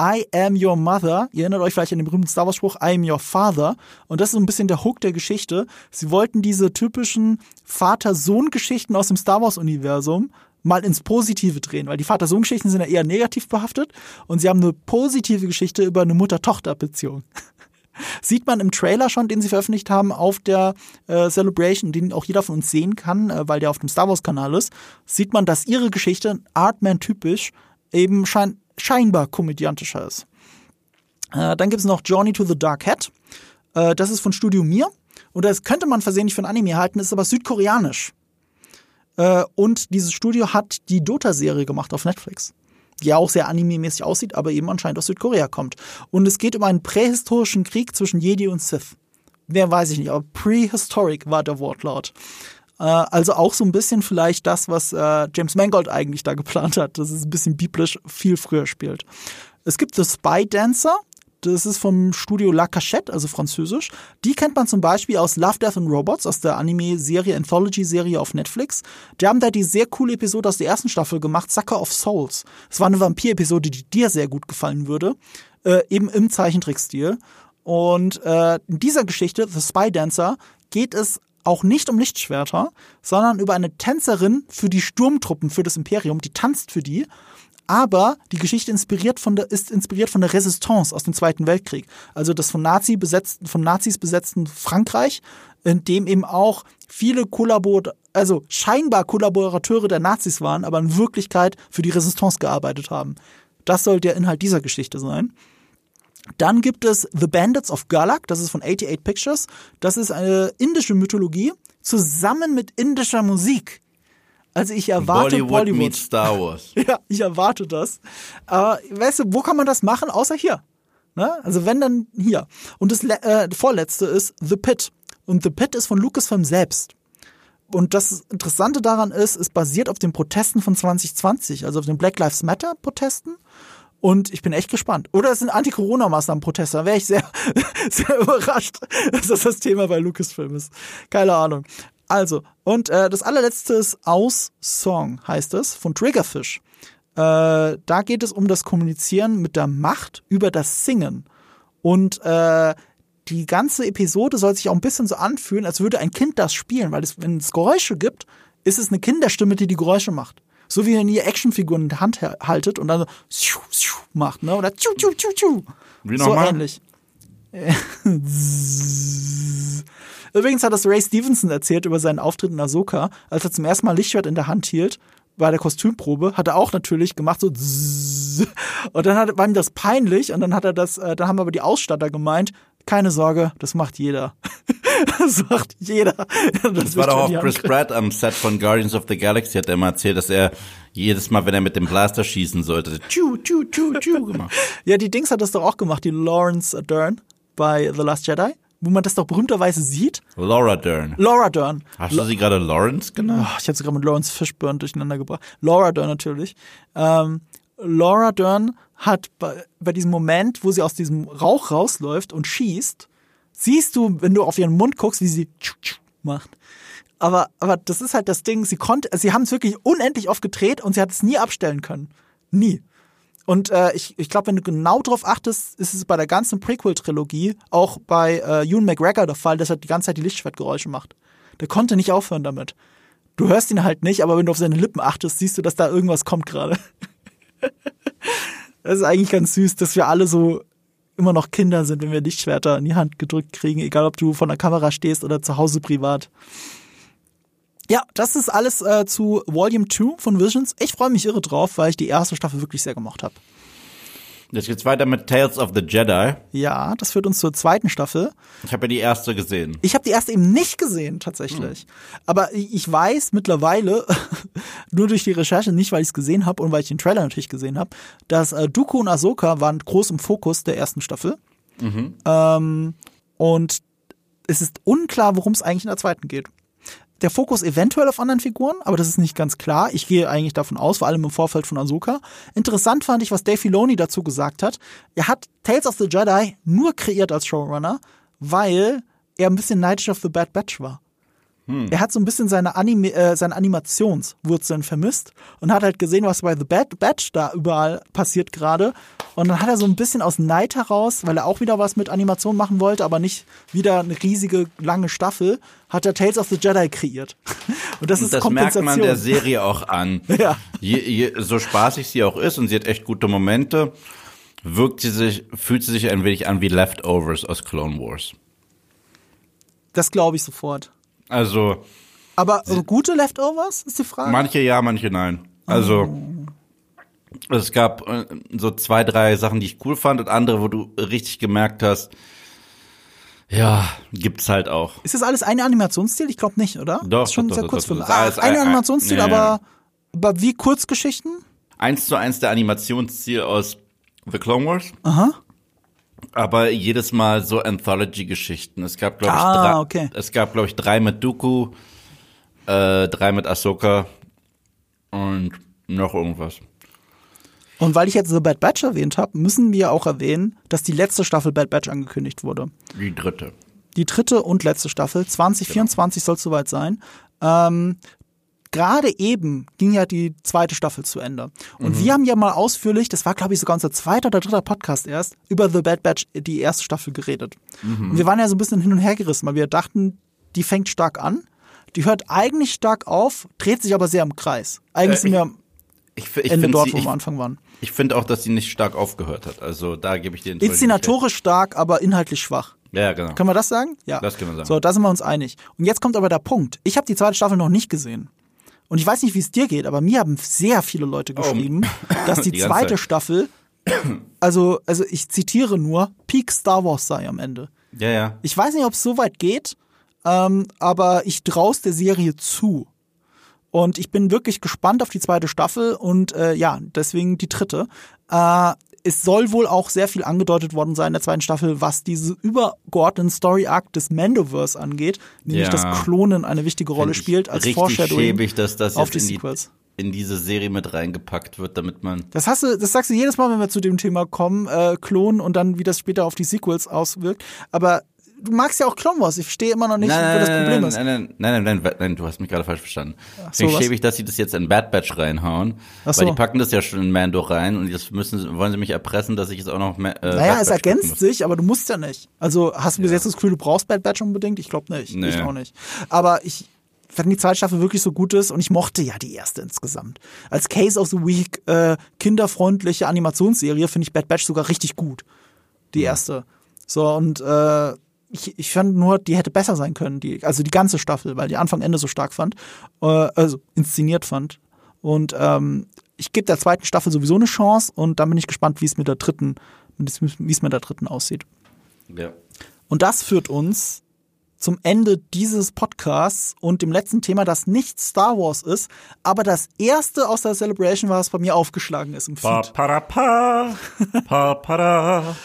I am your mother. Ihr erinnert euch vielleicht an den berühmten Star Wars Spruch, I am your father. Und das ist so ein bisschen der Hook der Geschichte. Sie wollten diese typischen Vater-Sohn-Geschichten aus dem Star Wars Universum mal ins Positive drehen, weil die Vater-Sohn-Geschichten sind ja eher negativ behaftet und sie haben eine positive Geschichte über eine Mutter-Tochter-Beziehung. [laughs] Sieht man im Trailer schon, den sie veröffentlicht haben auf der äh, Celebration, den auch jeder von uns sehen kann, äh, weil der auf dem Star Wars-Kanal ist, sieht man, dass ihre Geschichte, Artman-typisch, eben schein scheinbar komödiantischer ist. Äh, dann gibt es noch Journey to the Dark Hat. Äh, das ist von Studio Mir. Und das könnte man versehentlich für ein Anime halten, ist aber südkoreanisch. Äh, und dieses Studio hat die Dota-Serie gemacht auf Netflix. Die ja auch sehr anime-mäßig aussieht, aber eben anscheinend aus Südkorea kommt. Und es geht um einen prähistorischen Krieg zwischen Jedi und Sith. Wer weiß ich nicht, aber prehistoric war der Wortlaut. Äh, also auch so ein bisschen vielleicht das, was äh, James Mangold eigentlich da geplant hat, dass es ein bisschen biblisch viel früher spielt. Es gibt The Spy Dancer, das ist vom Studio La Cachette, also französisch. Die kennt man zum Beispiel aus Love, Death and Robots, aus der Anime-Serie, Anthology-Serie auf Netflix. Die haben da die sehr coole Episode aus der ersten Staffel gemacht, Sucker of Souls. Es war eine Vampir-Episode, die dir sehr gut gefallen würde, äh, eben im Zeichentrickstil. Und äh, in dieser Geschichte, The Spy Dancer, geht es auch nicht um Lichtschwerter, sondern über eine Tänzerin für die Sturmtruppen, für das Imperium, die tanzt für die aber die Geschichte inspiriert von der, ist inspiriert von der Resistance aus dem Zweiten Weltkrieg. Also das von, Nazi besetzten, von Nazis besetzten Frankreich, in dem eben auch viele Kollabor also scheinbar Kollaborateure der Nazis waren, aber in Wirklichkeit für die Resistance gearbeitet haben. Das soll der Inhalt dieser Geschichte sein. Dann gibt es The Bandits of Galak, das ist von 88 Pictures. Das ist eine indische Mythologie zusammen mit indischer Musik. Also ich erwarte Bollywood, Bollywood. meets Star Wars. [laughs] ja, ich erwarte das. Aber weißt du, wo kann man das machen, außer hier? Ne? Also wenn dann hier. Und das äh, vorletzte ist The Pit Und The Pit ist von Lucasfilm selbst. Und das Interessante daran ist, es basiert auf den Protesten von 2020, also auf den Black Lives Matter Protesten. Und ich bin echt gespannt. Oder es sind Anti-Corona-Maßnahmen-Proteste. Da wäre ich sehr, [laughs] sehr überrascht, [laughs] dass das das Thema bei Lucasfilm ist. Keine Ahnung. Also, und äh, das allerletzte ist Aus-Song, heißt es, von Triggerfish. Äh, da geht es um das Kommunizieren mit der Macht über das Singen. Und äh, die ganze Episode soll sich auch ein bisschen so anfühlen, als würde ein Kind das spielen, weil es, wenn es Geräusche gibt, ist es eine Kinderstimme, die die Geräusche macht. So wie wenn ihr Actionfiguren in der Hand haltet und dann so macht, ne? Oder tschu, tschu, tschu, tschu. Wie nochmal? So ähnlich. [laughs] Übrigens hat das Ray Stevenson erzählt über seinen Auftritt in Ahsoka, als er zum ersten Mal Lichtschwert in der Hand hielt bei der Kostümprobe, hat er auch natürlich gemacht so und dann hat, war ihm das peinlich und dann hat er das, äh, dann haben aber die Ausstatter gemeint, keine Sorge, das macht jeder. [laughs] das macht jeder. Das, das war doch auch Chris Pratt am Set von Guardians of the Galaxy, hat er immer erzählt, dass er jedes Mal, wenn er mit dem Blaster schießen sollte, tschu, tschu, tschu, tschu gemacht. ja, die Dings hat das doch auch gemacht, die Lawrence Dern bei The Last Jedi wo man das doch berühmterweise sieht. Laura Dern. Laura Dern. Hast du sie gerade Lawrence genannt? Oh, ich habe sie gerade mit Lawrence Fishburne durcheinander gebracht. Laura Dern natürlich. Ähm, Laura Dern hat bei, bei diesem Moment, wo sie aus diesem Rauch rausläuft und schießt, siehst du, wenn du auf ihren Mund guckst, wie sie macht. Aber, aber das ist halt das Ding, sie konnte, sie haben es wirklich unendlich oft gedreht und sie hat es nie abstellen können. Nie. Und äh, ich, ich glaube, wenn du genau drauf achtest, ist es bei der ganzen Prequel-Trilogie auch bei äh, Ewan McGregor der Fall, dass er die ganze Zeit die Lichtschwertgeräusche macht. Der konnte nicht aufhören damit. Du hörst ihn halt nicht, aber wenn du auf seine Lippen achtest, siehst du, dass da irgendwas kommt gerade. [laughs] das ist eigentlich ganz süß, dass wir alle so immer noch Kinder sind, wenn wir Lichtschwerter in die Hand gedrückt kriegen, egal ob du vor der Kamera stehst oder zu Hause privat. Ja, das ist alles äh, zu Volume 2 von Visions. Ich freue mich irre drauf, weil ich die erste Staffel wirklich sehr gemocht habe. Jetzt geht's weiter mit Tales of the Jedi. Ja, das führt uns zur zweiten Staffel. Ich habe ja die erste gesehen. Ich habe die erste eben nicht gesehen, tatsächlich. Hm. Aber ich weiß mittlerweile, [laughs] nur durch die Recherche, nicht weil ich es gesehen habe und weil ich den Trailer natürlich gesehen habe, dass äh, Dooku und Ahsoka waren groß im Fokus der ersten Staffel. Mhm. Ähm, und es ist unklar, worum es eigentlich in der zweiten geht der Fokus eventuell auf anderen Figuren, aber das ist nicht ganz klar. Ich gehe eigentlich davon aus, vor allem im Vorfeld von Ahsoka. Interessant fand ich, was Dave Filoni dazu gesagt hat. Er hat Tales of the Jedi nur kreiert als Showrunner, weil er ein bisschen neidisch auf The Bad Batch war. Hm. Er hat so ein bisschen seine, Anime, äh, seine Animationswurzeln vermisst und hat halt gesehen, was bei The Bad Batch da überall passiert gerade. Und dann hat er so ein bisschen aus Neid heraus, weil er auch wieder was mit Animation machen wollte, aber nicht wieder eine riesige, lange Staffel, hat er Tales of the Jedi kreiert. [laughs] Und das ist das merkt man der Serie auch an. [laughs] ja. Je, je, so spaßig sie auch ist und sie hat echt gute Momente, wirkt sie sich, fühlt sie sich ein wenig an wie Leftovers aus Clone Wars. Das glaube ich sofort. Also. Aber also gute Leftovers ist die Frage? Manche ja, manche nein. Also. Oh. Es gab äh, so zwei, drei Sachen, die ich cool fand und andere, wo du richtig gemerkt hast, ja, gibt's halt auch. Ist das alles ein Animationsstil? Ich glaube nicht, oder? Doch, das ist schon doch, sehr doch, kurz doch, für ah, ein Animationsstil, ja, aber, aber wie Kurzgeschichten? Eins zu eins der Animationsstil aus The Clone Wars. Aha aber jedes Mal so Anthology-Geschichten. Es gab, glaube ich, ah, drei, okay. es gab, glaube ich, drei mit Dooku, äh, drei mit Ahsoka und noch irgendwas. Und weil ich jetzt The Bad Batch erwähnt habe, müssen wir auch erwähnen, dass die letzte Staffel Bad Batch angekündigt wurde. Die dritte. Die dritte und letzte Staffel. 2024 genau. soll es soweit sein. Ähm, gerade eben ging ja die zweite Staffel zu Ende. Und mhm. wir haben ja mal ausführlich, das war glaube ich sogar unser zweiter oder dritter Podcast erst, über The Bad Batch, die erste Staffel geredet. Mhm. Und wir waren ja so ein bisschen hin und her gerissen, weil wir dachten, die fängt stark an, die hört eigentlich stark auf, dreht sich aber sehr im Kreis. Eigentlich äh, sind wir ich, ich Ende dort, sie, wo wir am Anfang waren. Ich finde auch, dass sie nicht stark aufgehört hat. Also da gebe ich dir Inszenatorisch stark, aber inhaltlich schwach. Ja, genau. Können wir das sagen? Ja. Das können wir sagen. So, da sind wir uns einig. Und jetzt kommt aber der Punkt. Ich habe die zweite Staffel noch nicht gesehen. Und ich weiß nicht, wie es dir geht, aber mir haben sehr viele Leute oh. geschrieben, oh. [laughs] dass die, die zweite Staffel, also, also ich zitiere nur, Peak Star Wars sei am Ende. Ja, ja. Ich weiß nicht, ob es so weit geht, ähm, aber ich traue der Serie zu. Und ich bin wirklich gespannt auf die zweite Staffel und äh, ja, deswegen die dritte. Äh, es soll wohl auch sehr viel angedeutet worden sein in der zweiten Staffel, was diese übergeordneten Story-Arc des Mandoverse angeht, nämlich ja. dass Klonen eine wichtige Rolle spielt als richtig Foreshadowing schäbig, dass das auf die, in die in diese Serie mit reingepackt wird, damit man. Das hast du, das sagst du jedes Mal, wenn wir zu dem Thema kommen, äh, Klonen und dann, wie das später auf die Sequels auswirkt. Aber du magst ja auch Clone Wars. Ich verstehe immer noch nicht, nein, wo das Problem nein, ist. Nein, nein, nein, nein, nein, nein, du hast mich gerade falsch verstanden. So, ich schäbe ich, dass sie das jetzt in Bad Batch reinhauen. Ach so. Weil die packen das ja schon in Mando rein und jetzt müssen, wollen sie mich erpressen, dass ich es auch noch äh, Naja, es ergänzt sich, aber du musst ja nicht. Also hast du bis ja. jetzt das Gefühl, du brauchst Bad Batch unbedingt? Ich glaube nicht. Nee. Ich auch nicht. Aber ich, wenn die zweite Staffel wirklich so gut ist und ich mochte ja die erste insgesamt. Als Case of the Week äh, kinderfreundliche Animationsserie finde ich Bad Batch sogar richtig gut. Die erste. So und äh, ich, ich fand nur, die hätte besser sein können, die, also die ganze Staffel, weil die Anfang Ende so stark fand, äh, also inszeniert fand. Und ähm, ich gebe der zweiten Staffel sowieso eine Chance und dann bin ich gespannt, wie es mit der dritten, wie es mit der dritten aussieht. Ja. Und das führt uns zum Ende dieses Podcasts und dem letzten Thema, das nicht Star Wars ist, aber das erste aus der Celebration war, was bei mir aufgeschlagen ist im Feed. Pa, para, pa, pa, para.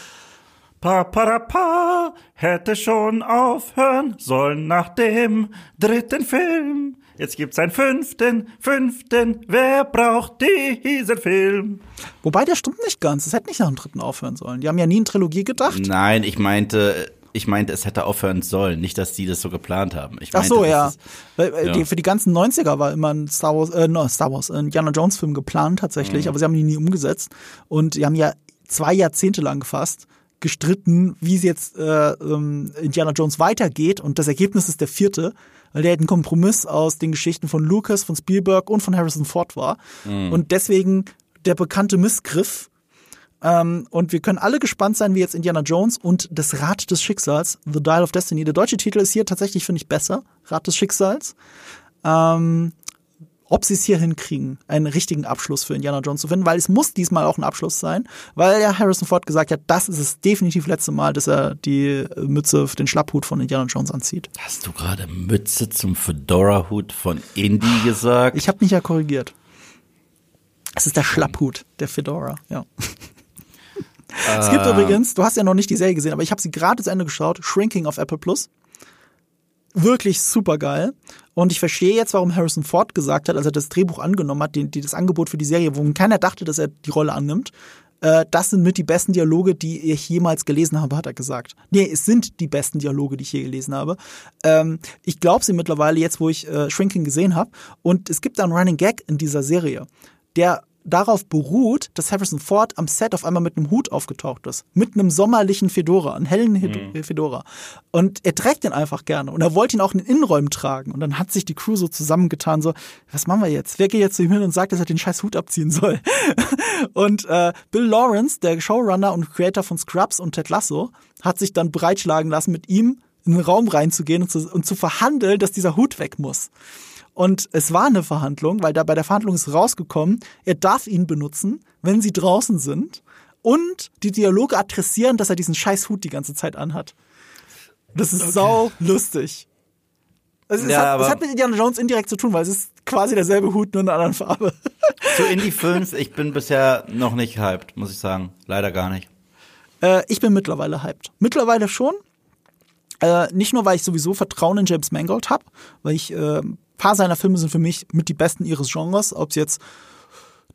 Pa, para, pa, hätte schon aufhören sollen nach dem dritten Film. Jetzt gibt's einen fünften, fünften. Wer braucht diesen Film? Wobei, der stimmt nicht ganz. Es hätte nicht nach dem dritten aufhören sollen. Die haben ja nie in Trilogie gedacht. Nein, ich meinte, ich meinte, es hätte aufhören sollen, nicht, dass die das so geplant haben. Ich meinte, Ach so, ja. Ist, ja. Die, für die ganzen 90er war immer ein Star Wars, äh, no, Star Wars, ein Indiana Jones Film geplant tatsächlich, mhm. aber sie haben ihn nie umgesetzt. Und die haben ja zwei Jahrzehnte lang fast gestritten, wie es jetzt äh, ähm, Indiana Jones weitergeht. Und das Ergebnis ist der vierte, weil der halt ein Kompromiss aus den Geschichten von Lucas, von Spielberg und von Harrison Ford war. Mhm. Und deswegen der bekannte Missgriff. Ähm, und wir können alle gespannt sein, wie jetzt Indiana Jones und das Rad des Schicksals, The Dial of Destiny. Der deutsche Titel ist hier tatsächlich, finde ich, besser. Rad des Schicksals. Ähm, ob sie es hier hinkriegen, einen richtigen Abschluss für Indiana Jones zu finden, weil es muss diesmal auch ein Abschluss sein, weil ja Harrison Ford gesagt hat, das ist das definitiv letzte Mal, dass er die Mütze, den Schlapphut von Indiana Jones anzieht. Hast du gerade Mütze zum Fedora-Hut von Indy gesagt? Ich habe mich ja korrigiert. Es ist der Schlapphut, der Fedora, ja. [laughs] Es gibt äh. übrigens, du hast ja noch nicht die Serie gesehen, aber ich habe sie gerade zu Ende geschaut, Shrinking auf Apple Plus wirklich super geil. Und ich verstehe jetzt, warum Harrison Ford gesagt hat, als er das Drehbuch angenommen hat, die, die das Angebot für die Serie, wo keiner dachte, dass er die Rolle annimmt. Äh, das sind mit die besten Dialoge, die ich jemals gelesen habe, hat er gesagt. Nee, es sind die besten Dialoge, die ich je gelesen habe. Ähm, ich glaube sie mittlerweile jetzt, wo ich äh, Shrinking gesehen habe. Und es gibt da einen Running Gag in dieser Serie, der darauf beruht, dass Harrison Ford am Set auf einmal mit einem Hut aufgetaucht ist. Mit einem sommerlichen Fedora, einem hellen mhm. Fedora. Und er trägt den einfach gerne. Und er wollte ihn auch in den Innenräumen tragen. Und dann hat sich die Crew so zusammengetan, so, was machen wir jetzt? Wer geht jetzt zu ihm hin und sagt, dass er den scheiß Hut abziehen soll? [laughs] und äh, Bill Lawrence, der Showrunner und Creator von Scrubs und Ted Lasso, hat sich dann breitschlagen lassen, mit ihm in den Raum reinzugehen und zu, und zu verhandeln, dass dieser Hut weg muss. Und es war eine Verhandlung, weil da bei der Verhandlung ist rausgekommen, er darf ihn benutzen, wenn sie draußen sind und die Dialoge adressieren, dass er diesen scheiß Hut die ganze Zeit anhat. Das ist okay. sau lustig. Also es, ja, hat, es hat mit Indiana Jones indirekt zu tun, weil es ist quasi derselbe Hut, nur in einer anderen Farbe. [laughs] Zu Indie 5, ich bin bisher noch nicht hyped, muss ich sagen. Leider gar nicht. Äh, ich bin mittlerweile hyped. Mittlerweile schon. Äh, nicht nur, weil ich sowieso Vertrauen in James Mangold habe, weil ich äh, paar seiner Filme sind für mich mit die besten ihres Genres, ob es jetzt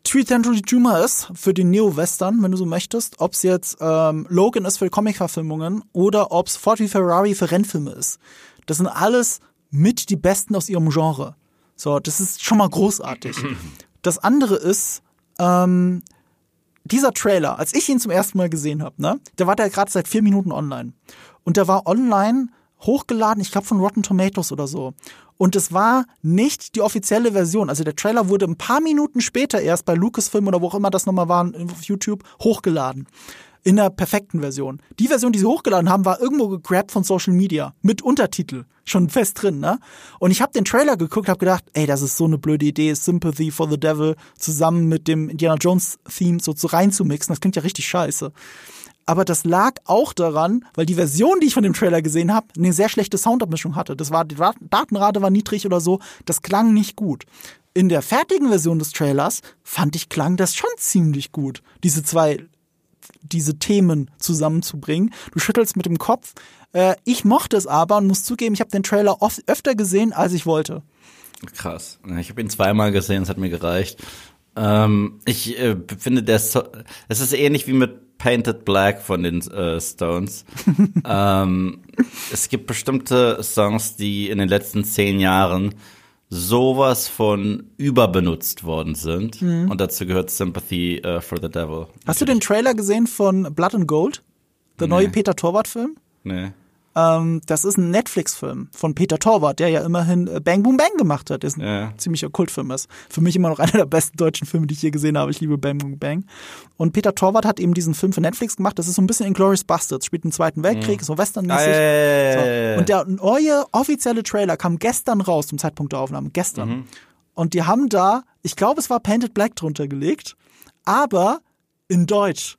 Tweet Century Juma ist für den Neo-Western, wenn du so möchtest, ob es jetzt ähm, Logan ist für Comic-Verfilmungen oder ob es Ford v Ferrari für Rennfilme ist. Das sind alles mit die besten aus ihrem Genre. So, das ist schon mal großartig. [clears throat] Das andere ist, ähm, dieser Trailer, als ich ihn zum ersten Mal gesehen habe, ne, der war da gerade seit vier Minuten online. Und der war online hochgeladen, ich glaube von Rotten Tomatoes oder so. Und es war nicht die offizielle Version. Also der Trailer wurde ein paar Minuten später erst bei Lucasfilm oder wo auch immer das nochmal war auf YouTube hochgeladen. In der perfekten Version. Die Version, die sie hochgeladen haben, war irgendwo gegrabt von Social Media. Mit Untertitel. Schon fest drin, ne? Und ich habe den Trailer geguckt, habe gedacht, ey, das ist so eine blöde Idee, Sympathy for the Devil zusammen mit dem Indiana Jones Theme so zu reinzumixen. Das klingt ja richtig scheiße aber das lag auch daran, weil die Version, die ich von dem Trailer gesehen habe, eine sehr schlechte Soundabmischung hatte. Das war die Datenrate war niedrig oder so, das klang nicht gut. In der fertigen Version des Trailers fand ich klang das schon ziemlich gut. Diese zwei diese Themen zusammenzubringen. Du schüttelst mit dem Kopf. Äh, ich mochte es aber und muss zugeben, ich habe den Trailer oft, öfter gesehen, als ich wollte. Krass. Ich habe ihn zweimal gesehen, es hat mir gereicht. Ähm, ich äh, finde, der so ist ähnlich wie mit Painted Black von den äh, Stones. [laughs] ähm, es gibt bestimmte Songs, die in den letzten zehn Jahren sowas von überbenutzt worden sind. Mhm. Und dazu gehört Sympathy uh, for the Devil. Hast du den Trailer gesehen von Blood and Gold? Der nee. neue Peter Torwart-Film? Nee. Ähm, das ist ein Netflix-Film von Peter Torwart, der ja immerhin äh, Bang Boom Bang gemacht hat. Der ist ein ja. ziemlicher Kultfilm ist. Für mich immer noch [laughs] einer der besten deutschen Filme, die ich je gesehen habe. Ich liebe Bang Boom Bang. Und Peter Torwart hat eben diesen Film für Netflix gemacht. Das ist so ein bisschen Inglourious Bastards. Spielt im Zweiten Weltkrieg, mhm. so westernmäßig. Ah, so. Und der neue offizielle Trailer kam gestern raus, zum Zeitpunkt der Aufnahme. Gestern. Mhm. Und die haben da, ich glaube, es war Painted Black drunter gelegt, aber in Deutsch.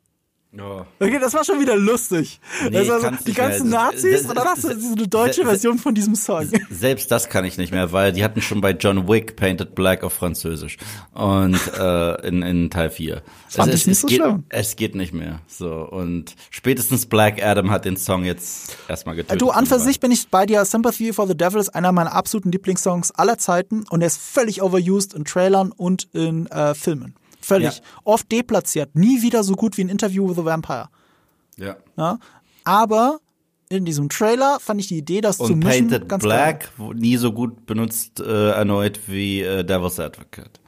Oh. Okay, das war schon wieder lustig. Nee, also, die ganzen mehr. Nazis und dann hast du diese deutsche Version von diesem Song. Selbst das kann ich nicht mehr, weil die hatten schon bei John Wick Painted Black auf Französisch und äh, in, in Teil 4. Fand es, ich nicht es so geht, schlimm. Es geht nicht mehr. So und spätestens Black Adam hat den Song jetzt erstmal getötet. Du, an für sich bin ich bei dir. Sympathy for the Devil ist einer meiner absoluten Lieblingssongs aller Zeiten und er ist völlig overused in Trailern und in äh, Filmen. Völlig. Ja. Oft deplatziert. Nie wieder so gut wie ein Interview with a Vampire. Ja. ja? Aber in diesem Trailer fand ich die Idee, das Und zu mischen, Painted ganz Black geil. nie so gut benutzt äh, erneut wie äh, Devil's Advocate.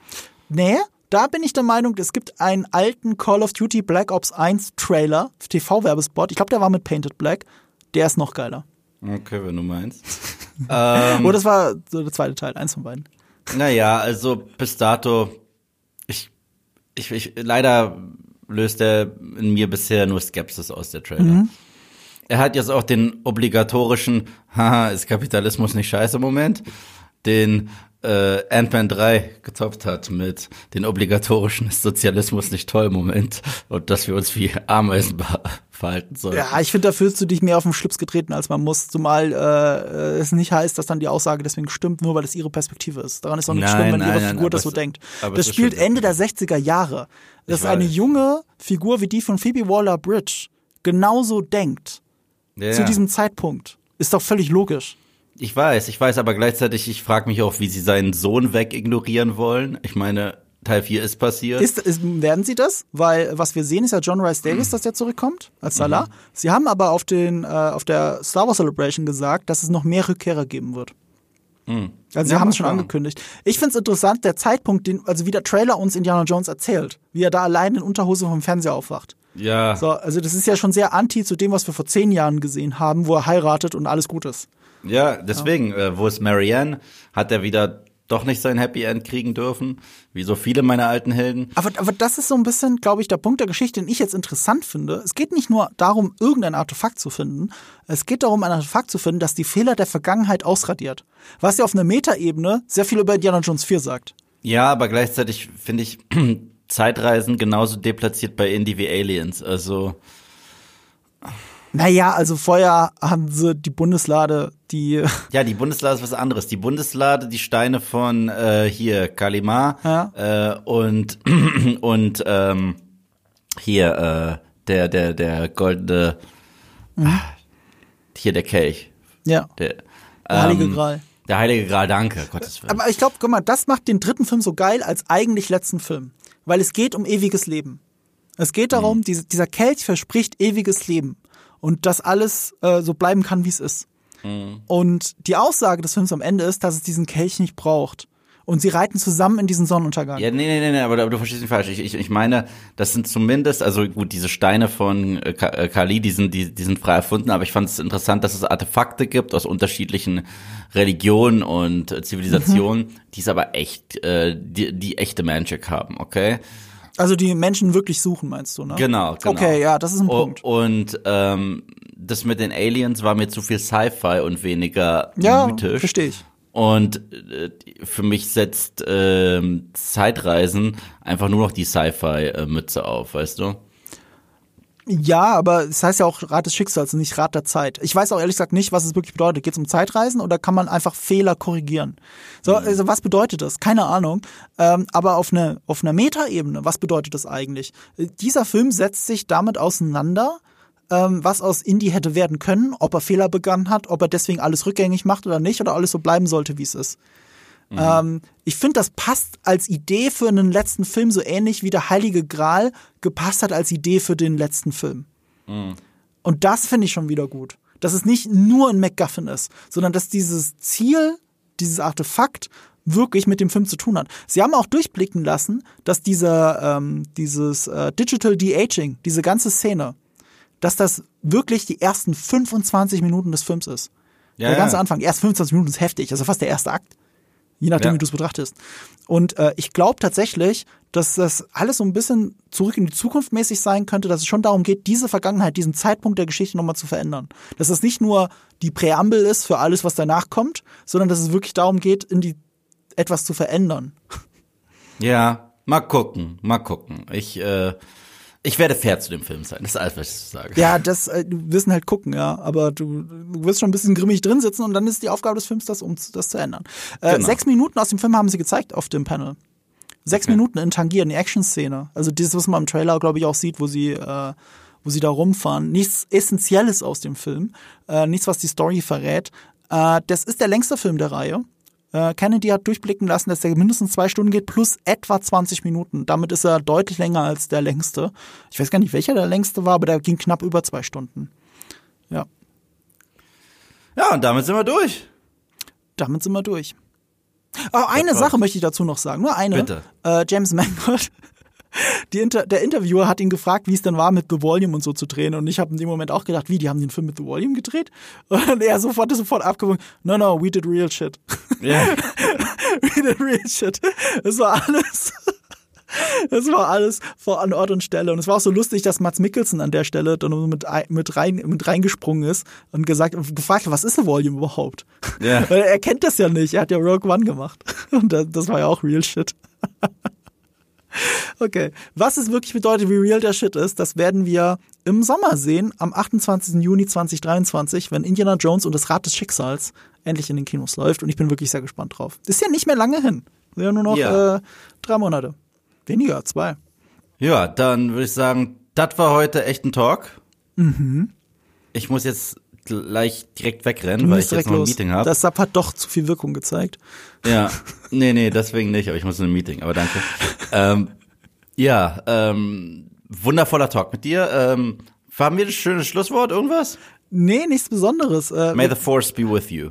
Nee, da bin ich der Meinung, es gibt einen alten Call of Duty Black Ops 1 Trailer, TV-Werbespot. Ich glaube, der war mit Painted Black. Der ist noch geiler. Okay, wenn du meinst. [laughs] ähm, oh, das war so der zweite Teil, eins von beiden. Naja, also bis dato ich, ich, leider löst er in mir bisher nur Skepsis aus der Trailer. Mhm. Er hat jetzt auch den obligatorischen, [laughs] haha, ist Kapitalismus nicht scheiße Moment, den äh, Ant-Man 3 getoppt hat mit den obligatorischen Sozialismus nicht toll Moment und dass wir uns wie Ameisen verhalten sollen. Ja, ich finde, da fühlst du dich mehr auf den Schlips getreten, als man muss, zumal äh, es nicht heißt, dass dann die Aussage deswegen stimmt, nur weil es ihre Perspektive ist. Daran ist auch nicht nein, schlimm, wenn nein, ihre nein, Figur das so es, denkt. Das spielt Ende der 60er Jahre. Das ist eine junge Figur wie die von Phoebe Waller-Bridge genauso denkt ja. zu diesem Zeitpunkt. Ist doch völlig logisch. Ich weiß, ich weiß, aber gleichzeitig, ich frage mich auch, wie sie seinen Sohn wegignorieren wollen. Ich meine, Teil 4 ist passiert. Ist, ist, werden sie das? Weil was wir sehen, ist ja John Rice Davis, mhm. dass der zurückkommt als Salah. Mhm. Sie haben aber auf, den, äh, auf der Star Wars Celebration gesagt, dass es noch mehr Rückkehrer geben wird. Mhm. Also sie ja, haben es schon angekündigt. Ich finde es interessant, der Zeitpunkt, den, also wie der Trailer uns Indiana Jones erzählt, wie er da allein in Unterhose vom Fernseher aufwacht. Ja. So, also das ist ja schon sehr anti zu dem, was wir vor zehn Jahren gesehen haben, wo er heiratet und alles gut ist. Ja, deswegen. Äh, wo ist Marianne? Hat er wieder doch nicht sein Happy End kriegen dürfen, wie so viele meiner alten Helden. Aber, aber das ist so ein bisschen, glaube ich, der Punkt der Geschichte, den ich jetzt interessant finde. Es geht nicht nur darum, irgendein Artefakt zu finden. Es geht darum, ein Artefakt zu finden, das die Fehler der Vergangenheit ausradiert. Was ja auf einer Metaebene sehr viel über Indiana Jones 4 sagt. Ja, aber gleichzeitig finde ich [clears throat] Zeitreisen genauso deplatziert bei Indie wie Aliens. Also naja, also vorher haben sie die Bundeslade, die. [laughs] Ja, die Bundeslade ist was anderes. Die Bundeslade, die Steine von äh, hier Kalimar ja. äh, und [clears throat] und ähm, hier äh, der der der goldene mhm. hier der Kelch. Ja. Der, der Heilige ähm, Gral. Der Heilige Gral, danke, Gottes Willen. Aber ich glaube, guck mal, das macht den dritten Film so geil als eigentlich letzten Film, weil es geht um ewiges Leben. Es geht darum, mhm. diese, dieser Kelch verspricht ewiges Leben und dass alles äh, so bleiben kann, wie es ist. Mhm. Und die Aussage des Films am Ende ist, dass es diesen Kelch nicht braucht. Und sie reiten zusammen in diesen Sonnenuntergang. Ja, nee, nee, nee, nee aber, aber du verstehst mich falsch. Ich, ich, ich meine, das sind zumindest, also gut, diese Steine von äh, äh, Kali, die sind, die, die sind frei erfunden, aber ich fand es interessant, dass es Artefakte gibt aus unterschiedlichen Religionen und äh, Zivilisationen, mhm. die es aber echt, äh, die, die echte Magic haben, okay? Also die Menschen wirklich suchen, meinst du, ne? Genau, genau. Okay, ja, das ist ein Punkt. Und ähm, das mit den Aliens war mir zu viel Sci-Fi und weniger ja, mythisch. verstehe ich. Und äh, für mich setzt äh, Zeitreisen einfach nur noch die Sci-Fi-Mütze auf, weißt du? Ja, aber es heißt ja auch Rat des Schicksals und nicht Rat der Zeit. Ich weiß auch ehrlich gesagt nicht, was es wirklich bedeutet. Geht es um Zeitreisen oder kann man einfach Fehler korrigieren? So, mhm. also was bedeutet das? Keine Ahnung. Ähm, aber auf einer auf einer Metaebene, was bedeutet das eigentlich? Dieser Film setzt sich damit auseinander, ähm, was aus Indie hätte werden können, ob er Fehler begangen hat, ob er deswegen alles rückgängig macht oder nicht, oder alles so bleiben sollte, wie es ist. Mhm. Ähm, ich finde, das passt als Idee für einen letzten Film so ähnlich wie der Heilige Gral gepasst hat als Idee für den letzten Film. Mhm. Und das finde ich schon wieder gut. Dass es nicht nur ein MacGuffin ist, sondern dass dieses Ziel, dieses Artefakt wirklich mit dem Film zu tun hat. Sie haben auch durchblicken lassen, dass dieser, ähm, dieses äh, Digital De-Aging, diese ganze Szene, dass das wirklich die ersten 25 Minuten des Films ist. Ja, der ganze ja. Anfang, erst 25 Minuten ist heftig, also fast der erste Akt je nachdem, ja. wie du es betrachtest. Und äh, ich glaube tatsächlich, dass das alles so ein bisschen zurück in die Zukunft mäßig sein könnte, dass es schon darum geht, diese Vergangenheit, diesen Zeitpunkt der Geschichte nochmal zu verändern. Dass es nicht nur die Präambel ist für alles, was danach kommt, sondern dass es wirklich darum geht, in die etwas zu verändern. Ja, mal gucken, mal gucken. Ich äh, ich werde fair zu dem Film sein, das ist alles, was ich sage. Ja, das, äh, du wirst halt gucken, ja. Aber du, du wirst schon ein bisschen grimmig drin sitzen und dann ist die Aufgabe des Films, das, um das zu ändern. Äh, genau. Sechs Minuten aus dem Film haben sie gezeigt auf dem Panel. Sechs okay. Minuten in Tangier, eine Action-Szene. Also dieses, was man im Trailer, glaube ich, auch sieht, wo sie, äh, wo sie da rumfahren. Nichts Essentielles aus dem Film. Äh, nichts, was die Story verrät. Äh, das ist der längste Film der Reihe. Äh, Kennedy hat durchblicken lassen, dass der mindestens zwei Stunden geht, plus etwa 20 Minuten. Damit ist er deutlich länger als der längste. Ich weiß gar nicht, welcher der längste war, aber der ging knapp über zwei Stunden. Ja. Ja, und damit sind wir durch. Damit sind wir durch. Oh, eine Sache möchte ich dazu noch sagen. Nur eine. Bitte. Äh, James Mangold Inter der Interviewer hat ihn gefragt, wie es denn war, mit The Volume und so zu drehen. Und ich habe in dem Moment auch gedacht, wie, die haben den Film mit The Volume gedreht? Und er sofort sofort abgewogen, no, no, we did real shit. Yeah. [laughs] we did real shit. Es war alles. [laughs] Es war alles vor an Ort und Stelle. Und es war auch so lustig, dass Mats Mikkelsen an der Stelle dann mit, mit, rein, mit reingesprungen ist und gesagt, gefragt, was ist The Volume überhaupt? Yeah. [laughs] Weil er kennt das ja nicht. Er hat ja Rogue One gemacht. Und das war ja auch real shit. Okay. Was es wirklich bedeutet, wie real der Shit ist, das werden wir im Sommer sehen, am 28. Juni 2023, wenn Indiana Jones und das Rad des Schicksals endlich in den Kinos läuft. Und ich bin wirklich sehr gespannt drauf. Ist ja nicht mehr lange hin. Ja, nur noch ja. Äh, drei Monate. Weniger, zwei. Ja, dann würde ich sagen, das war heute echt ein Talk. Mhm. Ich muss jetzt gleich direkt wegrennen, weil ich jetzt noch ein. Meeting habe. Das Sub hat doch zu viel Wirkung gezeigt. Ja, [laughs] nee, nee, deswegen nicht, aber ich muss in ein Meeting, aber danke. ähm, ja, ähm, wundervoller Talk mit dir. Ähm, haben wir das schöne Schlusswort, irgendwas? Nee, nichts Besonderes. Äh, May the Force be with you.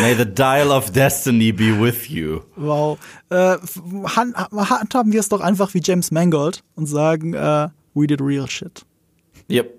May the dial of destiny be with you. Wow. Äh, handhaben wir es doch einfach wie James Mangold und sagen, uh, we did real shit. Yep.